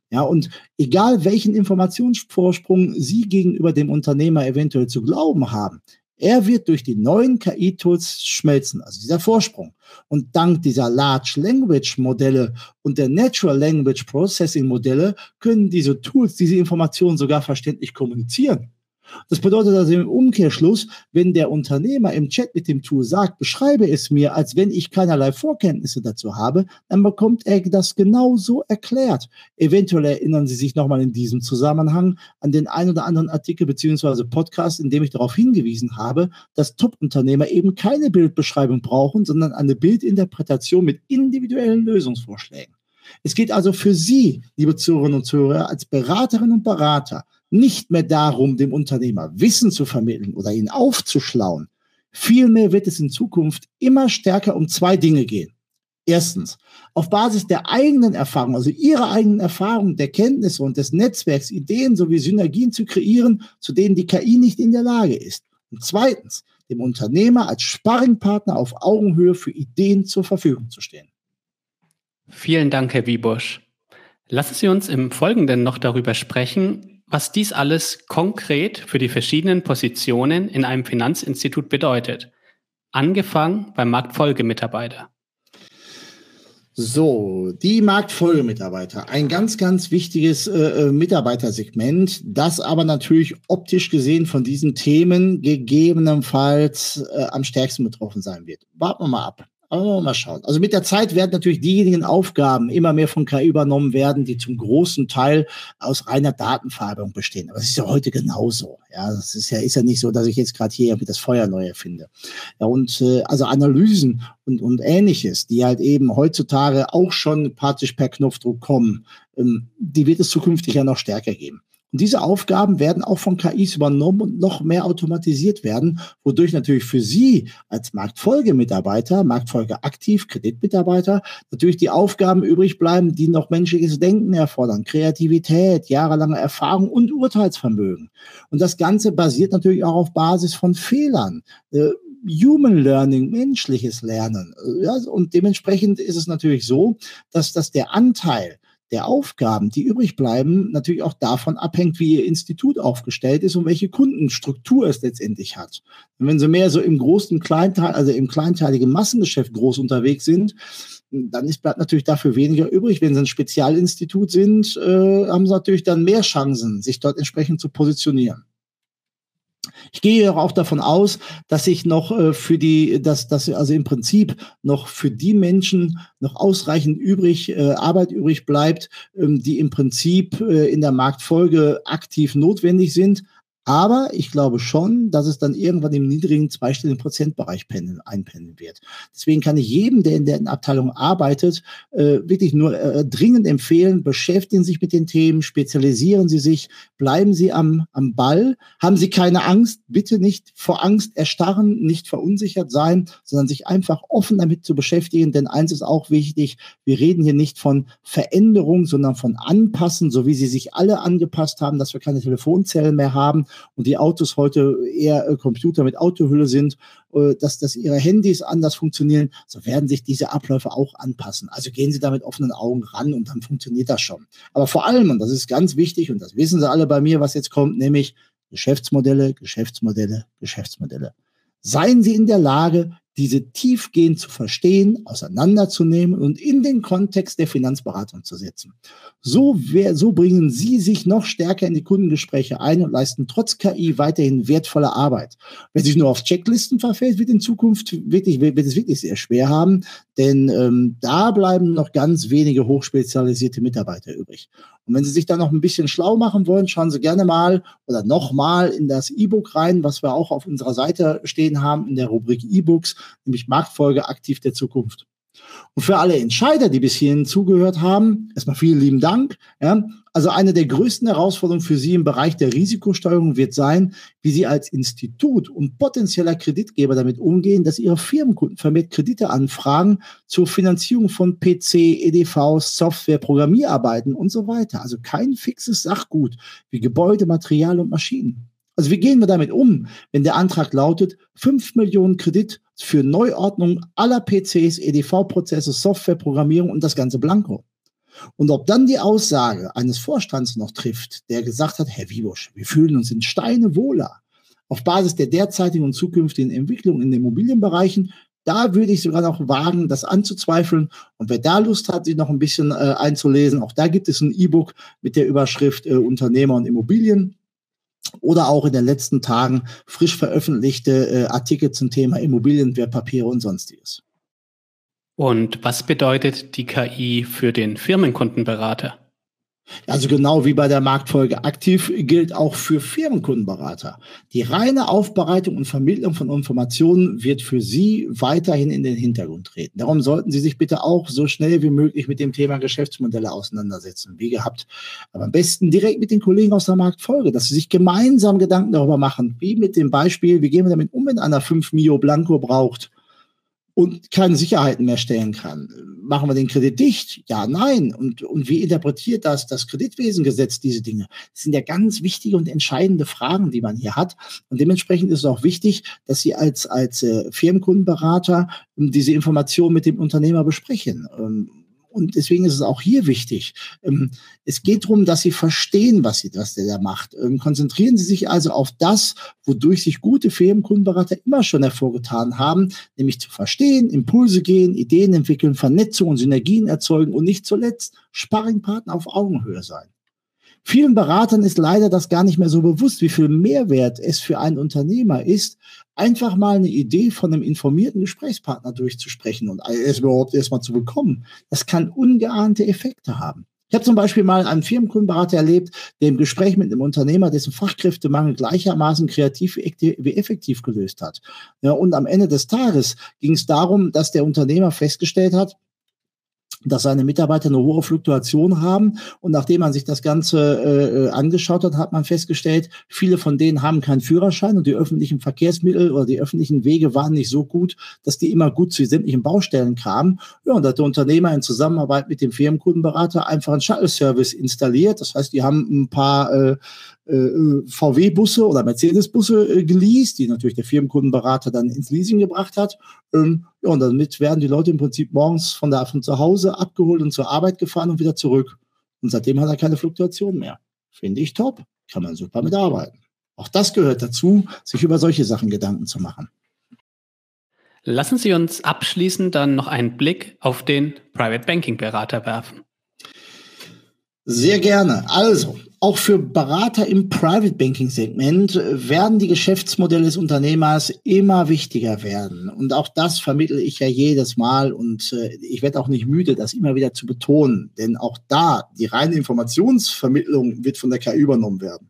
Ja, und egal welchen Informationsvorsprung Sie gegenüber dem Unternehmer eventuell zu glauben haben, er wird durch die neuen KI-Tools schmelzen, also dieser Vorsprung. Und dank dieser Large Language Modelle und der Natural Language Processing Modelle können diese Tools diese Informationen sogar verständlich kommunizieren. Das bedeutet also im Umkehrschluss, wenn der Unternehmer im Chat mit dem Tool sagt, beschreibe es mir, als wenn ich keinerlei Vorkenntnisse dazu habe, dann bekommt er das genauso erklärt. Eventuell erinnern Sie sich nochmal in diesem Zusammenhang an den ein oder anderen Artikel beziehungsweise Podcast, in dem ich darauf hingewiesen habe, dass Top-Unternehmer eben keine Bildbeschreibung brauchen, sondern eine Bildinterpretation mit individuellen Lösungsvorschlägen. Es geht also für Sie, liebe Zuhörerinnen und Zuhörer, als Beraterinnen und Berater, nicht mehr darum, dem Unternehmer Wissen zu vermitteln oder ihn aufzuschlauen. Vielmehr wird es in Zukunft immer stärker um zwei Dinge gehen. Erstens, auf Basis der eigenen Erfahrung, also ihrer eigenen Erfahrung, der Kenntnisse und des Netzwerks Ideen sowie Synergien zu kreieren, zu denen die KI nicht in der Lage ist. Und zweitens, dem Unternehmer als Sparringpartner auf Augenhöhe für Ideen zur Verfügung zu stehen. Vielen Dank, Herr Wiebusch. Lassen Sie uns im Folgenden noch darüber sprechen, was dies alles konkret für die verschiedenen Positionen in einem Finanzinstitut bedeutet. Angefangen beim Marktfolgemitarbeiter. So, die Marktfolgemitarbeiter. Ein ganz, ganz wichtiges äh, äh, Mitarbeitersegment, das aber natürlich optisch gesehen von diesen Themen gegebenenfalls äh, am stärksten betroffen sein wird. Warten wir mal ab. Aber mal schauen. Also mit der Zeit werden natürlich diejenigen Aufgaben immer mehr von KI übernommen werden, die zum großen Teil aus reiner Datenverarbeitung bestehen. Aber das ist ja heute genauso. Ja, das ist ja, ist ja nicht so, dass ich jetzt gerade hier irgendwie das Feuer neu erfinde. Ja, und äh, also Analysen und, und ähnliches, die halt eben heutzutage auch schon praktisch per Knopfdruck kommen, ähm, die wird es zukünftig ja noch stärker geben. Und diese Aufgaben werden auch von KIs übernommen und noch mehr automatisiert werden, wodurch natürlich für Sie als Marktfolgemitarbeiter, Marktfolgeaktiv, Kreditmitarbeiter natürlich die Aufgaben übrig bleiben, die noch menschliches Denken erfordern, Kreativität, jahrelange Erfahrung und Urteilsvermögen. Und das Ganze basiert natürlich auch auf Basis von Fehlern. Äh, Human Learning, menschliches Lernen. Ja, und dementsprechend ist es natürlich so, dass, dass der Anteil der Aufgaben, die übrig bleiben, natürlich auch davon abhängt, wie Ihr Institut aufgestellt ist und welche Kundenstruktur es letztendlich hat. Und wenn Sie mehr so im großen Kleinteil, also im kleinteiligen Massengeschäft groß unterwegs sind, dann ist bleibt natürlich dafür weniger übrig. Wenn Sie ein Spezialinstitut sind, äh, haben Sie natürlich dann mehr Chancen, sich dort entsprechend zu positionieren. Ich gehe auch davon aus, dass sich noch äh, für die, dass, dass also im Prinzip noch für die Menschen noch ausreichend übrig, äh, Arbeit übrig bleibt, ähm, die im Prinzip äh, in der Marktfolge aktiv notwendig sind. Aber ich glaube schon, dass es dann irgendwann im niedrigen zweistelligen Prozentbereich pendeln, einpendeln wird. Deswegen kann ich jedem, der in der Abteilung arbeitet, äh, wirklich nur äh, dringend empfehlen, beschäftigen Sie sich mit den Themen, spezialisieren Sie sich, bleiben Sie am, am Ball, haben Sie keine Angst, bitte nicht vor Angst erstarren, nicht verunsichert sein, sondern sich einfach offen damit zu beschäftigen. Denn eins ist auch wichtig, wir reden hier nicht von Veränderung, sondern von Anpassen, so wie Sie sich alle angepasst haben, dass wir keine Telefonzellen mehr haben und die Autos heute eher äh, Computer mit Autohülle sind, äh, dass, dass ihre Handys anders funktionieren, so werden sich diese Abläufe auch anpassen. Also gehen Sie da mit offenen Augen ran und dann funktioniert das schon. Aber vor allem, und das ist ganz wichtig, und das wissen Sie alle bei mir, was jetzt kommt, nämlich Geschäftsmodelle, Geschäftsmodelle, Geschäftsmodelle. Seien Sie in der Lage, diese tiefgehend zu verstehen, auseinanderzunehmen und in den Kontext der Finanzberatung zu setzen. So, wer, so bringen Sie sich noch stärker in die Kundengespräche ein und leisten trotz KI weiterhin wertvolle Arbeit. Wer sich nur auf Checklisten verfällt, wird in Zukunft wirklich, wird es wirklich sehr schwer haben, denn ähm, da bleiben noch ganz wenige hochspezialisierte Mitarbeiter übrig. Und wenn Sie sich da noch ein bisschen schlau machen wollen, schauen Sie gerne mal oder nochmal in das E-Book rein, was wir auch auf unserer Seite stehen haben, in der Rubrik E-Books, nämlich Marktfolge aktiv der Zukunft. Und für alle Entscheider, die bis hierhin zugehört haben, erstmal vielen lieben Dank. Ja. Also eine der größten Herausforderungen für Sie im Bereich der Risikosteuerung wird sein, wie Sie als Institut und potenzieller Kreditgeber damit umgehen, dass Ihre Firmenkunden vermehrt Kredite anfragen zur Finanzierung von PC, EDV, Software, Programmierarbeiten und so weiter. Also kein fixes Sachgut wie Gebäude, Material und Maschinen. Also wie gehen wir damit um, wenn der Antrag lautet, 5 Millionen Kredit für Neuordnung aller PCs, EDV-Prozesse, Softwareprogrammierung und das ganze Blanko? Und ob dann die Aussage eines Vorstands noch trifft, der gesagt hat, Herr Wiebusch, wir fühlen uns in Steine wohler, auf Basis der derzeitigen und zukünftigen Entwicklung in den Immobilienbereichen, da würde ich sogar noch wagen, das anzuzweifeln. Und wer da Lust hat, sich noch ein bisschen äh, einzulesen, auch da gibt es ein E-Book mit der Überschrift äh, Unternehmer und Immobilien oder auch in den letzten Tagen frisch veröffentlichte äh, Artikel zum Thema Immobilienwertpapiere und sonstiges. Und was bedeutet die KI für den Firmenkundenberater? Also genau wie bei der Marktfolge aktiv gilt auch für Firmenkundenberater. Die reine Aufbereitung und Vermittlung von Informationen wird für Sie weiterhin in den Hintergrund treten. Darum sollten Sie sich bitte auch so schnell wie möglich mit dem Thema Geschäftsmodelle auseinandersetzen, wie gehabt. Aber am besten direkt mit den Kollegen aus der Marktfolge, dass Sie sich gemeinsam Gedanken darüber machen, wie mit dem Beispiel, wie gehen wir damit um, wenn einer 5 Mio Blanco braucht und keine Sicherheiten mehr stellen kann. Machen wir den Kredit dicht? Ja, nein. Und, und wie interpretiert das das Kreditwesengesetz diese Dinge? Das sind ja ganz wichtige und entscheidende Fragen, die man hier hat. Und dementsprechend ist es auch wichtig, dass Sie als, als äh, Firmenkundenberater diese Informationen mit dem Unternehmer besprechen. Ähm, und deswegen ist es auch hier wichtig. Ähm, es geht darum, dass Sie verstehen, was, Sie, was der da macht. Ähm, konzentrieren Sie sich also auf das, wodurch sich gute Firmenkundenberater immer schon hervorgetan haben, nämlich zu verstehen, Impulse gehen, Ideen entwickeln, Vernetzung und Synergien erzeugen und nicht zuletzt Sparringpartner auf Augenhöhe sein. Vielen Beratern ist leider das gar nicht mehr so bewusst, wie viel Mehrwert es für einen Unternehmer ist, einfach mal eine Idee von einem informierten Gesprächspartner durchzusprechen und es überhaupt erstmal zu bekommen. Das kann ungeahnte Effekte haben. Ich habe zum Beispiel mal einen Firmenkundenberater erlebt, der im Gespräch mit einem Unternehmer dessen Fachkräftemangel gleichermaßen kreativ wie effektiv gelöst hat. Ja, und am Ende des Tages ging es darum, dass der Unternehmer festgestellt hat, dass seine Mitarbeiter eine hohe Fluktuation haben. Und nachdem man sich das Ganze äh, äh, angeschaut hat, hat man festgestellt, viele von denen haben keinen Führerschein und die öffentlichen Verkehrsmittel oder die öffentlichen Wege waren nicht so gut, dass die immer gut zu sämtlichen Baustellen kamen. Ja, und da hat der Unternehmer in Zusammenarbeit mit dem Firmenkundenberater einfach einen Shuttle-Service installiert. Das heißt, die haben ein paar äh, VW-Busse oder Mercedes-Busse äh, geleast, die natürlich der Firmenkundenberater dann ins Leasing gebracht hat. Ähm, ja, und damit werden die Leute im Prinzip morgens von, da, von zu Hause abgeholt und zur Arbeit gefahren und wieder zurück. und seitdem hat er keine Fluktuation mehr. Finde ich top. Kann man super mitarbeiten. Auch das gehört dazu, sich über solche Sachen Gedanken zu machen. Lassen Sie uns abschließend dann noch einen Blick auf den Private Banking Berater werfen. Sehr gerne. Also, auch für Berater im Private Banking Segment werden die Geschäftsmodelle des Unternehmers immer wichtiger werden. Und auch das vermittle ich ja jedes Mal und äh, ich werde auch nicht müde, das immer wieder zu betonen, denn auch da die reine Informationsvermittlung wird von der KI übernommen werden.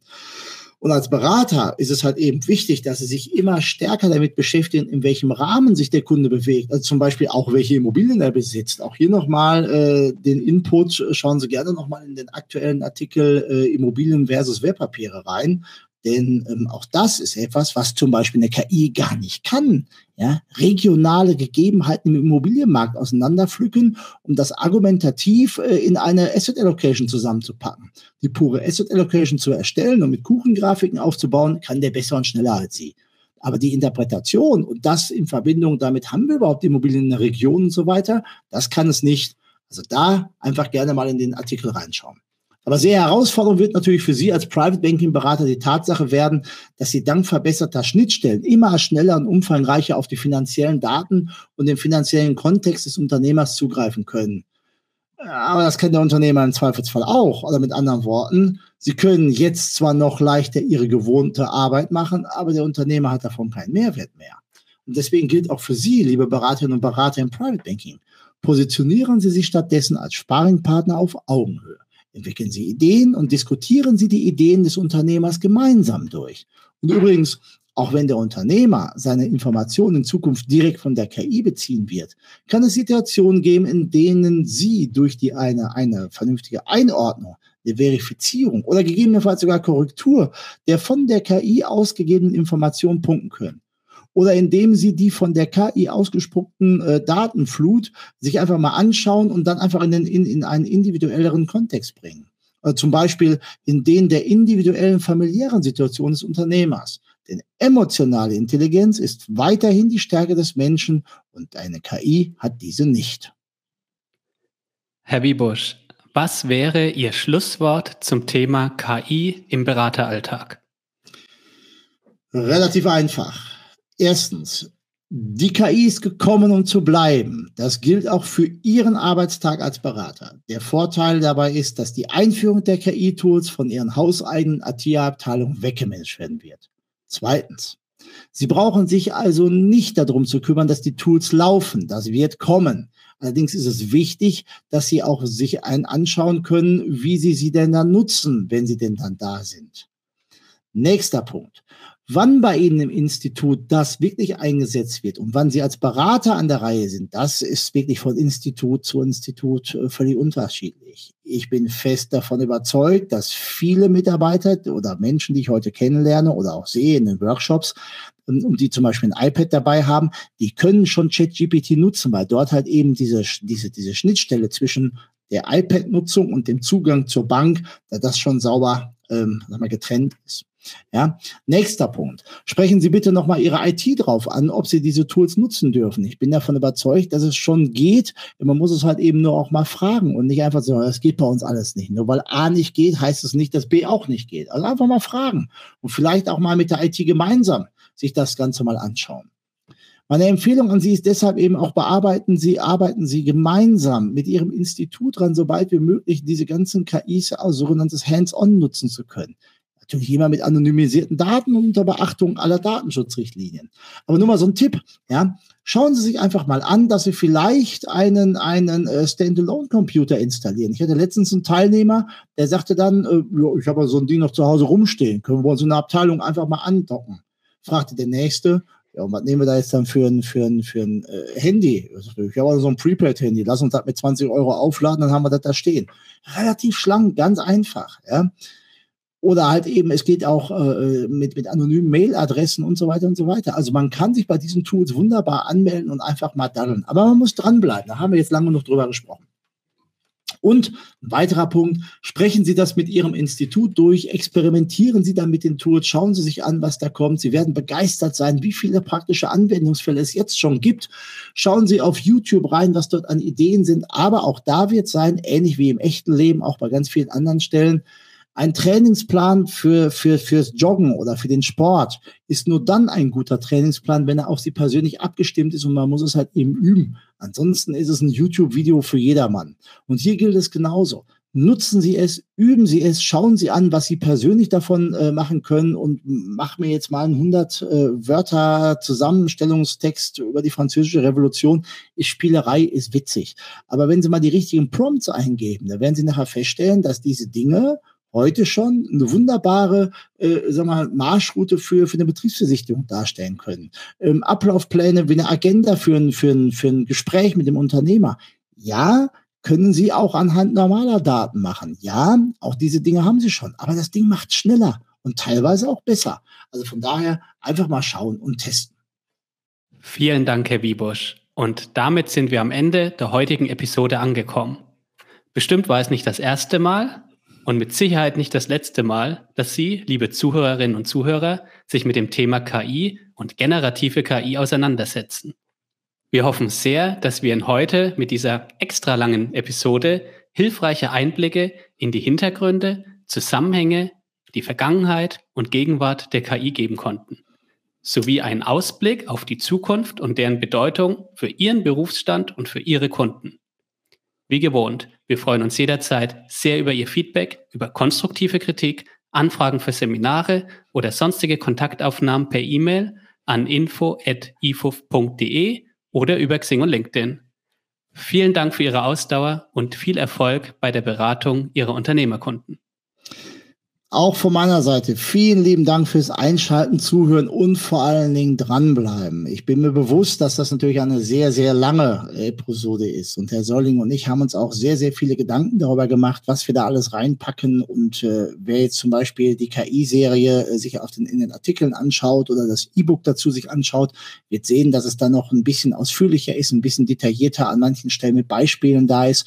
Und als Berater ist es halt eben wichtig, dass Sie sich immer stärker damit beschäftigen, in welchem Rahmen sich der Kunde bewegt. Also zum Beispiel auch, welche Immobilien er besitzt. Auch hier nochmal äh, den Input, schauen Sie gerne nochmal in den aktuellen Artikel äh, Immobilien versus Wertpapiere rein. Denn ähm, auch das ist etwas, was zum Beispiel eine KI gar nicht kann. Ja? Regionale Gegebenheiten im Immobilienmarkt auseinanderpflücken, um das argumentativ äh, in eine Asset Allocation zusammenzupacken. Die pure Asset Allocation zu erstellen und mit Kuchengrafiken aufzubauen, kann der besser und schneller als sie. Aber die Interpretation und das in Verbindung damit, haben wir überhaupt Immobilien in der Region und so weiter, das kann es nicht. Also da einfach gerne mal in den Artikel reinschauen. Aber sehr herausfordernd wird natürlich für Sie als Private Banking Berater die Tatsache werden, dass Sie dank verbesserter Schnittstellen immer schneller und umfangreicher auf die finanziellen Daten und den finanziellen Kontext des Unternehmers zugreifen können. Aber das kennt der Unternehmer im Zweifelsfall auch. Oder mit anderen Worten, Sie können jetzt zwar noch leichter Ihre gewohnte Arbeit machen, aber der Unternehmer hat davon keinen Mehrwert mehr. Und deswegen gilt auch für Sie, liebe Beraterinnen und Berater im Private Banking, positionieren Sie sich stattdessen als Sparingpartner auf Augenhöhe. Entwickeln Sie Ideen und diskutieren Sie die Ideen des Unternehmers gemeinsam durch. Und übrigens, auch wenn der Unternehmer seine Informationen in Zukunft direkt von der KI beziehen wird, kann es Situationen geben, in denen Sie durch die eine, eine vernünftige Einordnung, eine Verifizierung oder gegebenenfalls sogar Korrektur der von der KI ausgegebenen Informationen punkten können oder indem sie die von der KI ausgespuckten äh, Datenflut sich einfach mal anschauen und dann einfach in, den, in, in einen individuelleren Kontext bringen. Also zum Beispiel in den der individuellen familiären Situation des Unternehmers. Denn emotionale Intelligenz ist weiterhin die Stärke des Menschen und eine KI hat diese nicht. Herr Wiebusch, was wäre Ihr Schlusswort zum Thema KI im Berateralltag? Relativ einfach. Erstens, die KI ist gekommen, um zu bleiben. Das gilt auch für Ihren Arbeitstag als Berater. Der Vorteil dabei ist, dass die Einführung der KI-Tools von Ihren hauseigenen ATIA-Abteilungen weggemanagt werden wird. Zweitens, Sie brauchen sich also nicht darum zu kümmern, dass die Tools laufen. Das wird kommen. Allerdings ist es wichtig, dass Sie auch sich ein anschauen können, wie Sie sie denn dann nutzen, wenn sie denn dann da sind. Nächster Punkt wann bei Ihnen im Institut das wirklich eingesetzt wird und wann Sie als Berater an der Reihe sind, das ist wirklich von Institut zu Institut äh, völlig unterschiedlich. Ich bin fest davon überzeugt, dass viele Mitarbeiter oder Menschen, die ich heute kennenlerne oder auch sehe in den Workshops, und ähm, die zum Beispiel ein iPad dabei haben, die können schon ChatGPT nutzen, weil dort halt eben diese, diese, diese Schnittstelle zwischen der iPad-Nutzung und dem Zugang zur Bank, da das schon sauber ähm, getrennt ist. Ja, nächster Punkt. Sprechen Sie bitte nochmal Ihre IT drauf an, ob Sie diese Tools nutzen dürfen. Ich bin davon überzeugt, dass es schon geht. Man muss es halt eben nur auch mal fragen und nicht einfach so, das geht bei uns alles nicht. Nur weil A nicht geht, heißt es nicht, dass B auch nicht geht. Also einfach mal fragen und vielleicht auch mal mit der IT gemeinsam sich das Ganze mal anschauen. Meine Empfehlung an Sie ist deshalb eben auch bearbeiten Sie, arbeiten Sie gemeinsam mit Ihrem Institut dran, sobald wie möglich diese ganzen KIs, also sogenanntes Hands-on nutzen zu können. Natürlich immer mit anonymisierten Daten und unter Beachtung aller Datenschutzrichtlinien. Aber nur mal so ein Tipp, ja. Schauen Sie sich einfach mal an, dass Sie vielleicht einen, einen äh, Standalone-Computer installieren. Ich hatte letztens einen Teilnehmer, der sagte dann, äh, ich habe so ein Ding noch zu Hause rumstehen, können wir uns in der Abteilung einfach mal andocken. Fragte der Nächste, ja, und was nehmen wir da jetzt dann für ein, für ein, für ein äh, Handy? Ich habe so ein Prepaid-Handy. Lass uns das mit 20 Euro aufladen, dann haben wir das da stehen. Relativ schlank, ganz einfach. Ja. Oder halt eben, es geht auch äh, mit, mit anonymen Mailadressen und so weiter und so weiter. Also man kann sich bei diesen Tools wunderbar anmelden und einfach mal daddeln. Aber man muss dranbleiben. Da haben wir jetzt lange noch drüber gesprochen. Und ein weiterer Punkt, sprechen Sie das mit Ihrem Institut durch, experimentieren Sie dann mit den Tools, schauen Sie sich an, was da kommt. Sie werden begeistert sein, wie viele praktische Anwendungsfälle es jetzt schon gibt. Schauen Sie auf YouTube rein, was dort an Ideen sind. Aber auch da wird sein, ähnlich wie im echten Leben, auch bei ganz vielen anderen Stellen, ein Trainingsplan für, für, fürs Joggen oder für den Sport ist nur dann ein guter Trainingsplan, wenn er auf Sie persönlich abgestimmt ist und man muss es halt eben üben. Ansonsten ist es ein YouTube-Video für jedermann. Und hier gilt es genauso. Nutzen Sie es, üben Sie es, schauen Sie an, was Sie persönlich davon äh, machen können und mach mir jetzt mal einen 100 äh, Wörter Zusammenstellungstext über die französische Revolution. Ist Spielerei, ist witzig. Aber wenn Sie mal die richtigen Prompts eingeben, dann werden Sie nachher feststellen, dass diese Dinge heute schon eine wunderbare äh, sag mal, Marschroute für, für eine Betriebsversicherung darstellen können. Ähm, Ablaufpläne wie eine Agenda für ein, für, ein, für ein Gespräch mit dem Unternehmer. Ja, können Sie auch anhand normaler Daten machen. Ja, auch diese Dinge haben Sie schon. Aber das Ding macht schneller und teilweise auch besser. Also von daher einfach mal schauen und testen. Vielen Dank, Herr Wiebusch. Und damit sind wir am Ende der heutigen Episode angekommen. Bestimmt war es nicht das erste Mal, und mit Sicherheit nicht das letzte Mal, dass Sie, liebe Zuhörerinnen und Zuhörer, sich mit dem Thema KI und generative KI auseinandersetzen. Wir hoffen sehr, dass wir Ihnen heute mit dieser extra langen Episode hilfreiche Einblicke in die Hintergründe, Zusammenhänge, die Vergangenheit und Gegenwart der KI geben konnten, sowie einen Ausblick auf die Zukunft und deren Bedeutung für Ihren Berufsstand und für Ihre Kunden. Wie gewohnt, wir freuen uns jederzeit sehr über Ihr Feedback, über konstruktive Kritik, Anfragen für Seminare oder sonstige Kontaktaufnahmen per E-Mail an info.ifuf.de oder über Xing und LinkedIn. Vielen Dank für Ihre Ausdauer und viel Erfolg bei der Beratung Ihrer Unternehmerkunden. Auch von meiner Seite vielen lieben Dank fürs Einschalten, Zuhören und vor allen Dingen dranbleiben. Ich bin mir bewusst, dass das natürlich eine sehr, sehr lange Episode ist. Und Herr Solling und ich haben uns auch sehr, sehr viele Gedanken darüber gemacht, was wir da alles reinpacken. Und äh, wer jetzt zum Beispiel die KI-Serie äh, sich auf den, in den Artikeln anschaut oder das E-Book dazu sich anschaut, wird sehen, dass es da noch ein bisschen ausführlicher ist, ein bisschen detaillierter an manchen Stellen mit Beispielen da ist.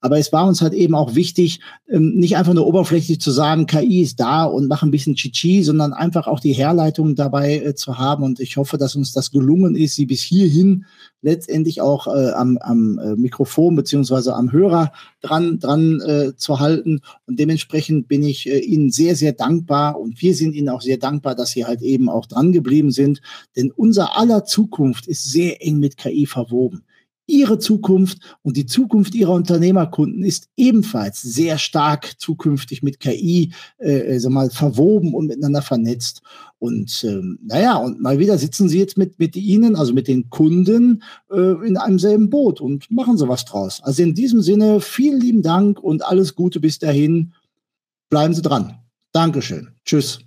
Aber es war uns halt eben auch wichtig, ähm, nicht einfach nur oberflächlich zu sagen, KI ist da und mach ein bisschen Chichi, sondern einfach auch die Herleitung dabei äh, zu haben. Und ich hoffe, dass uns das gelungen ist, sie bis hierhin letztendlich auch äh, am, am äh, Mikrofon beziehungsweise am Hörer dran, dran äh, zu halten. Und dementsprechend bin ich äh, Ihnen sehr, sehr dankbar und wir sind Ihnen auch sehr dankbar, dass Sie halt eben auch dran geblieben sind. Denn unser aller Zukunft ist sehr eng mit KI verwoben. Ihre Zukunft und die Zukunft Ihrer Unternehmerkunden ist ebenfalls sehr stark zukünftig mit KI äh, sag mal, verwoben und miteinander vernetzt. Und ähm, naja, und mal wieder sitzen Sie jetzt mit, mit Ihnen, also mit den Kunden, äh, in einem selben Boot und machen so was draus. Also in diesem Sinne, vielen lieben Dank und alles Gute bis dahin. Bleiben Sie dran. Dankeschön. Tschüss.